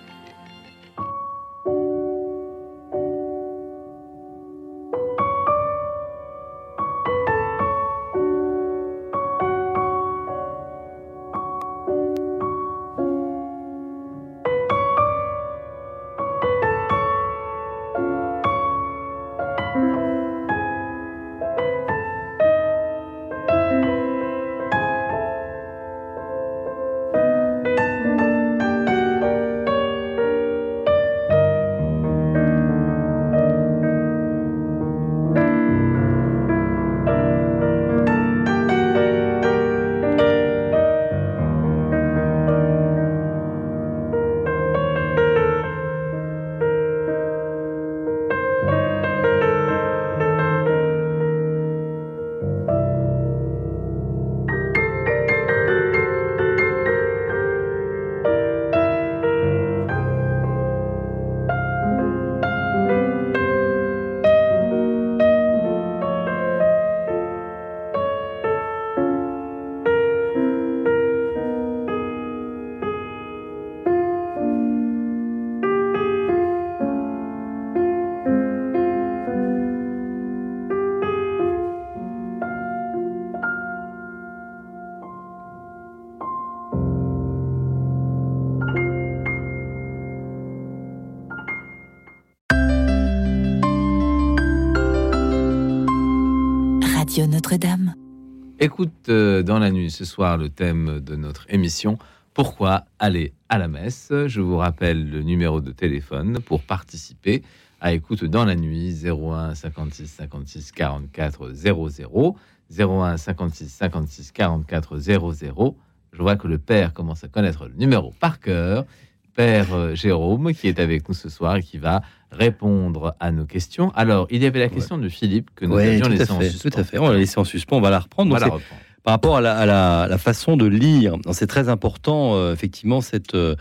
Écoute euh, dans la nuit ce soir le thème de notre émission. Pourquoi aller à la messe? Je vous rappelle le numéro de téléphone pour participer à écoute dans la nuit 01 56 56 44 00 01 56 56 44 00. Je vois que le père commence à connaître le numéro par cœur. Père euh, Jérôme qui est avec nous ce soir et qui va répondre à nos questions. Alors, il y avait la question de Philippe que nous Ouais, avions laissée en suspens. Tout à fait. On l'a laissé en suspens. On va la reprendre. On va Donc, la c'est- reprendre. par rapport à la, à la- la façon de lire, c'est très important, euh, effectivement, cette, euh,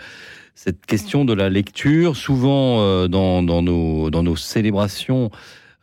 cette question de la lecture. Souvent, euh, dans, dans nos, dans nos célébrations,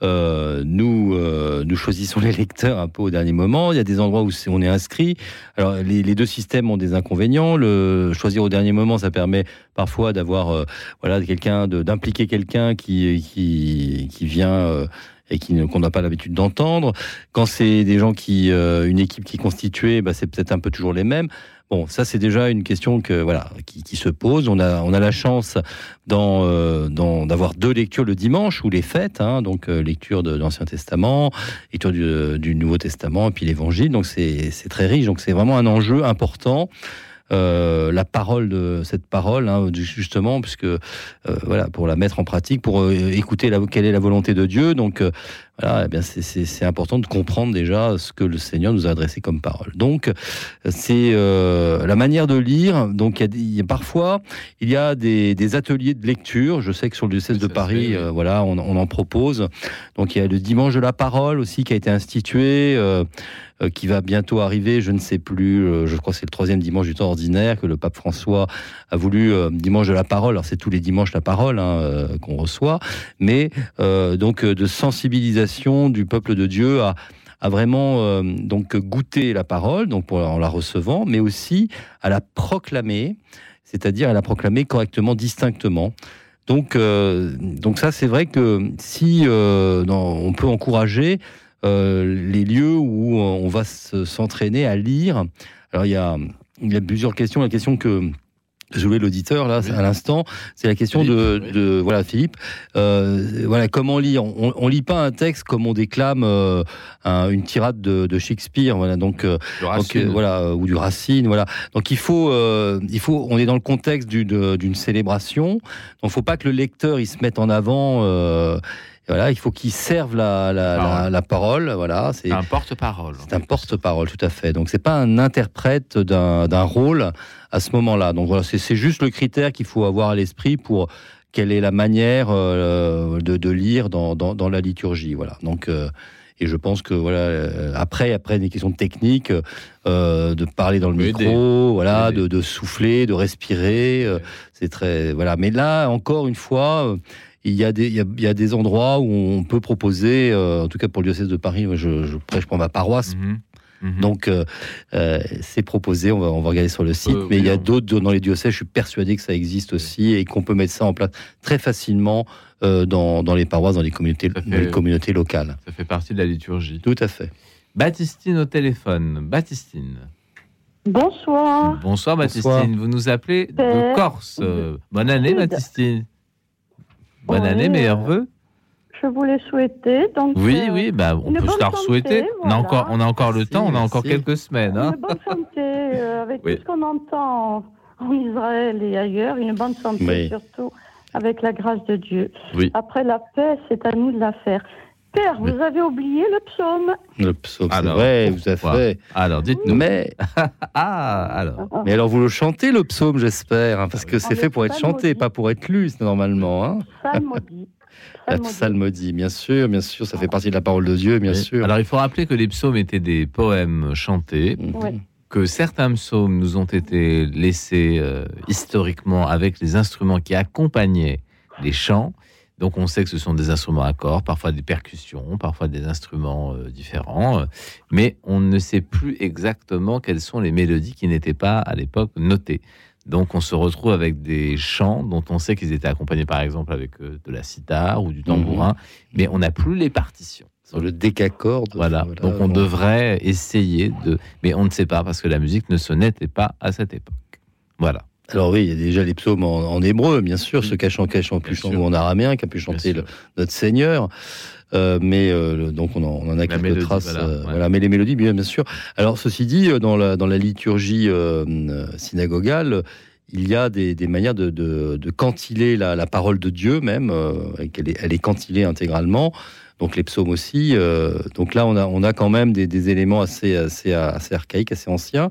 euh, nous, euh, nous choisissons les lecteurs un peu au dernier moment. Il y a des endroits où on est inscrit. Alors, les, deux systèmes ont des inconvénients. Le choisir au dernier moment, ça permet parfois d'avoir, euh, voilà, quelqu'un, d'impliquer quelqu'un qui, qui, vient. et qu'on n'a pas l'habitude d'entendre. Quand c'est des gens qui, une équipe qui est constituée, bah, c'est peut-être un peu toujours les mêmes. Bon, ça c'est déjà une question que voilà qui, qui se pose. On a on a la chance dans, euh, d'avoir deux lectures le dimanche ou les fêtes, hein, donc euh, lecture de l'Ancien Testament, lecture du, du Nouveau Testament et puis l'Évangile. Donc c'est très riche. Donc c'est vraiment un enjeu important. Euh, la parole de cette parole, hein, justement, puisque euh, voilà, pour la mettre en pratique, pour euh, écouter la, quelle est la volonté de Dieu. Donc euh, voilà, eh bien c'est- important de comprendre déjà ce que le Seigneur nous a adressé comme parole. Donc c'est euh, la manière de lire. Donc il y a, y parfois il y a des, des ateliers de lecture. Je sais que sur le diocèse de Paris, euh, voilà, on, on en propose. Donc il y a le dimanche de la parole aussi qui a été institué. euh, qui va bientôt arriver, je ne sais plus, je crois que c'est le troisième dimanche du temps ordinaire que le pape François a voulu euh, dimanche de la parole. Alors c'est tous les dimanches la parole hein, qu'on reçoit, mais euh, donc de sensibilisation du peuple de Dieu à vraiment euh, donc goûter la parole, donc en la recevant, mais aussi à la proclamer, c'est-à-dire à la proclamer correctement, distinctement. Donc, euh, donc ça, c'est vrai que si euh, on peut encourager les lieux où on va se- s'entraîner à lire. Alors il y a, il y a plusieurs questions. La question que jouer l'auditeur là à l'instant, c'est la question de, de voilà Philippe. Euh, voilà comment lire? On, on lit pas un texte comme on déclame euh, un- une tirade de, de Shakespeare. Voilà donc, euh, donc, Racine. euh, voilà euh, ou du Racine. Voilà donc il faut euh, il faut on est dans le contexte du- d'une célébration. Donc faut pas que le lecteur il se mette en avant. Voilà, il faut qu'il serve la, la, la, la parole. Voilà, c'est un porte-parole. C'est un porte-parole, tout à fait. Donc c'est pas un interprète d'un d'un rôle à ce moment-là. Donc voilà, c'est c'est juste le critère qu'il faut avoir à l'esprit pour quelle est la manière euh, de, de lire dans, dans, dans la liturgie. Voilà. Donc euh, et je pense que voilà euh, après après des questions techniques euh, de parler dans le micro, voilà, de, de souffler, de respirer, euh, c'est très voilà. Mais là encore une fois. Il y, a des, il, y a, il y a des endroits où on peut proposer, euh, en tout cas pour le diocèse de Paris, je, je prêche pour ma paroisse, Mhm. donc euh, euh, c'est proposé, on va, on va regarder sur le site, Euh, mais oui, il y a d'autres dans les diocèses, je suis persuadé que ça existe aussi et qu'on peut mettre ça en place très facilement euh, dans, dans les paroisses, dans les communautés, dans les communautés locales. Ça fait partie de la liturgie. Tout à fait. Baptistine au téléphone. Baptistine. Bonsoir. Bonsoir Baptistine, Bonsoir. vous nous appelez de. Corse. Bonne année. Baptistine. Bonne Oui, année, meilleurs euh, vœux. Je voulais souhaiter donc. Oui, euh, oui, bah, on peut se la souhaiter. On, a encore, on a encore le temps, on a encore merci. quelques semaines. hein. Une bonne santé euh, avec Oui. tout ce qu'on entend en Israël et ailleurs. Une bonne santé Oui. surtout avec la grâce de Dieu. Après la paix, c'est à nous de la faire. Père, vous avez oublié le psaume. Le psaume, c'est Alors, vrai, vous avez fait. Alors, dites-nous. Mais, Ah, alors. mais alors vous le chantez le psaume, j'espère, hein, parce que c'est est fait pour être chanté, pas pour être lu, c'est normalement. Hein Psalmodie. la Psalmodie. bien sûr, bien sûr, ça fait partie de la parole de Dieu, bien Oui. sûr. Alors, il faut rappeler que les psaumes étaient des poèmes chantés, Mhm. Oui. que certains psaumes nous ont été laissés euh, historiquement avec les instruments qui accompagnaient les chants. Donc, on sait que ce sont des instruments à corps, parfois des percussions, parfois des instruments euh, différents, euh, mais on ne sait plus exactement quelles sont les mélodies qui n'étaient pas à l'époque notées. Donc, on se retrouve avec des chants dont on sait qu'ils étaient accompagnés, par exemple, avec euh, de la sitar ou du tambourin, mais on n'a plus les partitions. Sur le décacorde. Voilà. Donc on devrait essayer de, mais on ne sait pas parce que la musique ne se n'était pas à cette époque. Voilà. Alors oui, il y a déjà les psaumes en, en hébreu, bien sûr, ont, qui ont pu chanter, ou en araméen, qui a pu chanter le- notre Seigneur. Euh, mais euh, donc on en, on en a La quelques mélodie, traces. voilà, euh, ouais. voilà, mais les mélodies, bien, bien sûr. Alors ceci dit, euh, dans la, dans la liturgie synagogale, il y a des, des manières de, de, de cantiler la, la parole de Dieu même, euh, et qu'elle est, elle est cantilée intégralement. Donc les psaumes aussi. euh, donc là, on a, on a quand même des, des éléments assez, assez, assez archaïques, assez anciens.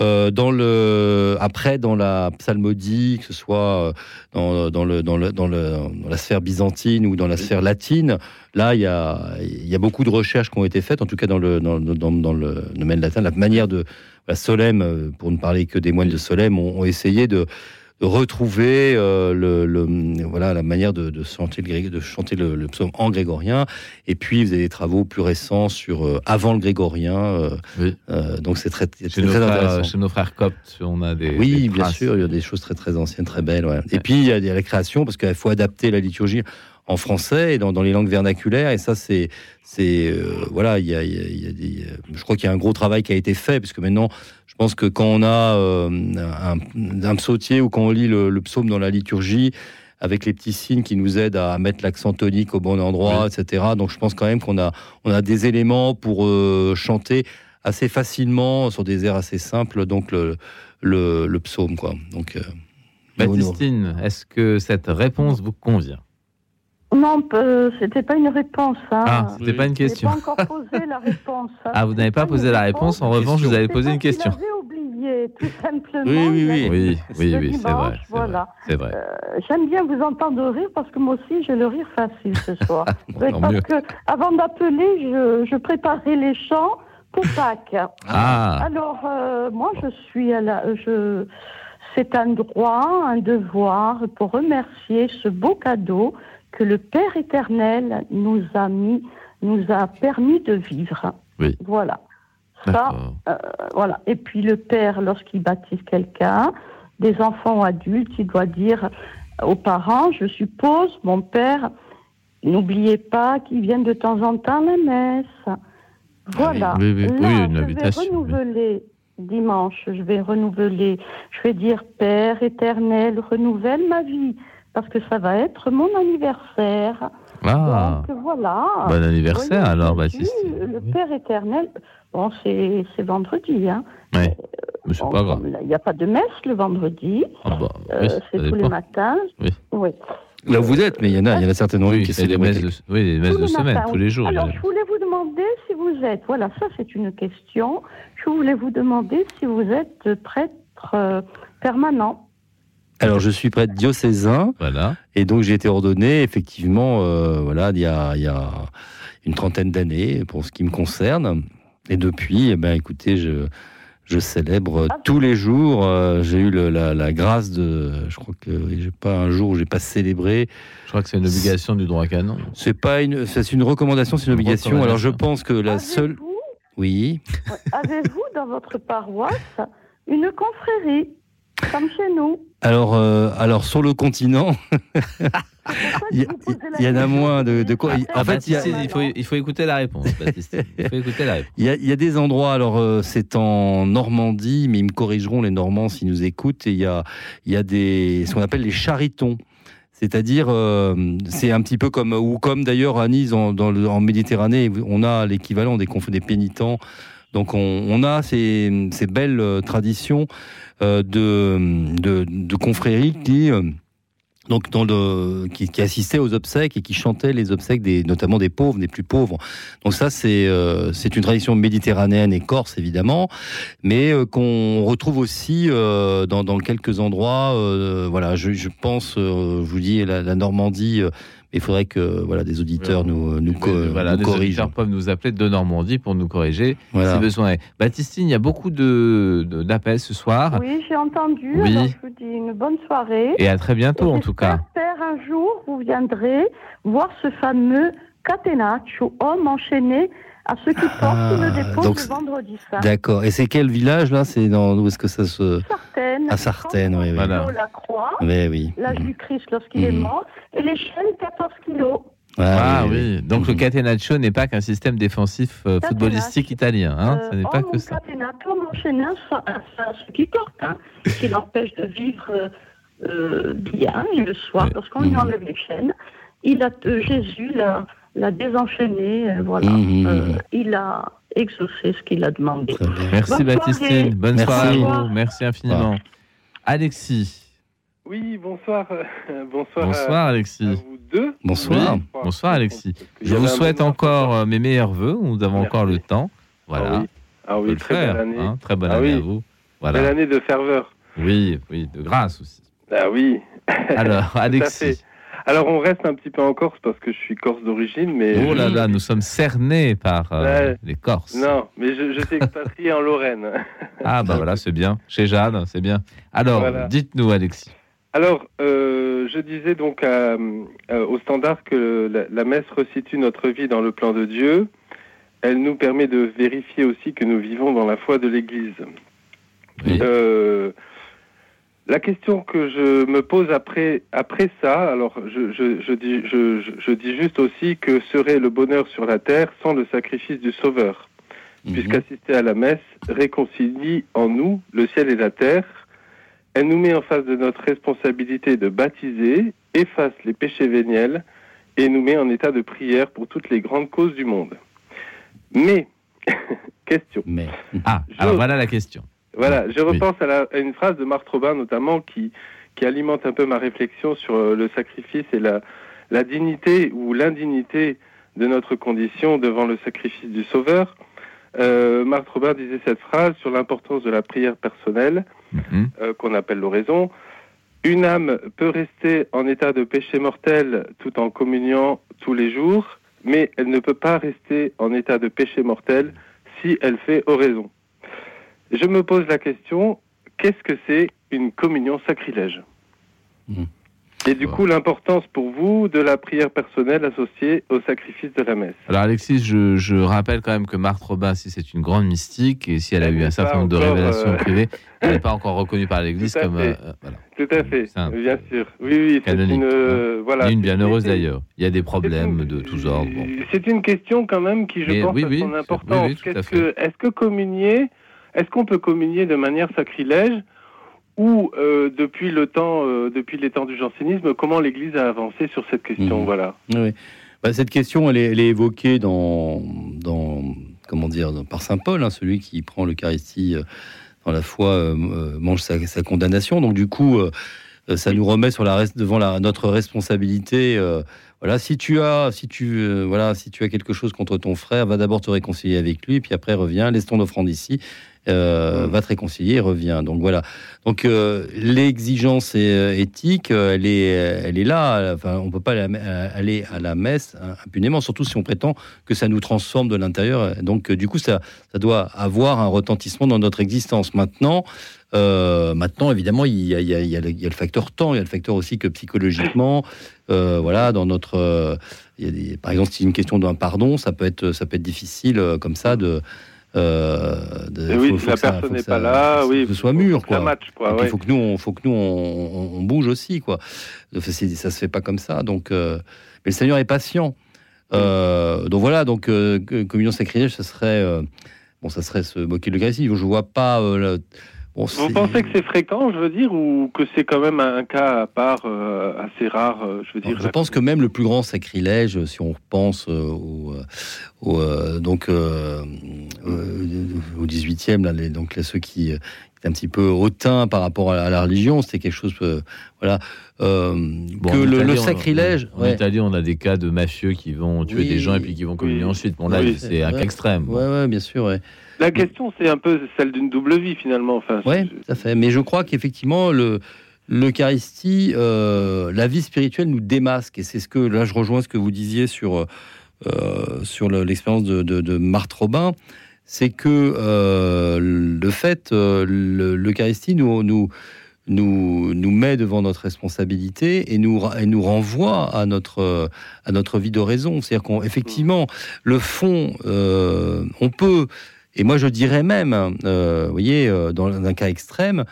Euh, dans le, après, dans la psalmodie, que ce soit euh, dans, dans, le, dans, le, dans, le, dans la sphère byzantine ou dans la sphère latine, là, il y a, il y a beaucoup de recherches qui ont été faites, en tout cas dans le, dans, dans, dans le domaine latin. La manière de. La Solem, euh, pour ne parler que des moines de Solem, ont, ont essayé de, de retrouver euh, le, le- voilà, la manière de, de chanter, le, gré- de chanter le, le psaume en grégorien. Et puis, vous avez des travaux plus récents sur euh, avant le grégorien. euh, Oui. donc, c'est très, Chez très nos, frères, intéressant. chez nos frères coptes, on a des. Oui, des bien sûr, il y a des choses très très anciennes, très belles. ouais. Et puis il y a des créations parce qu'il faut adapter la liturgie en français et dans, dans les langues vernaculaires. Et ça, c'est c'est euh, voilà, il y a, il y a- il y a des. euh, Je crois qu'il y a un gros travail qui a été fait puisque maintenant, je pense que quand on a euh, un, un psautier ou quand on lit le, le psaume dans la liturgie. Avec les petits signes qui nous aident à mettre l'accent tonique au bon endroit, etc. Donc, je pense quand même qu'on a, on a des éléments pour euh, chanter assez facilement sur des airs assez simples. Donc, le, le, le psaume, quoi. Donc, Baptistine, est-ce que cette réponse vous convient? Non, c'était pas une réponse. hein. Ah, c'était pas une Je n'ai question. pas encore posé la réponse. hein. Ah, vous n'avez pas une posé la réponse, en revanche, vous avez posé une question. J'avais oublié, tout simplement. Oui, oui, oui. Oui, oui, oui, c'est vrai. voilà. vrai, C'est vrai. Euh, J'aime bien vous entendre rire parce que moi aussi j'ai le rire facile ce soir. Oui, tant parce mieux. que avant d'appeler, je, je préparais les chants pour Pâques. Ah. Alors euh, moi je suis à la, je, c'est un droit, un devoir pour remercier ce beau cadeau que le Père éternel nous a mis, nous a permis de vivre. Oui. Voilà. Ça, euh, voilà. Et puis le père, lorsqu'il baptise quelqu'un, des enfants ou adultes, il doit dire aux parents, je suppose, mon père, n'oubliez pas qu'il vienne de temps en temps à la messe. Voilà. Ah oui, oui, oui, Là, une je vais renouveler dimanche, je vais renouveler, je vais dire Père éternel, renouvelle ma vie, parce que ça va être mon anniversaire. Ah. Donc voilà. Bon anniversaire, alors, Baptiste. Le Père éternel, bon, c'est c'est vendredi, hein. Oui, mais c'est Bon, pas grave. Il n'y a pas de messe le vendredi. Ah bah, Euh, oui, c'est tous les matins. Oui. Oui. Là où vous êtes, mais il y en a, il y en a certainement une qui c'est les messes de, oui, les messes de semaine, tous oui. les jours. Alors, je voulais vous demander si vous êtes, voilà, ça c'est une question. Je voulais vous demander si vous êtes prêtre euh, permanent. Alors, je suis prêtre diocésain. Voilà. Et donc, j'ai été ordonné, effectivement, euh, voilà, il y, a, il y a une trentaine d'années, pour ce qui me concerne. Et depuis, eh ben, écoutez, je, je célèbre tous les jours. euh, j'ai eu le- la, la grâce de. Je crois que j'ai pas un jour où j'ai pas célébré. Je crois que c'est une obligation du droit canon. C'est pas une, c'est une recommandation, c'est une obligation. Alors, je pense que la seule. Oui. Avez-vous dans votre paroisse une confrérie, comme chez nous Alors, euh, alors sur le continent, il y, en a moins de, de quoi. En fait, il y a- Baptiste, il faut, il faut écouter la réponse, Baptiste. Il faut écouter la réponse. Il y, a, il y a des endroits, alors euh, c'est en Normandie, mais ils me corrigeront les Normands s'ils nous écoutent, et il y a, il y a des, ce qu'on appelle les charitons. C'est-à-dire, euh, c'est un petit peu comme, ou comme d'ailleurs à Nice, en, dans le- en Méditerranée, on a l'équivalent des, des pénitents. Donc on, a ces, belles euh, traditions euh, de, de, de confréries qui... euh, donc aux obsèques et qui chantait les obsèques des, notamment des pauvres, des plus pauvres. Donc ça c'est une tradition méditerranéenne et corse évidemment, mais qu'on retrouve aussi dans, quelques endroits. voilà, je, pense, je vous dis la Normandie. Il faudrait que voilà des auditeurs nous nous, co- Voilà, nous corrigent. auditeurs peuvent nous appeler de Normandie pour nous corriger Voilà. si besoin est. Baptistine, il y a beaucoup de de- d'appels ce soir. Oui, j'ai entendu. Oui. Alors, je vous dis une bonne soirée. Et à très bientôt, en tout cas. J'espère un jour, vous viendrez voir ce fameux catenaccio, homme enchaîné à ceux qui portent une dépose Ah, donc le vendredi saint. D'accord. Et c'est quel village là? C'est dans où est-ce que ça se Sartène. À Sartène, oui, oui. Voilà. La croix, Oui, oui. l'âge du Christ lorsqu'il est Mhm. mort, et l'échelle 14 kilos. Ah, oui, donc le catenaccio n'est pas qu'un système défensif euh, footballistique italien. Hein Euh, Ce n'est oh, pas mon que ça. catenato, à, à- à ceux qui portent, hein, qui l'empêche de vivre euh, euh, bien. Et le soir, lorsqu'on lui enlève les chaînes, il a, euh, Jésus l'a l'a désenchaîné. euh, Voilà. Mmh, Euh, il a exaucé ce qu'il a demandé. Merci Bonne Baptistine. soirée. Bonne Merci. soirée à vous. Merci infiniment. Alexis. Oui, bonsoir. bonsoir. Bonsoir à- Alexis. à vous deux. Bonsoir. Oui, Bonsoir Alexis. Je vous souhaite encore euh, mes meilleurs voeux. Nous avons Merci. encore le temps. Voilà. Ah oui, ah très faire, belle année. hein. Très bonne Ah année oui. à vous. Belle Voilà. année de ferveur. Oui, oui, de grâce aussi. Ah oui. Alors, Tout à Alexis. Alors, on reste un petit peu en Corse parce que je suis corse d'origine, mais. Oh là là, nous sommes cernés par euh, Ouais. les Corses. Non, mais je, je suis expatrié en Lorraine. Ah bah voilà, c'est bien. Chez Jeanne, c'est bien. Alors, Voilà. dites-nous Alexis. Alors, euh, je disais donc euh, au standard que la, la messe resitue notre vie dans le plan de Dieu. Elle nous permet de vérifier aussi que nous vivons dans la foi de l'Église. Oui. La question que je me pose après, après ça, alors je, je, je dis, je, je- je dis juste aussi que serait le bonheur sur la terre sans le sacrifice du Sauveur, puisqu'assister à la messe réconcilie en nous le ciel et la terre. Elle nous met en face de notre responsabilité de baptiser, efface les péchés véniels et nous met en état de prière pour toutes les grandes causes du monde. Mais, question. Mais. Ah, alors voilà la question. Voilà, je Oui. repense à, la- à une phrase de Marthe Robin notamment qui, qui alimente un peu ma réflexion sur euh, le sacrifice et la, la dignité ou l'indignité de notre condition devant le sacrifice du Sauveur. Euh, Marthe Robin disait cette phrase sur l'importance de la prière personnelle Mhm. euh, qu'on appelle l'oraison. Une âme peut rester en état de péché mortel tout en communiant tous les jours, mais elle ne peut pas rester en état de péché mortel si elle fait oraison. Je me pose la question, qu'est-ce que c'est une communion sacrilège Mhm. Et du coup, l'importance pour vous de la prière personnelle associée au sacrifice de la messe. Alors Alexis, je, je rappelle quand même que Marthe Robin, si c'est une grande mystique et si elle a Elle eu un certain nombre de révélations euh, privées, elle n'est pas encore reconnue par l'Église comme euh, voilà, Tout à fait, bien sûr. Oui, oui, c'est une... euh, voilà, Et une bien c'est- heureuse c'est- d'ailleurs. Il y a des problèmes de tous ordres. bon. C'est une question quand même qui, je Mais pense, oui, a oui, son importance. que, est-ce que communier, est-ce qu'on peut communier de manière sacrilège ou euh, depuis le temps, euh, depuis les temps du jansénisme, comment l'Église a avancé sur cette question Mhm. Voilà. Oui. Bah, cette question, elle est, elle est évoquée dans, dans, comment dire, par saint Paul, hein, celui qui prend l'Eucharistie euh, dans la foi mange sa, sa condamnation. Donc du coup, ça nous remet sur la devant la, notre responsabilité. euh, voilà, si tu as, si tu, euh, voilà, si tu as quelque chose contre ton frère, va d'abord te réconcilier avec lui, puis après reviens, laisse ton offrande ici, euh, va te réconcilier et reviens. Donc voilà. Donc euh, l'exigence euh, éthique, euh, elle est, elle est là. Enfin, on peut pas aller à la messe hein, impunément, surtout si on prétend que ça nous transforme de l'intérieur. Donc du coup, ça, ça doit avoir un retentissement dans notre existence. Maintenant, euh, maintenant, évidemment, il y, a, il y a- il y a le facteur temps, il y a le facteur aussi que psychologiquement, euh, voilà, dans notre, euh, il y a des- par exemple, si c'est une question d'un pardon, ça peut être, ça peut être difficile comme ça de. Euh, de- Et oui, faut- si faut la personne n'est ça- pas là, oui, soit faut- mûr, quoi. matche, quoi, Donc, ouais. Il faut que nous, on, faut que nous, on, bouge aussi, quoi. Ça se fait pas comme ça. Donc, euh, mais le Seigneur est patient. Euh, donc voilà, donc euh, communion sacrilège, ça serait, bon, ça serait se moquer de l'Eucharistie. Je vois pas. le- bon, Vous pensez que c'est fréquent, je veux dire, ou que c'est quand même un cas à part, euh, assez rare, euh, je veux dire Je pense que même le plus grand sacrilège, si on pense euh, au, au, euh, donc au 18e, là, les, donc là, ceux qui étaient un petit peu hautains par rapport à, la religion, c'était quelque chose, euh, voilà, euh, Bon, que en le, Italie, le on- sacrilège. En, ouais. Italie, on a des cas de mafieux qui vont tuer Oui. des gens et puis qui vont communier Oui. ensuite. Bon là, Oui. c'est un cas extrême. Ouais, ouais, bien sûr, ouais. La question, c'est un peu celle d'une double vie, finalement. Enfin, Ouais, tout à fait. Mais je crois qu'effectivement, le l'Eucharistie, euh, la vie spirituelle nous démasque. Et c'est ce que, là, je rejoins ce que vous disiez sur, euh, sur le- l'expérience de, de, de Marthe Robin. C'est que euh, le fait, euh, le- l'Eucharistie nous, nous, nous, nous met devant notre responsabilité et nous, et nous renvoie à notre, à notre vie d'oraison. C'est-à-dire qu'effectivement, le fond, on peut, et moi je dirais même, euh, vous voyez, euh, dans un cas extrême,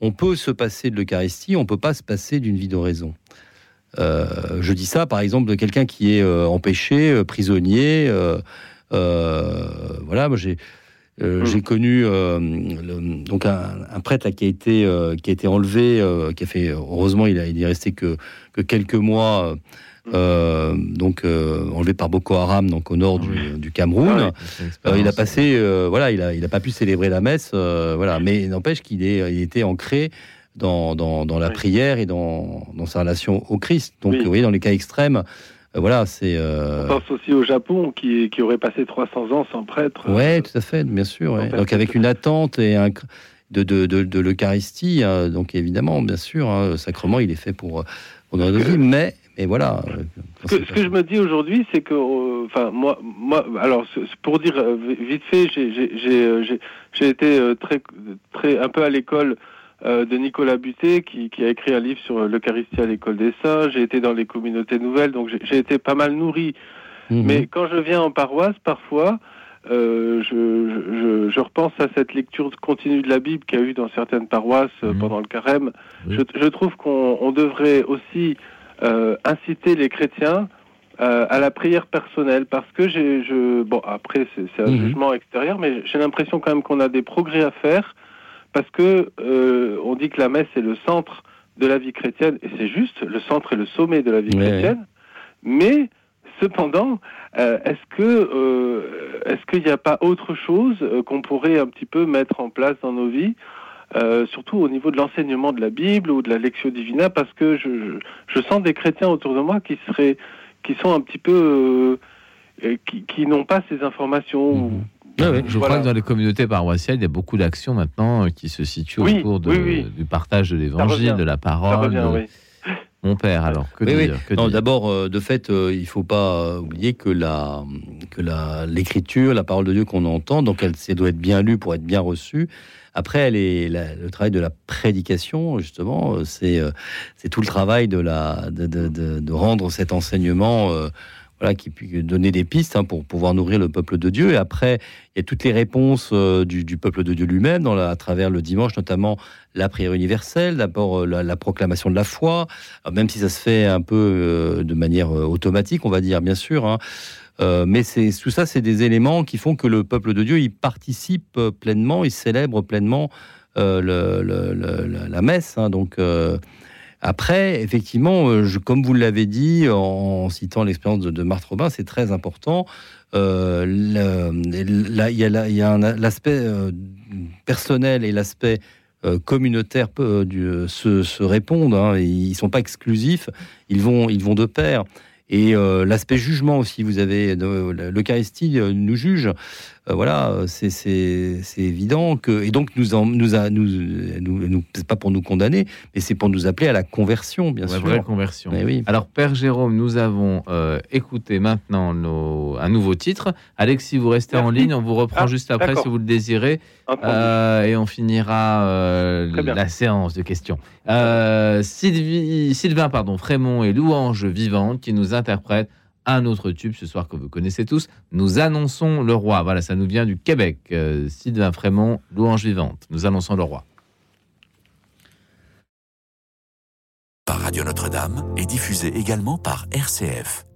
on peut se passer de l'Eucharistie, on peut pas se passer d'une vie d'oraison. Euh, je dis ça, par exemple, de quelqu'un qui est euh, empêché, euh, prisonnier. voilà, moi j'ai euh, j'ai connu le- donc un, un prêtre là, qui a été qui a été enlevé, qui a fait heureusement il, a, il est resté que que quelques mois euh, donc enlevé par Boko Haram, donc au nord du, Cameroun. Ah il a passé, voilà, il a, il a pas pu célébrer la messe, voilà, mais n'empêche qu'il est, il était ancré dans, dans, la prière et dans, dans, sa relation au Christ. Donc, vous voyez, dans les cas extrêmes, voilà, c'est. On pense aussi au Japon qui, qui, aurait passé 300 ans sans prêtre. Oui, tout à fait, bien sûr. Donc avec une attente et un, de, de, de, l'Eucharistie. Hein. donc évidemment, bien sûr, hein, le sacrement, il est fait pour, pour notre vie, mais, voilà. Euh, ce que, ce que je me dis aujourd'hui, c'est que, euh, enfin, moi, moi, alors, pour dire euh, vite fait, j'ai été très, très, un peu à l'école de Nicolas Buté, qui, qui, a écrit un livre sur l'Eucharistie à l'école des saints. J'ai été dans les communautés nouvelles, donc j'ai été pas mal nourri. Mhm. Mais quand je viens en paroisse, parfois, euh, je, je, je, repense à cette lecture continue de la Bible qu'il y a eu dans certaines paroisses euh, mhm. pendant le carême. Je, je, trouve qu'on devrait aussi euh, inciter les chrétiens euh, à la prière personnelle parce que j'ai, je, bon après c'est un mhm. jugement extérieur, mais j'ai l'impression quand même qu'on a des progrès à faire parce que euh, on dit que la messe est le centre de la vie chrétienne et c'est juste le centre et le sommet de la vie chrétienne, mais Cependant, euh, est-ce que est-ce qu'il n'y a pas autre chose qu'on pourrait un petit peu mettre en place dans nos vies, surtout au niveau de l'enseignement de la Bible ou de la lectio divina, parce que je, je, sens des chrétiens autour de moi qui seraient qui sont un petit peu qui, qui n'ont pas ces informations. Mhm. je crois que dans les communautés paroissiales, il y a beaucoup d'actions maintenant qui se situent autour de, du partage de l'évangile, de la parole. Mon père, alors, que dire, D'abord, euh, de fait, euh, il ne faut pas euh, oublier que la que la l'écriture, la parole de Dieu qu'on entend, donc elle, doit être bien lue pour être bien reçue. Après, elle est le travail de la prédication, justement, c'est c'est tout le travail de la de, de, de rendre cet enseignement voilà, qui peut donner des pistes hein, pour pouvoir nourrir le peuple de Dieu. Et après, il y a toutes les réponses euh, du, peuple de Dieu lui-même, à travers le dimanche, notamment la prière universelle, d'abord euh, la, proclamation de la foi, même si ça se fait un peu euh, de manière automatique, on va dire, bien sûr. Hein. mais c'est tout ça, c'est des éléments qui font que le peuple de Dieu, il participe pleinement, il célèbre pleinement la messe. Hein. donc après, effectivement, euh, comme vous l'avez dit en, citant l'expérience de, Marthe Robin, c'est très important. Euh, il y a l'aspect euh, personnel et l'aspect communautaire se, se, répondent. Hein, ils ne sont pas exclusifs, ils vont, ils vont de pair. Et l'aspect jugement aussi, vous avez l'Eucharistie nous juge. Euh, voilà, c'est évident que et donc nous en, nous a nous, nous, c'est pas pour nous condamner, mais c'est pour nous appeler à la conversion, bien sûr. Vraie conversion. oui. Alors Père Jérôme, nous avons euh, écouté maintenant nos, un nouveau titre. Alexis, vous restez en ligne, on vous reprend ah, juste après si vous le désirez, euh, et on finira la séance de questions. Sylvie, Sylvain, pardon, Frémont et Louange Vivante qui nous interprètent un autre tube ce soir que vous connaissez tous. Nous annonçons le roi. Voilà, ça nous vient du Québec. Euh, Sylvain Frémont, louange vivante. Nous annonçons le roi. Par Radio Notre-Dame et diffusé également par RCF.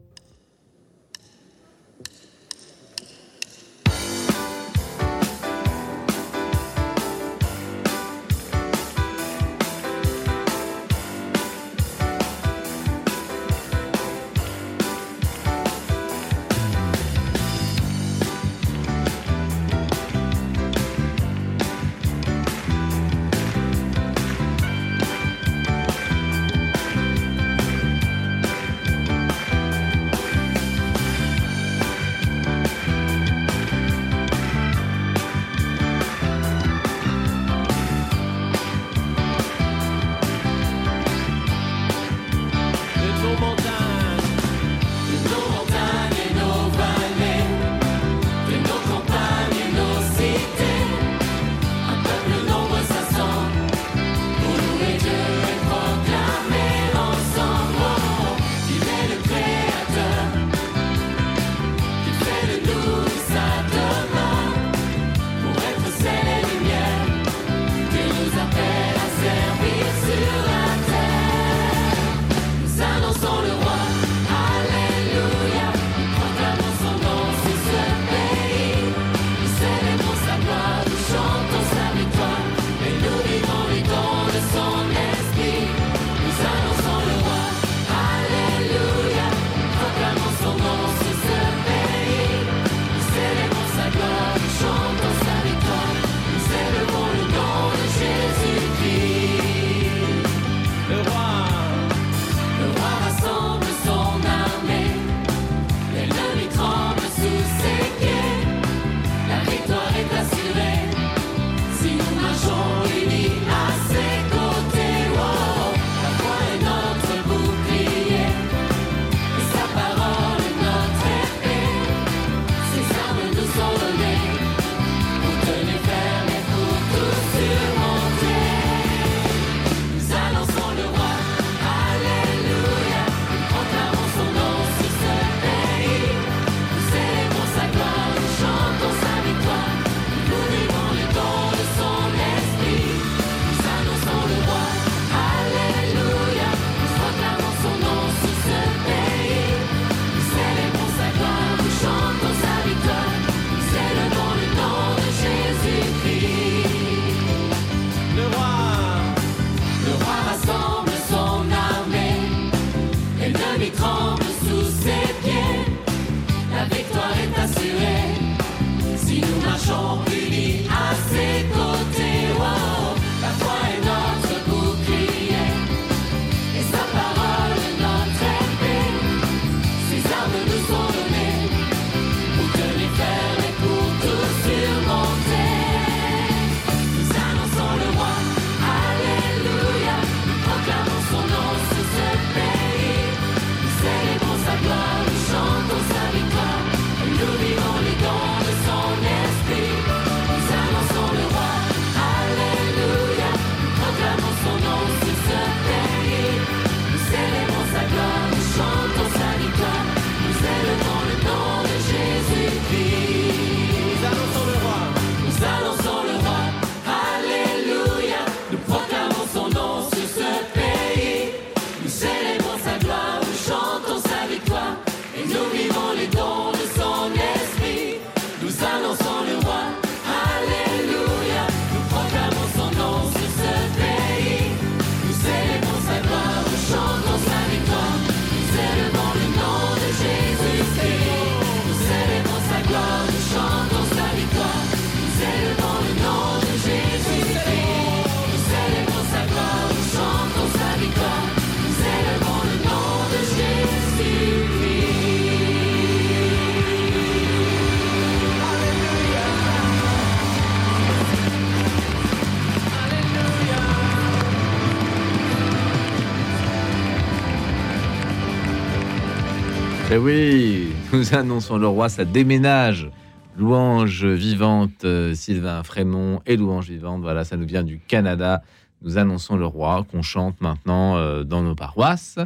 Eh oui, nous annonçons le roi, ça déménage. Louange vivante, euh, Sylvain Frémont et louange vivante, voilà, ça nous vient du Canada. Nous annonçons le roi qu'on chante maintenant euh, dans nos paroisses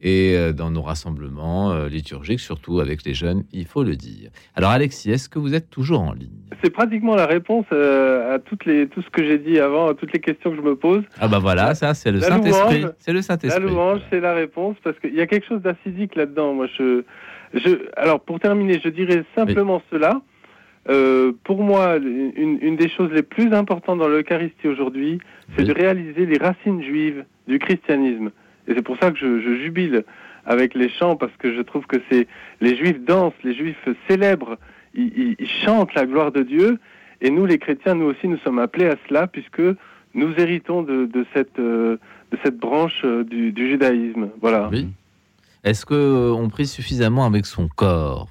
et euh, dans nos rassemblements liturgiques, surtout avec les jeunes, il faut le dire. Alors Alexis, est-ce que vous êtes toujours en ligne? C'est pratiquement la réponse euh, à toutes les, tout ce que j'ai dit avant, à toutes les questions que je me pose. Ah bah voilà, ça c'est le La Saint-Esprit. C'est le La Saint-Esprit. louange, c'est la réponse parce qu'il y a quelque chose d'acidique là-dedans. Moi, je, je, alors pour terminer, je dirais simplement cela. Euh, pour moi, une, une des choses les plus importantes dans l'Eucharistie aujourd'hui, c'est de réaliser les racines juives du christianisme. Et c'est pour ça que je, je jubile avec les chants parce que je trouve que c'est les Juifs dansent, les Juifs célèbrent, ils, ils- ils chantent la gloire de Dieu. Et nous, les chrétiens, nous aussi, nous sommes appelés à cela puisque nous héritons de, de cette euh, de cette branche euh, du, du judaïsme. Voilà. Oui. Est-ce que euh, on prie suffisamment avec son corps,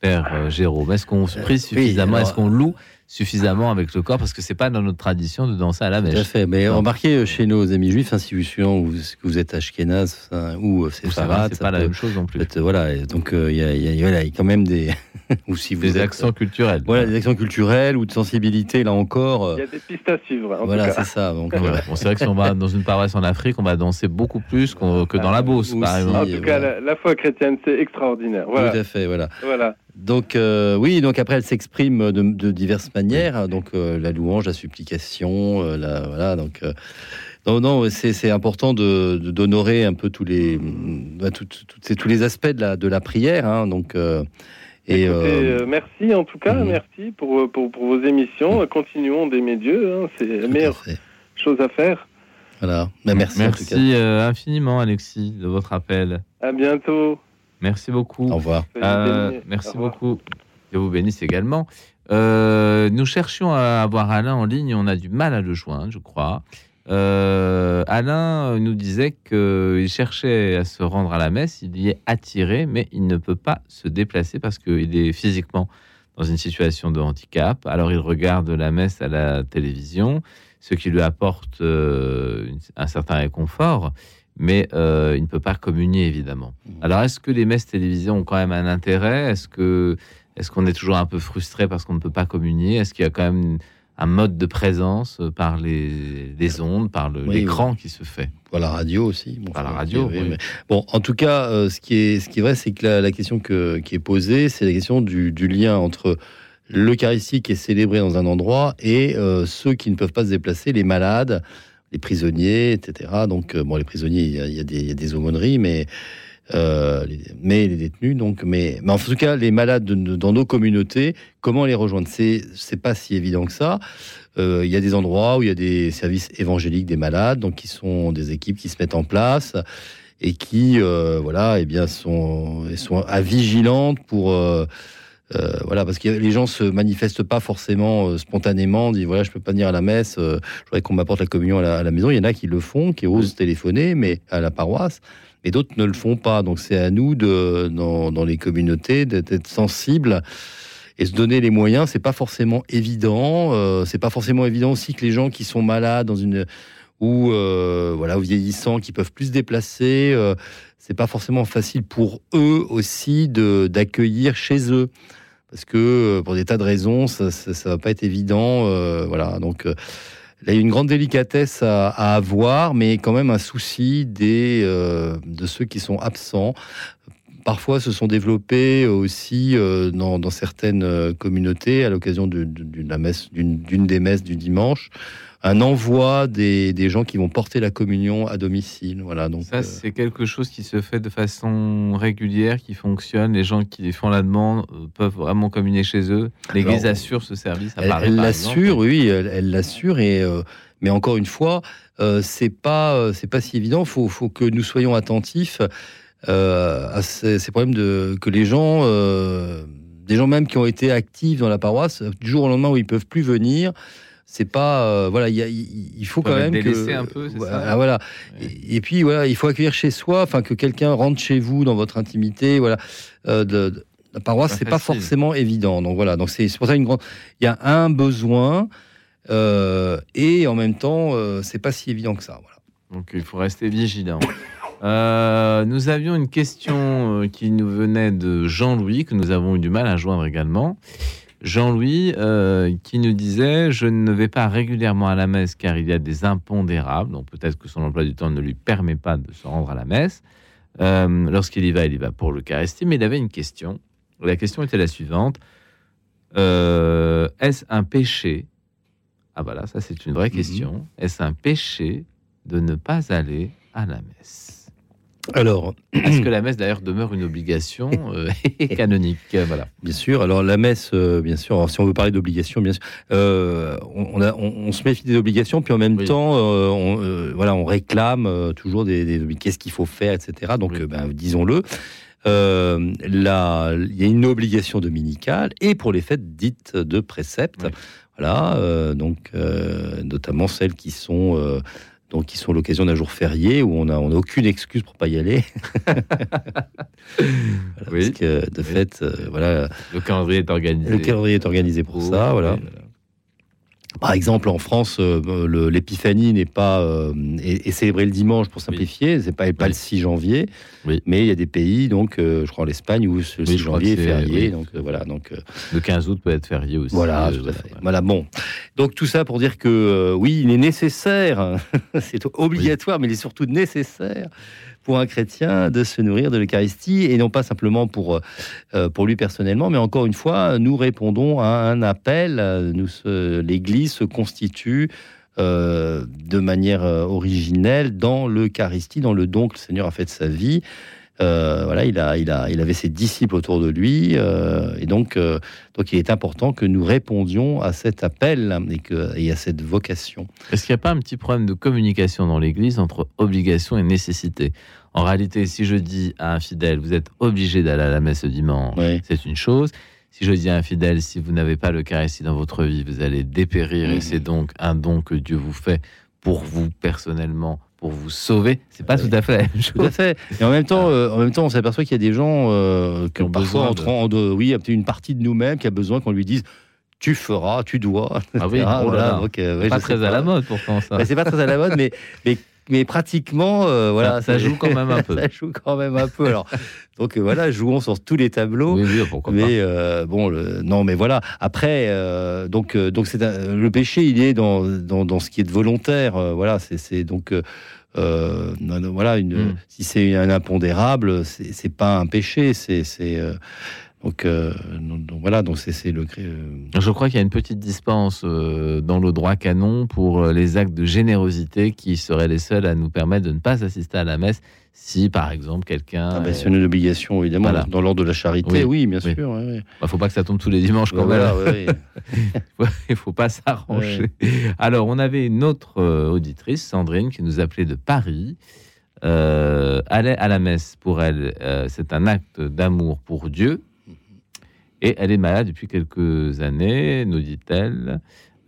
Père Jérôme? Est-ce qu'on prie suffisamment? Est-ce qu'on loue suffisamment avec le corps Parce que c'est pas dans notre tradition de danser à la mèche. Tout à fait. Mais remarquez euh, chez nos amis juifs, hein, si vous suivez, vous, que vous êtes ashkénaze hein, ou euh, ça va, séfarade, c'est ça pas la peut- même chose non plus. voilà. donc euh, il y, a, il y a- voilà, il y a quand même des ou si vous Des êtes- accents culturels. Voilà, des accents culturels ou de sensibilité là encore. euh, Il y a des pistes à suivre. En voilà, tout cas. c'est ça. Donc, Voilà. Bon, c'est vrai que si on va dans une paroisse en Afrique, on va danser beaucoup plus que dans la Beauce, par Aussi, exemple. En tout cas, la, la foi chrétienne, c'est extraordinaire. Voilà. Tout à fait, voilà. Voilà. Donc euh, oui, donc après elle s'exprime de, de diverses manières, donc euh, la louange, la supplication, euh, la, voilà, donc euh, non, non, c'est c'est important de de- d'honorer un peu tous les bah, tout- tous les aspects de la de la prière, hein, donc euh, et Écoutez, merci en tout cas, merci pour, pour, pour vos émissions. Continuons d'aimer Dieu, hein, c'est la meilleure chose à faire. voilà, Bah, merci, en tout cas. Merci euh, infiniment, Alexis, de votre appel. À bientôt. Merci beaucoup. Au revoir. Euh, merci Au revoir. beaucoup. Dieu vous bénisse également. Euh, nous cherchions à avoir Alain en ligne. On a du mal à le joindre, je crois. Euh, Alain nous disait qu'il cherchait à se rendre à la messe. Il y est attiré, mais il ne peut pas se déplacer parce qu'il est physiquement dans une situation de handicap. Alors il regarde la messe à la télévision, ce qui lui apporte euh, un certain réconfort, mais euh, il ne peut pas communier évidemment. Alors est-ce que les messes télévisées ont quand même un intérêt? Est-ce que est-ce qu'on est toujours un peu frustré parce qu'on ne peut pas communier? Est-ce qu'il y a quand même un mode de présence euh, par les, les ondes, par Oui, l'écran qui se fait? Pour la radio aussi. Bon, Par la radio, oui, oui. mais- Bon, en tout cas, euh, ce, qui est, ce qui est vrai, c'est que la, la question que, qui est posée, c'est la question du, du lien entre l'Eucharistie qui est célébrée dans un endroit et euh, ceux qui ne peuvent pas se déplacer, les malades, les prisonniers, etc. Donc, euh, bon, les prisonniers, il y a, des, aumôneries, mais, euh, les, mais les détenus, donc, mais, mais en tout cas, les malades de- de- dans nos communautés, comment les rejoindre? C'est pas si évident que ça. Euh, il y a des endroits où il y a des services évangéliques des malades, donc qui sont des équipes qui se mettent en place et qui, voilà, eh bien, sont, sont vigilantes pour, euh, voilà, parce que les gens se manifestent pas forcément euh, spontanément, disent voilà, je peux pas venir à la messe, euh, je voudrais qu'on m'apporte la communion à la, à la maison. Il y en a qui le font, qui osent téléphoner, mais à la paroisse. Et d'autres ne le font pas. Donc c'est à nous de, dans, dans les communautés d'être sensibles et se donner les moyens, c'est pas forcément évident. C'est pas forcément évident aussi que les gens qui sont malades dans une ou euh, voilà, ou vieillissants, qui peuvent plus se déplacer, euh, c'est pas forcément facile pour eux aussi de d'accueillir chez eux, parce que euh, pour des tas de raisons, ça, ça va pas être évident. euh, voilà, donc euh, il y a une grande délicatesse à, avoir, mais quand même un souci des de ceux qui sont absents parfois se sont développés aussi dans, certaines communautés à l'occasion d'une des messes du dimanche, un envoi des, des gens qui vont porter la communion à domicile. Voilà, donc Ça, euh, c'est quelque chose qui se fait de façon régulière, qui fonctionne. Les gens qui font la demande euh, peuvent vraiment communier chez eux. L'Église assure ce service. à Elle Paris, elle par l'assure, oui, elle l'assure. Et euh, mais encore une fois, euh, c'est pas c'est pas si évident. Faut faut que nous soyons attentifs à ces, ces problèmes de que les gens, des gens même qui ont été actifs dans la paroisse, du jour au lendemain où ils peuvent plus venir. C'est pas euh, voilà, il faut quand même délaissés que un peu, c'est voilà, ça voilà. Et, et puis voilà, il faut accueillir chez soi, enfin que quelqu'un rentre chez vous dans votre intimité, voilà. Euh, de, de- la paroisse, c'est pas forcément évident. Donc voilà, donc c'est pour ça une grande. Il y a un besoin euh, et en même temps, c'est pas si évident que ça. Voilà. Donc il faut rester vigilant. Euh, nous avions une question qui nous venait de Jean-Louis, que nous avons eu du mal à joindre également. Jean-Louis euh, qui nous disait Je ne vais pas régulièrement à la messe car il y a des impondérables. Donc peut-être que son emploi du temps ne lui permet pas de se rendre à la messe. Euh, Lorsqu'il y va, il y va pour l'Eucharistie. Mais il avait une question. La question était la suivante Euh, Est-ce un péché? Ah voilà, ça c'est une vraie question. Est-ce un péché de ne pas aller à la messe? Alors, Est-ce que la messe d'ailleurs demeure une obligation euh, canonique Voilà. Bien sûr. Alors la messe, euh, bien sûr. alors, si on veut parler d'obligations, bien sûr, euh, on, on a- on- on se méfie des obligations, puis en même temps, on, voilà, on réclame toujours des, des qu'est-ce qu'il faut faire, etc. Donc, ben, disons-le. Là, il y a une obligation dominicale et pour les fêtes dites de précepte, voilà, donc notamment celles qui sont donc qui sont l'occasion d'un jour férié où on a on a aucune excuse pour pas y aller. Voilà, Parce que de fait, euh, voilà, Le calendrier est organisé. le calendrier est organisé pour ça, voilà. Par exemple, en France, euh, le- l'épiphanie n'est pas euh, est, est célébrée le dimanche pour simplifier. C'est pas pas le 6 janvier, mais il y a des pays, donc euh, je crois l'Espagne où ce 6 je crois janvier est férié. oui. Donc euh, voilà, donc Le 15 août peut être férié aussi. voilà, tout à fait. Voilà, bon. Donc tout ça pour dire que oui, il est nécessaire, c'est obligatoire, mais il est surtout nécessaire pour un chrétien de se nourrir de l'Eucharistie et non pas simplement pour euh, pour lui personnellement, mais encore une fois, nous répondons à un appel. l'Église se constitue. euh, de manière euh, originelle dans l'Eucharistie, dans le don que le Seigneur a fait de sa vie. Euh, voilà, il, a, il, a, il avait ses disciples autour de lui, euh, et donc, euh, donc il est important que nous répondions à cet appel et, que, et à cette vocation. Est-ce qu'il n'y a pas un petit problème de communication dans l'Église entre obligation et nécessité? En réalité, si je dis à un fidèle, vous êtes obligé d'aller à la messe le dimanche, c'est une chose. Si je dis à un fidèle, si vous n'avez pas l'Eucharistie dans votre vie, vous allez dépérir, et c'est donc un don que Dieu vous fait pour vous personnellement, pour vous sauver. C'est pas tout à fait la même chose. Tout à fait. Et en même temps, euh, en même temps, on s'aperçoit qu'il y a des gens euh, que ont parfois besoin entrant en de, oui, une partie de nous-mêmes qui a besoin qu'on lui dise. Tu feras, tu dois. Ah oui, etc. oh là Voilà, euh, ouais, pas très à la mode pourtant ça. Bah, c'est pas très à la mode, mais, mais, mais pratiquement, euh, voilà. Ça- ça c'est- joue quand même un peu. ça joue quand même un peu. Alors, donc euh, voilà, jouons sur tous les tableaux. Oui, oui, pourquoi mais euh, bon, le- non, mais voilà. Après, euh, donc, euh, donc c'est le péché, il est dans, dans, dans ce qui est de volontaire. euh, voilà, c'est- donc. non, non, voilà, une, Mm. si c'est un impondérable, c'est pas un péché, c'est c'est, donc, euh, donc, donc voilà, donc c'est c'est le euh, Je crois qu'il y a une petite dispense euh, dans le droit canon pour les actes de générosité qui seraient les seuls à nous permettre de ne pas assister à la messe si, par exemple, quelqu'un. ah ben, est- c'est une obligation évidemment Voilà. dans l'ordre de la charité, oui, bien oui. sûr. ouais, ouais. Bah, faut pas que ça tombe tous les dimanches quand même. ouais. Il faut pas s'arranger. Alors, on avait une autre auditrice, Sandrine, qui nous appelait de Paris. Aller à la messe, pour elle, c'est un acte d'amour pour Dieu. Et elle est malade depuis quelques années, nous dit-elle.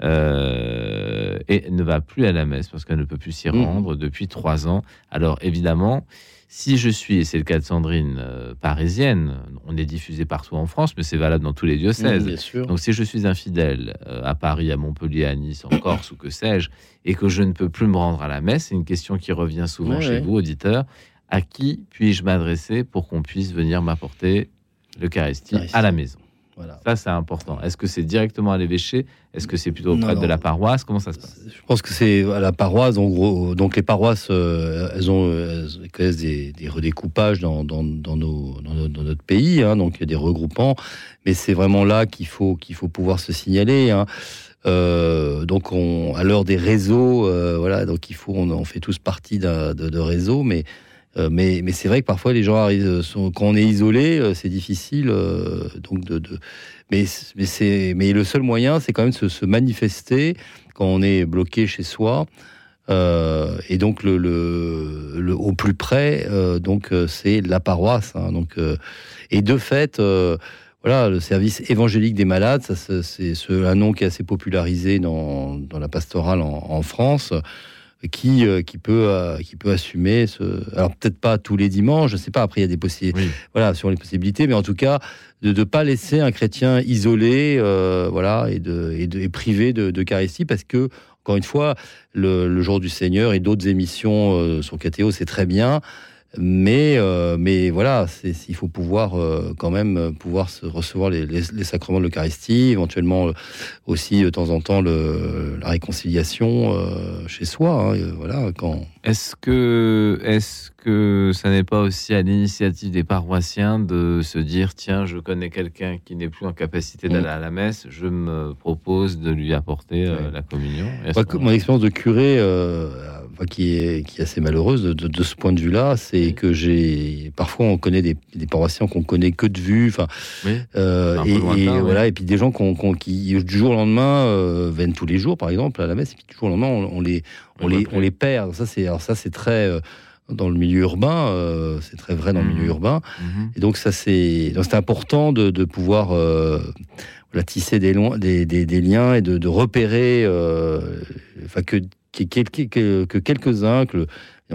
euh, et ne va plus à la messe parce qu'elle ne peut plus s'y Mhm. rendre depuis trois ans. Alors évidemment, si je suis, et c'est le cas de Sandrine, euh, parisienne, on est diffusé partout en France, mais c'est valable dans tous les diocèses. Mhm, bien sûr. Donc si je suis infidèle euh, à Paris, à Montpellier, à Nice, en Corse ou que sais-je, et que je ne peux plus me rendre à la messe, c'est une question qui revient souvent Ouais, chez ouais. vous, auditeurs. À qui puis-je m'adresser pour qu'on puisse venir m'apporter l'Eucharistie à la maison? Ça, c'est important. Est-ce que c'est directement à l'évêché? Est-ce que c'est plutôt auprès de la paroisse? Comment ça se passe? Je pense que c'est à la paroisse, en gros. Donc les paroisses, euh, elles ont elles connaissent des, des redécoupages dans, dans, dans nos, dans, nos- dans notre pays, hein, donc il y a des regroupements. Mais c'est vraiment là qu'il faut qu'il faut pouvoir se signaler. hein. Euh, donc on, à l'heure des réseaux, euh, voilà, donc il faut, on, on fait tous partie de, de réseaux, mais mais, mais c'est vrai que parfois les gens arrivent, sont, quand on est isolé, euh, c'est difficile. euh, donc de, mais mais c'est mais le seul moyen, c'est quand même se, se manifester quand on est bloqué chez soi. Euh, et donc le, le, au plus près, euh, donc euh, c'est la paroisse. hein, donc euh, et de fait, euh, voilà, le service évangélique des malades, c'est- c'est ce- un nom qui est assez popularisé dans, dans la pastorale en France, qui euh, qui peut euh, qui peut assumer ce. Alors peut-être pas tous les dimanches, je sais pas. Après il y a des possibilités, voilà, sur les possibilités, mais en tout cas de ne pas laisser un chrétien isolé, euh, voilà, et de et, de, et privé de, d'Eucharistie, parce que encore une fois, le, le jour du Seigneur et d'autres émissions sur KTO, c'est très bien. Mais, euh, mais voilà, il faut pouvoir euh, quand même euh, pouvoir se recevoir les, les- les sacrements de l'Eucharistie, éventuellement aussi de temps en temps le, la réconciliation euh, chez soi. hein, voilà, quand Est-ce que, est-ce que ça n'est pas aussi à l'initiative des paroissiens de se dire tiens, je connais quelqu'un qui n'est plus en capacité d'aller à la messe, je me propose de lui apporter la communion? Moi, mon expérience de curé, qui, est, qui est assez malheureuse de, de- de ce point de vue-là, c'est que j'ai parfois on connaît des, des paroissiens qu'on connaît que de vue, enfin, euh, et, lointain, et oui. voilà, et puis des gens qui du jour au lendemain euh, viennent tous les jours, par exemple, à la messe, et puis du jour au lendemain, on, on les, on, les, on les perd. Ça, c'est, alors ça, c'est très euh, dans le milieu urbain, euh, c'est très vrai dans le milieu urbain. Et donc ça, c'est, c'est important de, de pouvoir euh, voilà, tisser des, loin- des, des, des liens et de, de repérer, euh, enfin que, que, que, que- que quelques-uns, que le-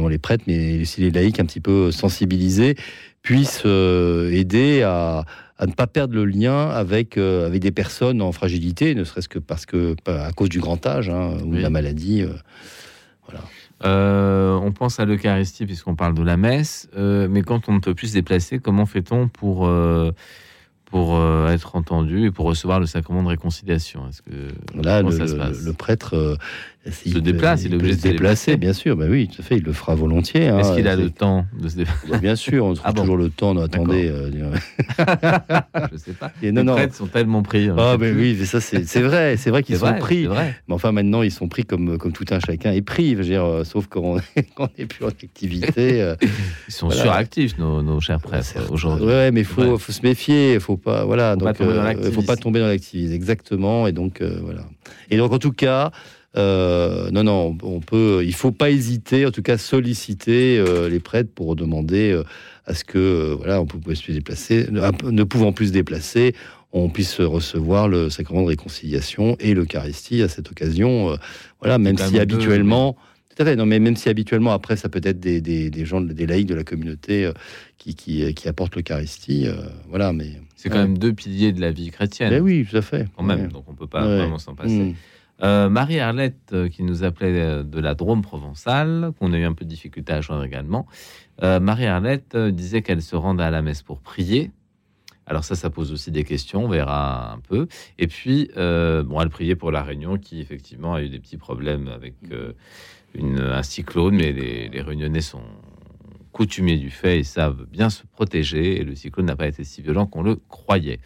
les prêtres, mais aussi les laïcs un petit peu sensibilisés, puissent euh, aider à, à ne pas perdre le lien avec, euh, avec des personnes en fragilité, ne serait-ce que parce que à cause du grand âge hein, ou de la maladie. euh, Euh, on pense à l'Eucharistie puisqu'on parle de la messe, euh, mais quand on ne peut plus se déplacer, comment fait-on pour, euh, pour être entendu et pour recevoir le sacrement de réconciliation? Est-ce que Là, le, ça se passe le prêtre euh, s'il Se déplace, il est obligé de se déplacer, bien sûr. Bah oui, tout à fait, il le fera volontiers. hein, Est-ce qu'il a le temps de se déplacer Bah, Bien sûr, on trouve Ah bon toujours le temps. Attendez. euh, Je sais pas. Et Les non, prêtres sont tellement pris. hein, Ah, plus. oui, mais ça, c'est vrai. C'est vrai qu'ils sont vrai, pris. vrai. Mais enfin, maintenant, ils sont pris comme, comme tout un chacun est pris. Je veux dire, euh, sauf quand on n'est plus en activité. euh, Ils sont voilà. suractifs, nos, nos chers prêtres, aujourd'hui. Ouais, mais faut, faut se méfier, faut pas, voilà, Faut pas donc, euh, faut pas tomber dans l'activisme, exactement, et donc euh, voilà. Et donc en tout cas, euh, non, non, on peut, il faut pas hésiter, en tout cas solliciter euh, les prêtres pour demander euh, à ce que, voilà, on peut se déplacer, ne, ne pouvant plus se déplacer, on puisse recevoir le sacrement de réconciliation et l'Eucharistie à cette occasion, voilà, même si habituellement. Tout à fait, non, mais même si habituellement, après, ça peut être des, des, des gens, des laïcs de la communauté qui, qui, qui apportent l'Eucharistie, voilà, mais... C'est quand même deux piliers de la vie chrétienne. Ben oui, tout à fait. Quand même, Ouais. donc on peut pas Ouais. vraiment s'en passer. Mm. Euh, Marie-Arlette, euh, qui nous appelait euh, de la Drôme provençale, qu'on a eu un peu de difficulté à joindre également. Marie-Arlette disait qu'elle se rendait à la messe pour prier. Alors ça, ça pose aussi des questions, on verra un peu. Et puis, bon, elle priait pour la Réunion, qui effectivement a eu des petits problèmes avec une, un cyclone, mais les, Réunionnais sont coutumiers du fait et savent bien se protéger, et le cyclone n'a pas été si violent qu'on le croyait.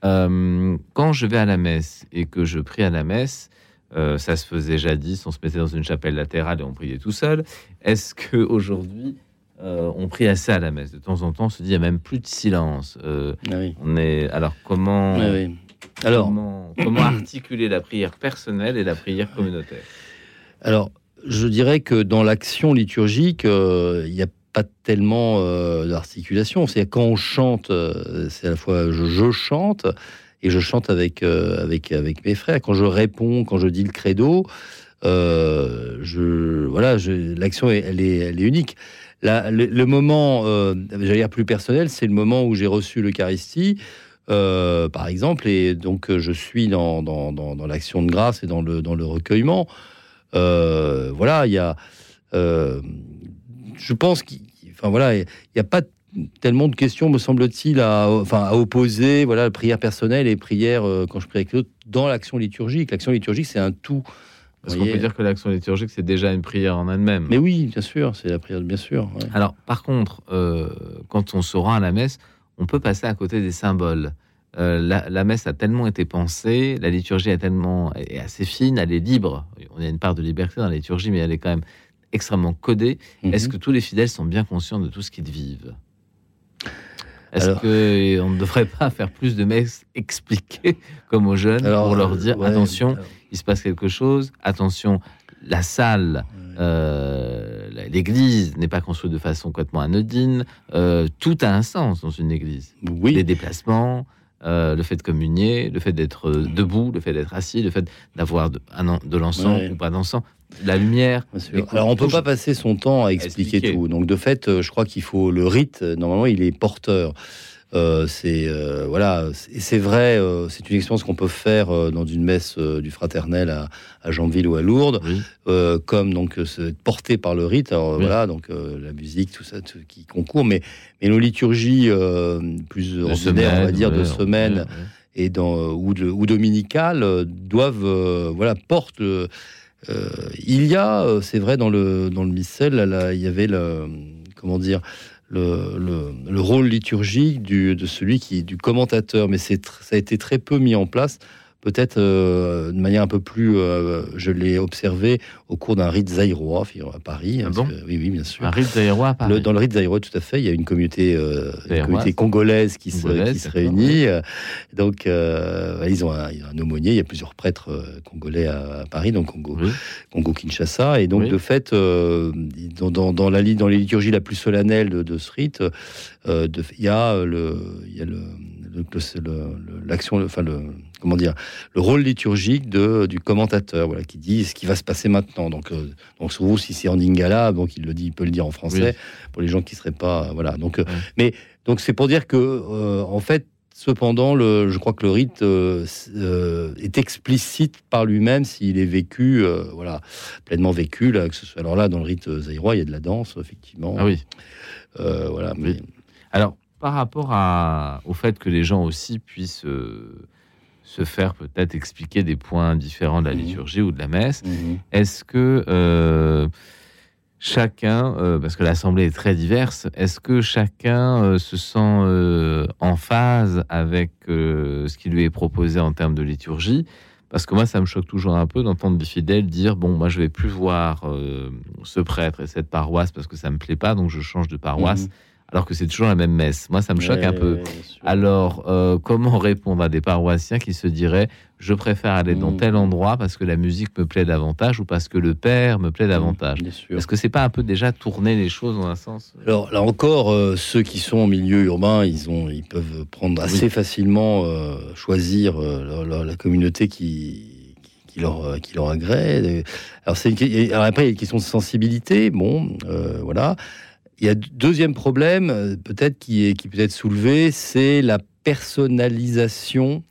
Quand je vais à la messe et que je prie à la messe, euh, ça se faisait jadis, on se mettait dans une chapelle latérale et on priait tout seul. Est-ce que aujourd'hui euh, on prie assez à la messe? De temps en temps, on se dit il y a même plus de silence. Euh, On est alors comment Ah oui. Alors- comment, comment articuler la prière personnelle et la prière communautaire? Alors, je dirais que dans l'action liturgique, il n'y a pas tellement d'articulation. C'est quand on chante, c'est à la fois je, je chante et je chante avec, euh, avec, avec mes frères. Quand je réponds, quand je dis le credo, euh, je, voilà, l'action, elle est, elle est unique. La- le, moment, euh, j'allais dire plus personnel, c'est le moment où j'ai reçu l'Eucharistie. par exemple, et donc je suis dans, dans, dans, l'action de grâce et dans le, dans le recueillement. Voilà, il y a. je pense qu'il. Voilà, il n'y a pas. Tellement de questions, me semble-t-il, à, enfin, à opposer voilà, prière personnelle et prière euh, quand je prie avec l'autre dans l'action liturgique. L'action liturgique, c'est un tout. Parce qu'on peut dire que l'action liturgique, c'est déjà une prière en elle-même. Mais oui, bien sûr, c'est la prière, bien sûr. ouais. Alors, par contre, euh, quand on se rend à la messe, on peut passer à côté des symboles. Euh, la, la messe a tellement été pensée, la liturgie est tellement est assez fine, elle est libre. On a une part de liberté dans la liturgie, mais elle est quand même extrêmement codée. Mhm. Est-ce que tous les fidèles sont bien conscients de tout ce qu'ils vivent? Est-ce qu'on ne devrait pas faire plus de messes expliquées comme aux jeunes Alors, pour leur dire ouais, attention, alors- il se passe quelque chose, attention, la salle, euh, l'église n'est pas construite de façon complètement anodine, euh, tout a un sens dans une église. Oui. Les déplacements, euh, le fait de communier, le fait d'être debout, le fait d'être assis, le fait d'avoir de, de l'encens Ouais. ou pas d'encens, la lumière. Alors on peut pas passer son temps à expliquer, expliquer. tout. Donc de fait, euh, je crois qu'il faut le rite. euh, Normalement, il est porteur. Euh, c'est euh, voilà, c'est vrai. euh, c'est une expérience qu'on peut faire dans une messe du fraternel à, à Janville ou à Lourdes, Oui. comme donc porté par le rite. Alors Oui. voilà, donc la musique, tout ça, tout- qui concourt. Mais mais nos liturgies plus ordinaires, on va dire, de semaine ouais, ouais. et dans ou, de, ou dominicales doivent voilà portent euh, il y a euh, c'est vrai dans le dans missel il y avait le comment dire le, le, le rôle liturgique du, de celui qui du commentateur mais ça a été très peu mis en place peut-être euh, de manière un peu plus euh, je l'ai observé au cours d'un rite zaïrois à Paris Ah parce bon que- oui oui bien sûr Un rite zaïrois à Paris. le- dans le rite zaïrois, tout à fait, il y a une communauté, euh, une communauté congolaise qui se, qui réunit. Donc, ils, ont un, ils ont un aumônier. Il y a plusieurs prêtres congolais à, à Paris, donc Congo, Oui. Congo-Kinshasa. Et donc, Oui. de fait, dans, dans, dans la, dans les liturgies la plus solennelle de, de ce rite, il y a le, y a l'action, enfin le, comment dire, le rôle liturgique de, du commentateur, voilà, qui dit ce qui va se passer maintenant. Donc, euh, donc souvent, si c'est en lingala, donc il le dit, il peut le dire en français Oui. pour les gens qui seraient pas, voilà. Donc, euh, mais donc c'est pour dire que, euh, en fait, cependant, le, je crois que le rite euh, euh, est explicite par lui-même s'il est vécu, euh, voilà, pleinement vécu. Là, que ce soit, alors là, dans le rite euh, zaïrois, il y a de la danse, effectivement. Ah oui. Euh, voilà. Mais. Alors, par rapport à, au fait que les gens aussi puissent euh, se faire peut-être expliquer des points différents de la Mhm. liturgie ou de la messe, Mhm. est-ce que euh, chacun, euh, parce que l'assemblée est très diverse, est-ce que chacun euh, se sent en phase avec ce qui lui est proposé en termes de liturgie? Parce que moi, ça me choque toujours un peu d'entendre des fidèles dire bon, moi, je vais plus voir ce prêtre et cette paroisse parce que ça me plaît pas, donc je change de paroisse, Mhm. Alors que c'est toujours la même messe. Moi, ça me choque Ouais, un peu. Alors, euh, comment répondre à des paroissiens qui se diraient je préfère aller dans Mhm. tel endroit parce que la musique me plaît davantage ou parce que le père me plaît davantage? Bien sûr. Est-ce que c'est pas un peu déjà tourner les choses dans un sens? Alors là encore, euh, ceux qui sont en milieu urbain, ils ont, ils peuvent prendre assez Oui. facilement euh, choisir la communauté qui, qui, leur, qui leur agrée. Alors c'est après il y a une question de sensibilité. Bon, euh, voilà. Il y a deuxième problème, euh, peut-être qui est qui peut être soulevé, c'est la personnalisation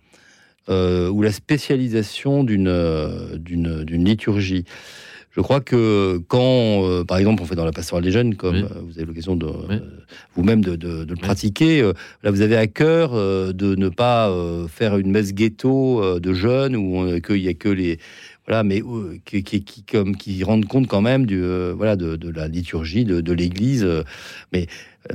euh, ou la spécialisation d'une euh, d'une liturgie. Je crois que quand, euh, par exemple, on fait dans la pastorale des jeunes, comme Oui. vous avez l'occasion de Oui. vous-même de, de- de le pratiquer, là vous avez à cœur de ne pas faire une messe ghetto de jeunes où on- qu'il y a que les voilà, mais euh, qui, qui, qui- comme qui rendent compte quand même du euh, voilà de, de la liturgie de, de l'Église. euh, mais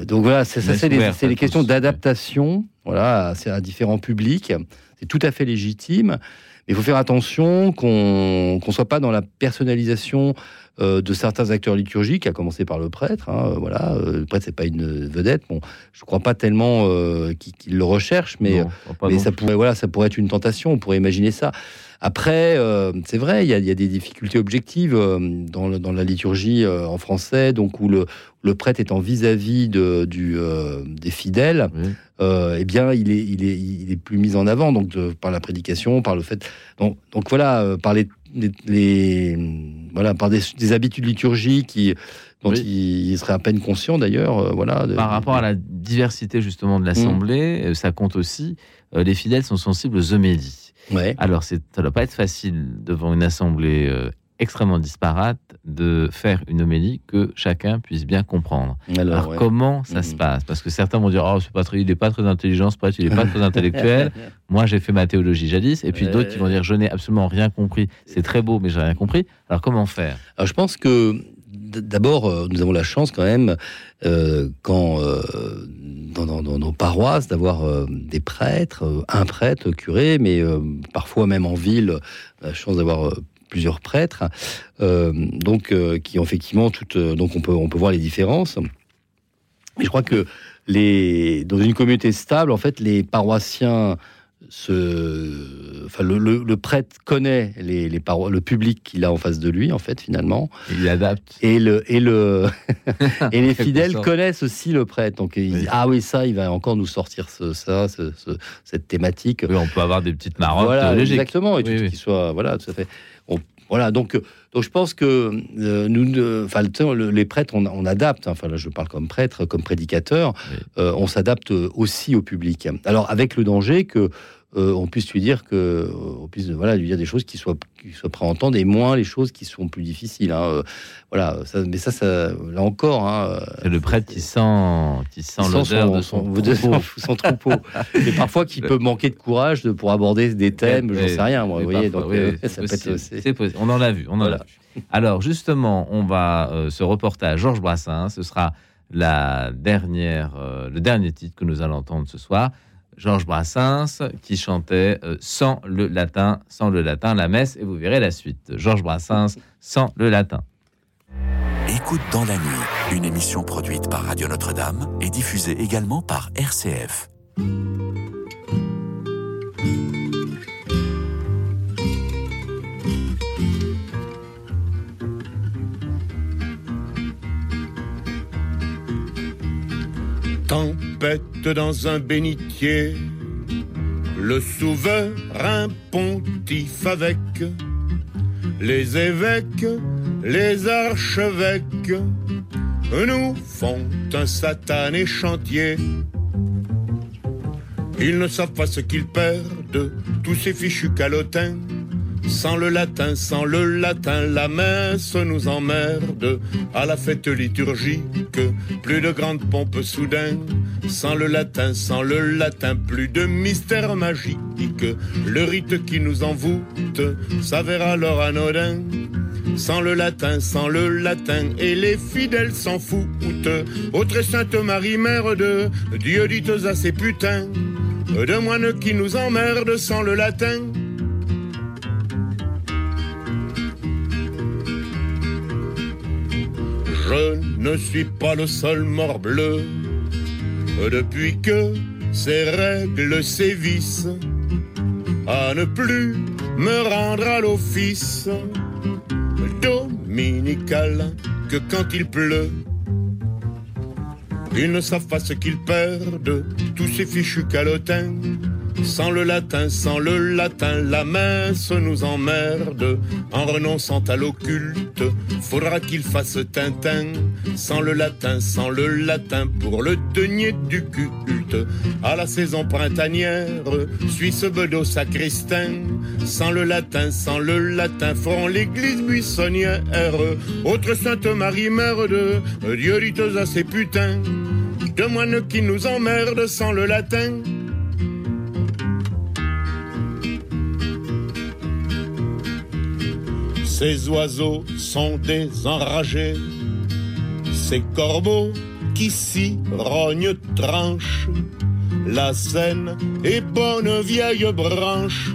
donc voilà, c'est ça, c'est les, questions d'adaptation. Voilà, c'est à différents publics. C'est tout à fait légitime. Mais il faut faire attention qu'on qu'on soit pas dans la personnalisation euh, de certains acteurs liturgiques, à commencer par le prêtre. hein, euh, voilà, euh, le prêtre c'est pas une vedette. Bon, je crois pas tellement euh, qu'il le recherche, mais Non, pas mais non ça pourrait voilà, ça pourrait être une tentation. On pourrait imaginer ça. Après, euh, c'est vrai, il y, a, il y a des difficultés objectives euh, dans, le- dans la liturgie euh, en français, donc où le, le prêtre étant vis-à-vis de, des fidèles, Oui. Euh, eh bien, il est, il, est, il est plus mis en avant, donc de- par la prédication, par le fait. Donc, donc voilà, euh, par les, les, les- voilà, par des, des habitudes liturgiques qui, dont Oui. il, il serait à peine conscient d'ailleurs. euh, voilà, de- Par rapport à la diversité justement de l'assemblée, euh, ça compte aussi. les fidèles sont sensibles aux homélies. Ouais. Alors, ça ne doit pas être facile devant une assemblée extrêmement disparate de faire une homélie que chacun puisse bien comprendre. Alors, Alors, ouais. comment ça se Mhm. passe? Parce que certains vont dire oh c'est pas très, il n'est pas très intelligent, c'est pas, il n'est pas très intellectuel. Moi j'ai fait ma théologie jadis, et puis Ouais. d'autres qui vont dire je n'ai absolument rien compris. C'est très beau, mais j'ai rien compris. Alors comment faire? Alors, je pense que d'abord, euh, nous avons la chance quand même, euh, quand euh, dans, dans- dans nos paroisses, d'avoir euh, des prêtres, un prêtre, curé, mais parfois même en ville, la chance d'avoir plusieurs prêtres, euh, donc euh, qui ont effectivement toutes. euh, donc on peut on peut voir les différences. Mais je crois que les dans une communauté stable, en fait, les paroissiens enfin, le, le- le prêtre connaît les, les paro- le public qu'il a en face de lui, en fait, finalement. Il adapte. Et le et le et les fidèles connaissent aussi le prêtre. Donc ils disent ah oui ça, il va encore nous sortir ce, ça, ce- ce- cette thématique. Oui, on peut avoir des petites marottes Voilà, exactement, et tout Oui, oui. qui soit voilà, tout à fait. On- voilà, donc donc je pense que euh, nous, enfin le les prêtres, on, on adapte. hein. Enfin là, je parle comme prêtre, comme prédicateur, euh, on s'adapte aussi au public. Alors avec le danger que euh, on puisse lui dire que euh, on puisse voilà lui dire des choses qui soient qui soient prêts à entendre et moins les choses qui sont plus difficiles. hein. Euh, voilà, ça, mais ça, ça là encore. Hein, C'est le prêtre qui sent, qui sent l'odeur de son, troupeau. son troupeau. Et parfois qui peut manquer de courage de, pour aborder des thèmes, j'en sais rien, moi, vous voyez. parfois, Donc, oui, euh, ça peut être. possible. On en a vu, on en Voilà. a vu. Alors justement, on va se reporter à Georges Brassens. Ce sera la dernière, le dernier titre que nous allons entendre ce soir. Georges Brassens qui chantait euh, sans le latin, sans le latin, la messe, et vous verrez la suite. Georges Brassens sans le latin. Écoute dans la nuit, une émission produite par Radio Notre-Dame et diffusée également par RCF. Tempête dans un bénitier, le souverain pontife avec les évêques, les archevêques, nous font un satané chantier. Ils ne savent pas ce qu'ils perdent, tous ces fichus calotins. Sans le latin, sans le latin, la messe nous emmerde. À la fête liturgique, plus de grandes pompes soudain. Sans le latin, sans le latin, plus de mystère magique. Le rite qui nous envoûte s'avère alors anodin. Sans le latin, sans le latin, et les fidèles s'en foutent. Autre Sainte Marie, mère de Dieu, dites à ces putains de moines qui nous emmerdent sans le latin. Je ne suis pas le seul morbleu depuis que ces règles sévissent à ne plus me rendre à l'office dominical que quand il pleut. Ils ne savent pas ce qu'ils perdent, tous ces fichus calotins. Sans le latin, sans le latin, la messe nous emmerde. En renonçant à l'occulte, faudra qu'ils fassent Tintin. Sans le latin, sans le latin, pour le denier du culte. À la saison printanière, Suisse bedeau sacristain. Sans le latin, sans le latin, feront l'église buissonnière. Autre Sainte Marie, mère de Dieu, à ces putains. De moines qui nous emmerdent sans le latin. Ces oiseaux sont des enragés, ces corbeaux qui s'y rognent tranchent. La Seine est bonne vieille branche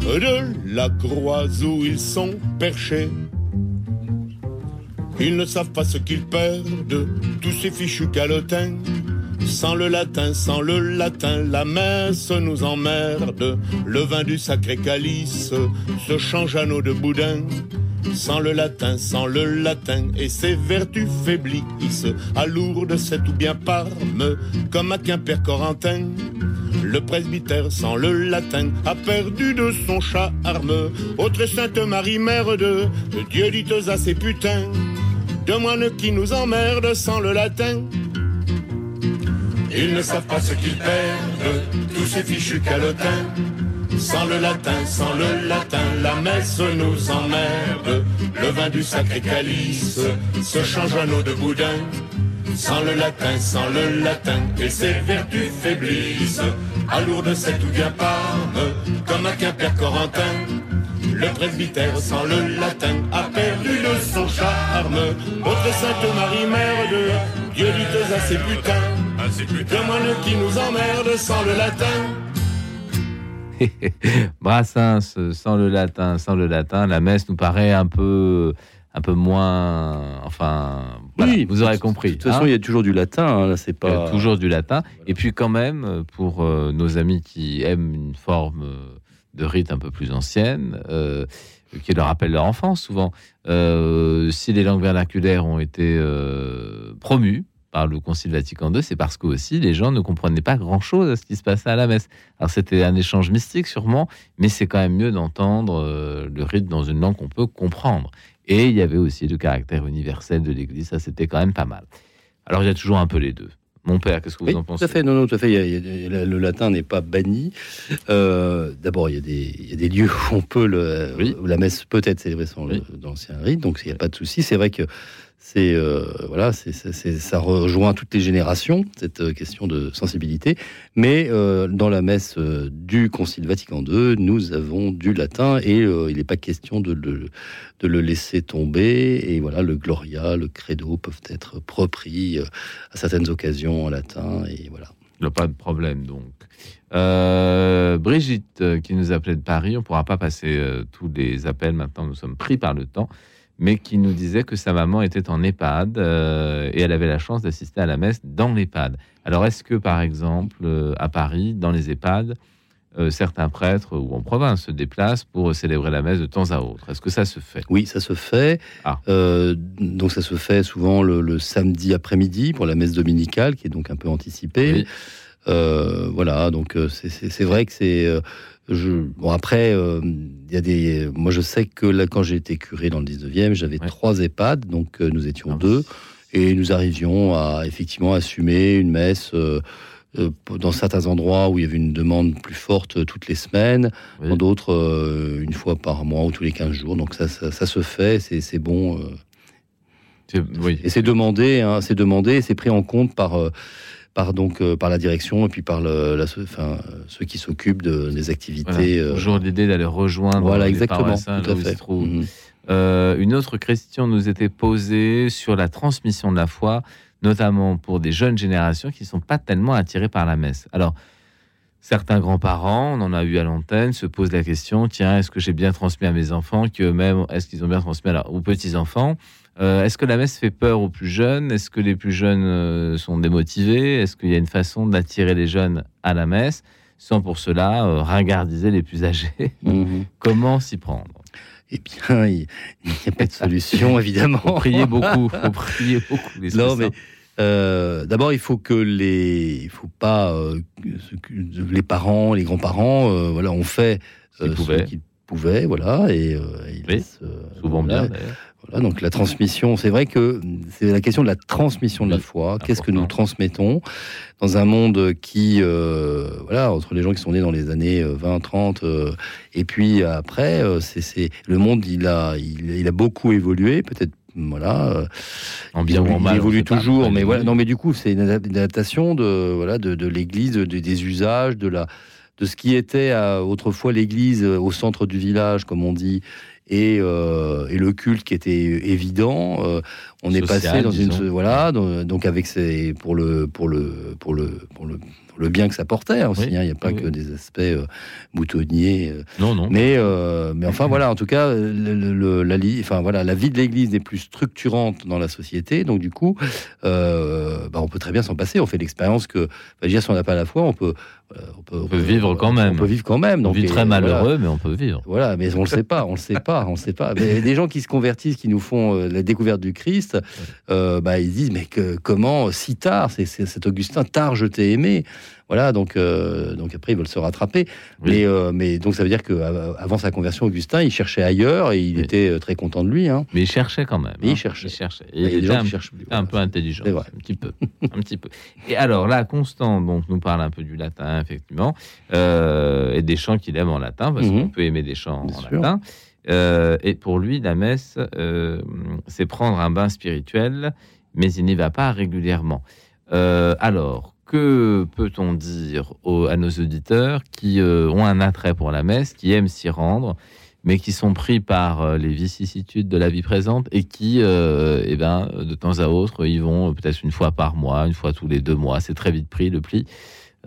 de la croix où ils sont perchés. Ils ne savent pas ce qu'ils perdent, tous ces fichus calotins. Sans le latin, sans le latin, la messe nous emmerde. Le vin du sacré calice se change à nos de boudin. Sans le latin, sans le latin, et ses vertus faiblissent. À Lourdes, c'est ou bien Parme, comme à Quimper-Corentin. Le presbytère sans le latin a perdu de son charme. Autre Sainte Marie, mère de Dieu, dites à ces putains de moines qui nous emmerdent sans le latin. Ils ne savent pas ce qu'ils perdent, tous ces fichus calotins. Sans le latin, sans le latin, la messe nous emmerde. Le vin du sacré calice se change en eau de boudin. Sans le latin, sans le latin, et ses vertus faiblissent. À Lourdes, c'est tout bien Parme, comme à Quimper Corentin. Le presbytère sans le latin a perdu de son charme. Autre Sainte Marie Mère de Dieu dit à ses putains, à ces putains moines qui nous emmerdent sans le latin. Brassens, sans le latin, sans le latin, la messe nous paraît un peu, un peu moins. Enfin, voilà, Oui, vous aurez compris. De toute façon, hein. il y a toujours du latin. hein, là, c'est Il y a pas toujours du latin. Et puis quand même, pour euh, nos amis qui aiment une forme de rite un peu plus ancienne, euh, qui leur rappelle leur enfance souvent, euh, si les langues vernaculaires ont été promues par le Concile Vatican II, c'est parce que aussi les gens ne comprenaient pas grand-chose à ce qui se passait à la messe. Alors c'était un échange mystique sûrement, mais c'est quand même mieux d'entendre euh, le rite dans une langue qu'on peut comprendre. Et il y avait aussi le caractère universel de l'Église, ça c'était quand même pas mal. Alors il y a toujours un peu les deux. Mon père, qu'est-ce que vous Oui, en tout pensez? à fait. Non, non, tout à fait. Il y a- le- latin n'est pas banni. Euh, D'abord, il y, a des, il y a des lieux où on peut le, où la messe peut être célébrée sans dans l'ancien rite, donc il n'y a pas de souci. C'est vrai que c'est euh, voilà, c'est ça rejoint toutes les générations cette euh, question de sensibilité. Mais euh, dans la messe euh, du Concile Vatican II, nous avons du latin et il n'est pas question de le, de le laisser tomber. Et voilà, le Gloria, le Credo peuvent être repris à certaines occasions en latin. Et voilà. Il n'y a pas de problème, donc. Brigitte, qui nous appelait de Paris, on ne pourra pas passer tous les appels maintenant, nous sommes pris par le temps, mais qui nous disait que sa maman était en EHPAD euh, et elle avait la chance d'assister à la messe dans l'EHPAD. Alors, est-ce que, par exemple, euh, à Paris, dans les EHPAD, euh, certains prêtres ou en province se déplacent pour célébrer la messe de temps à autre? Est-ce que ça se fait? Oui, ça se fait. Euh, donc ça se fait souvent le, le samedi après-midi pour la messe dominicale, qui est donc un peu anticipée. Euh, voilà, donc euh, c'est- vrai que c'est. euh, je, bon après, euh, il y a des. Moi, je sais que là, quand j'ai été curé dans le 19e, j'avais trois EHPAD, donc euh, nous étions deux, et nous arrivions à effectivement assumer une messe. euh, euh, dans certains endroits où il y avait une demande plus forte euh, toutes les semaines, dans d'autres euh, une fois par mois ou tous les 15 jours. Donc ça, ça, ça se fait, c'est bon. euh. Et c'est demandé, hein, c'est demandé, c'est pris en compte par, euh, par donc euh, par la direction et puis par le, la, enfin, euh, ceux qui s'occupent de, des activités. Voilà, euh, Toujours l'idée d'aller rejoindre Voilà, les exactement, paroissiens tout à fait. Mhm. Euh, une autre question nous était posée sur la transmission de la foi, notamment pour des jeunes générations qui ne sont pas tellement attirées par la messe. Alors, certains grands-parents, on en a eu à l'antenne, se posent la question tiens, est-ce que j'ai bien transmis à mes enfants qu'eux-mêmes, est-ce qu'ils ont bien transmis à leurs- aux petits-enfants? Euh, Est-ce que la messe fait peur aux plus jeunes? Est-ce que les plus jeunes euh, sont démotivés? Est-ce qu'il y a une façon d'attirer les jeunes à la messe? Sans pour cela euh, ringardiser les plus âgés Comment s'y prendre? Eh bien, il n'y a pas de solution, évidemment. Faut prier beaucoup, faut prier beaucoup. les Non, mais euh, d'abord, il faut que les, il faut pas euh, les parents, les grands-parents, euh, voilà, ont fait ce qu'ils pouvaient, voilà, et ils laissent, euh, souvent voilà. bien. Voilà, donc la transmission, c'est vrai que c'est la question de la transmission de la foi. Qu'est-ce que nous transmettons dans un monde qui, euh, voilà, entre les gens qui sont nés dans les années euh, 20, 30, euh, et puis après, euh, c'est, le monde, il a, il, il a beaucoup évolué, peut-être. Voilà, euh, En il bien ou en il mal, on évolue pas, toujours, il mais voilà. Non, mais du coup, c'est une adap- une adaptation de voilà de, de l'Église, de- des usages, de la de ce qui était euh, autrefois l'Église euh, au centre du village, comme on dit, et, euh, et le culte qui était évident. euh, on est passé dans une voilà, donc avec ces pour le pour le pour le pour le pour le bien que ça portait aussi. Oui, hein, Il n'y a pas oui, que des aspects euh, moutonniers. euh, Non, non. mais, mais enfin voilà, en tout cas, le- le- la, enfin, voilà, la vie de l'Église n'est plus structurante dans la société. Donc du coup, bah, on peut très bien s'en passer. On fait l'expérience que, bah, dire, si on n'a pas la foi, on peut, euh, on peut, On peut vivre quand même. On peut vivre quand même. On vit et très voilà. malheureux, mais on peut vivre. Voilà, mais on le sait pas, on le sait pas. on sait pas. Mais des gens qui se convertissent, qui nous font euh, la découverte du Christ, euh, bah, ils disent mais que, comment si tard c'est cet Augustin tard je t'ai aimé. Voilà, donc euh, donc après ils veulent se rattraper. Mais euh, mais donc ça veut dire que euh, avant sa conversion, Augustin, il cherchait ailleurs et il était euh, très content de lui. Hein. Mais il cherchait quand même. Il hein. cherchait. Il cherchait. Il y a il des était gens un, qui cherchent un peu intelligent. Un petit peu. un petit peu. Et alors là, Constant donc, nous parle un peu du latin, effectivement, euh, et des chants qu'il aime en latin, parce Mhm. qu'on peut aimer des chants Bien en sûr. latin. Et pour lui, la messe, c'est prendre un bain spirituel, mais il n'y va pas régulièrement. Alors, que peut-on dire à nos auditeurs qui euh, ont un attrait pour la messe, qui aiment s'y rendre, mais qui sont pris par euh, les vicissitudes de la vie présente et qui, euh, eh ben, de temps à autre, ils vont peut-être une fois par mois, une fois tous les deux mois. C'est très vite pris le pli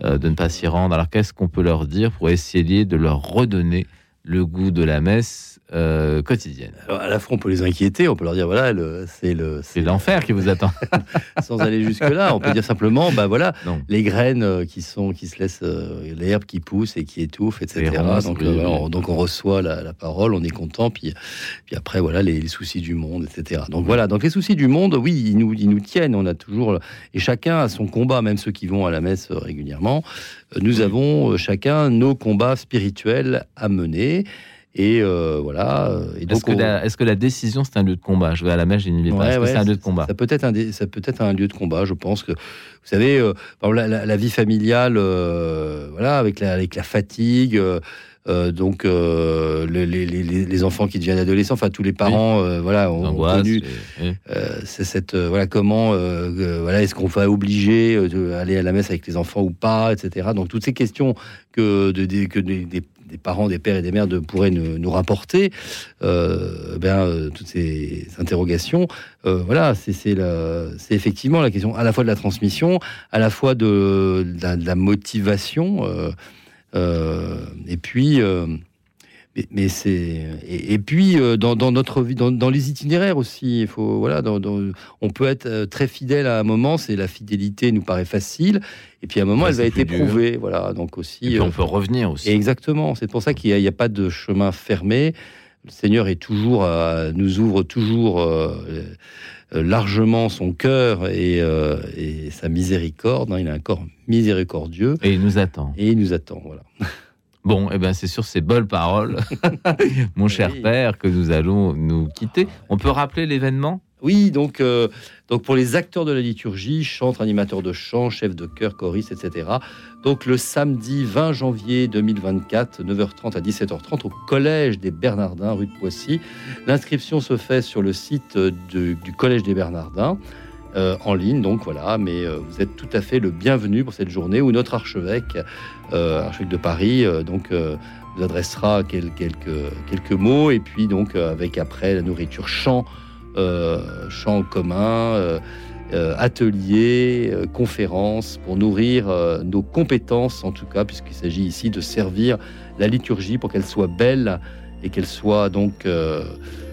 euh, de ne pas s'y rendre. Alors qu'est-ce qu'on peut leur dire pour essayer de leur redonner le goût de la messe euh, quotidienne Alors, à la fois, on peut les inquiéter, on peut leur dire voilà, le- c'est le C'est l'enfer qui vous attend. sans aller jusque là. On peut dire simplement, bah voilà, les graines euh, qui sont, qui se laissent, euh, l'herbe qui pousse et qui étouffe, etc. Ronces, donc, oui, oui. voilà, on, donc on reçoit la, la parole, on est content, puis, puis après voilà les, les soucis du monde, etc. Donc voilà, donc les soucis du monde, oui, ils nous, ils nous tiennent. On a toujours et chacun a son combat, même ceux qui vont à la messe régulièrement. Nous avons chacun nos combats spirituels à mener. Et euh, voilà. Est-ce que, on- la, est-ce que la décision, c'est un lieu de combat? Je vais à la messe, je n'y vais pas. Ouais, Est-ce que ouais, c'est un lieu de combat? Ça peut être un, ça peut être un lieu de combat. Je pense que, vous savez, euh, la, la- la vie familiale, euh, voilà, avec la, avec la fatigue. euh, donc euh, le- les, les- les- les enfants qui deviennent adolescents, enfin tous les parents, euh, voilà, ont, ont connu cette voilà comment voilà est-ce qu'on va obliger euh, de aller à la messe avec les enfants ou pas, etc. Donc toutes ces questions que de, des- que des, des- des parents, des pères et des mères de, pourraient nous, rapporter, euh, ben euh, toutes ces interrogations, euh, voilà, c'est effectivement la question à la fois de la transmission, à la fois de, la, de la motivation, euh, et puis. Mais, mais c'est et, et puis euh, dans, dans notre vie, dans, dans les itinéraires aussi, il faut voilà, dans- on peut être euh, très fidèle à un moment, c'est la fidélité nous paraît facile, et puis à un moment Ouais, elle va être dur. éprouvée, voilà, donc aussi. Et on euh, peut revenir aussi. Exactement, c'est pour ça qu'il n'y a, pas de chemin fermé. Le Seigneur est toujours, à- nous ouvre toujours euh, largement son cœur et, euh, et sa miséricorde. hein. il a un corps miséricordieux. Et il nous attend. Et il nous attend, voilà. Bon, eh ben, c'est sur ces belles paroles, mon cher père, que nous allons nous quitter. On peut rappeler l'événement? Oui, donc, euh, donc pour les acteurs de la liturgie, chantres, animateurs de chant, chefs de chœur, choristes, etc. Donc le samedi 20 janvier 2024, 9h30 à 17h30 au Collège des Bernardins, rue de Poissy. L'inscription se fait sur le site euh, de- du Collège des Bernardins. Euh, en ligne, donc voilà, mais euh, vous êtes tout à fait le bienvenu pour cette journée où notre archevêque, euh, archevêque de Paris, donc vous adressera quel- quelques, mots. Et puis donc avec après la nourriture chant, chant commun, ateliers, conférences pour nourrir nos compétences en tout cas, puisqu'il s'agit ici de servir la liturgie pour qu'elle soit belle et qu'elle soit donc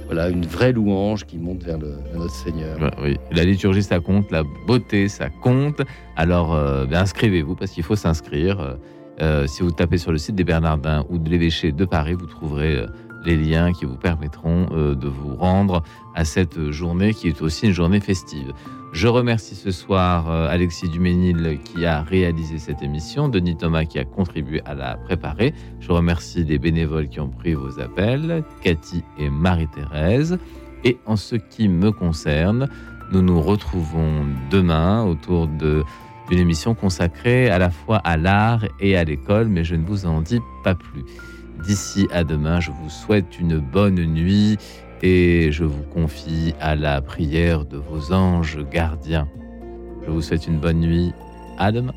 voilà une vraie louange qui monte vers, le, notre Seigneur. Oui, la liturgie, ça compte, la beauté, ça compte. Alors, euh, ben, inscrivez-vous parce qu'il faut s'inscrire. Euh, euh, si vous tapez sur le site des Bernardins ou de l'évêché de Paris, vous trouverez les liens qui vous permettront de vous rendre à cette journée qui est aussi une journée festive. Je remercie ce soir euh, Alexis Duménil qui a réalisé cette émission, Denis Thomas qui a contribué à la préparer. Je remercie les bénévoles qui ont pris vos appels, Cathy et Marie-Thérèse. Et en ce qui me concerne, nous nous retrouvons demain autour d'une émission consacrée à la fois à l'art et à l'école, mais je ne vous en dis pas plus. D'ici à demain, je vous souhaite une bonne nuit et je vous confie à la prière de vos anges gardiens. Je vous souhaite une bonne nuit. À demain.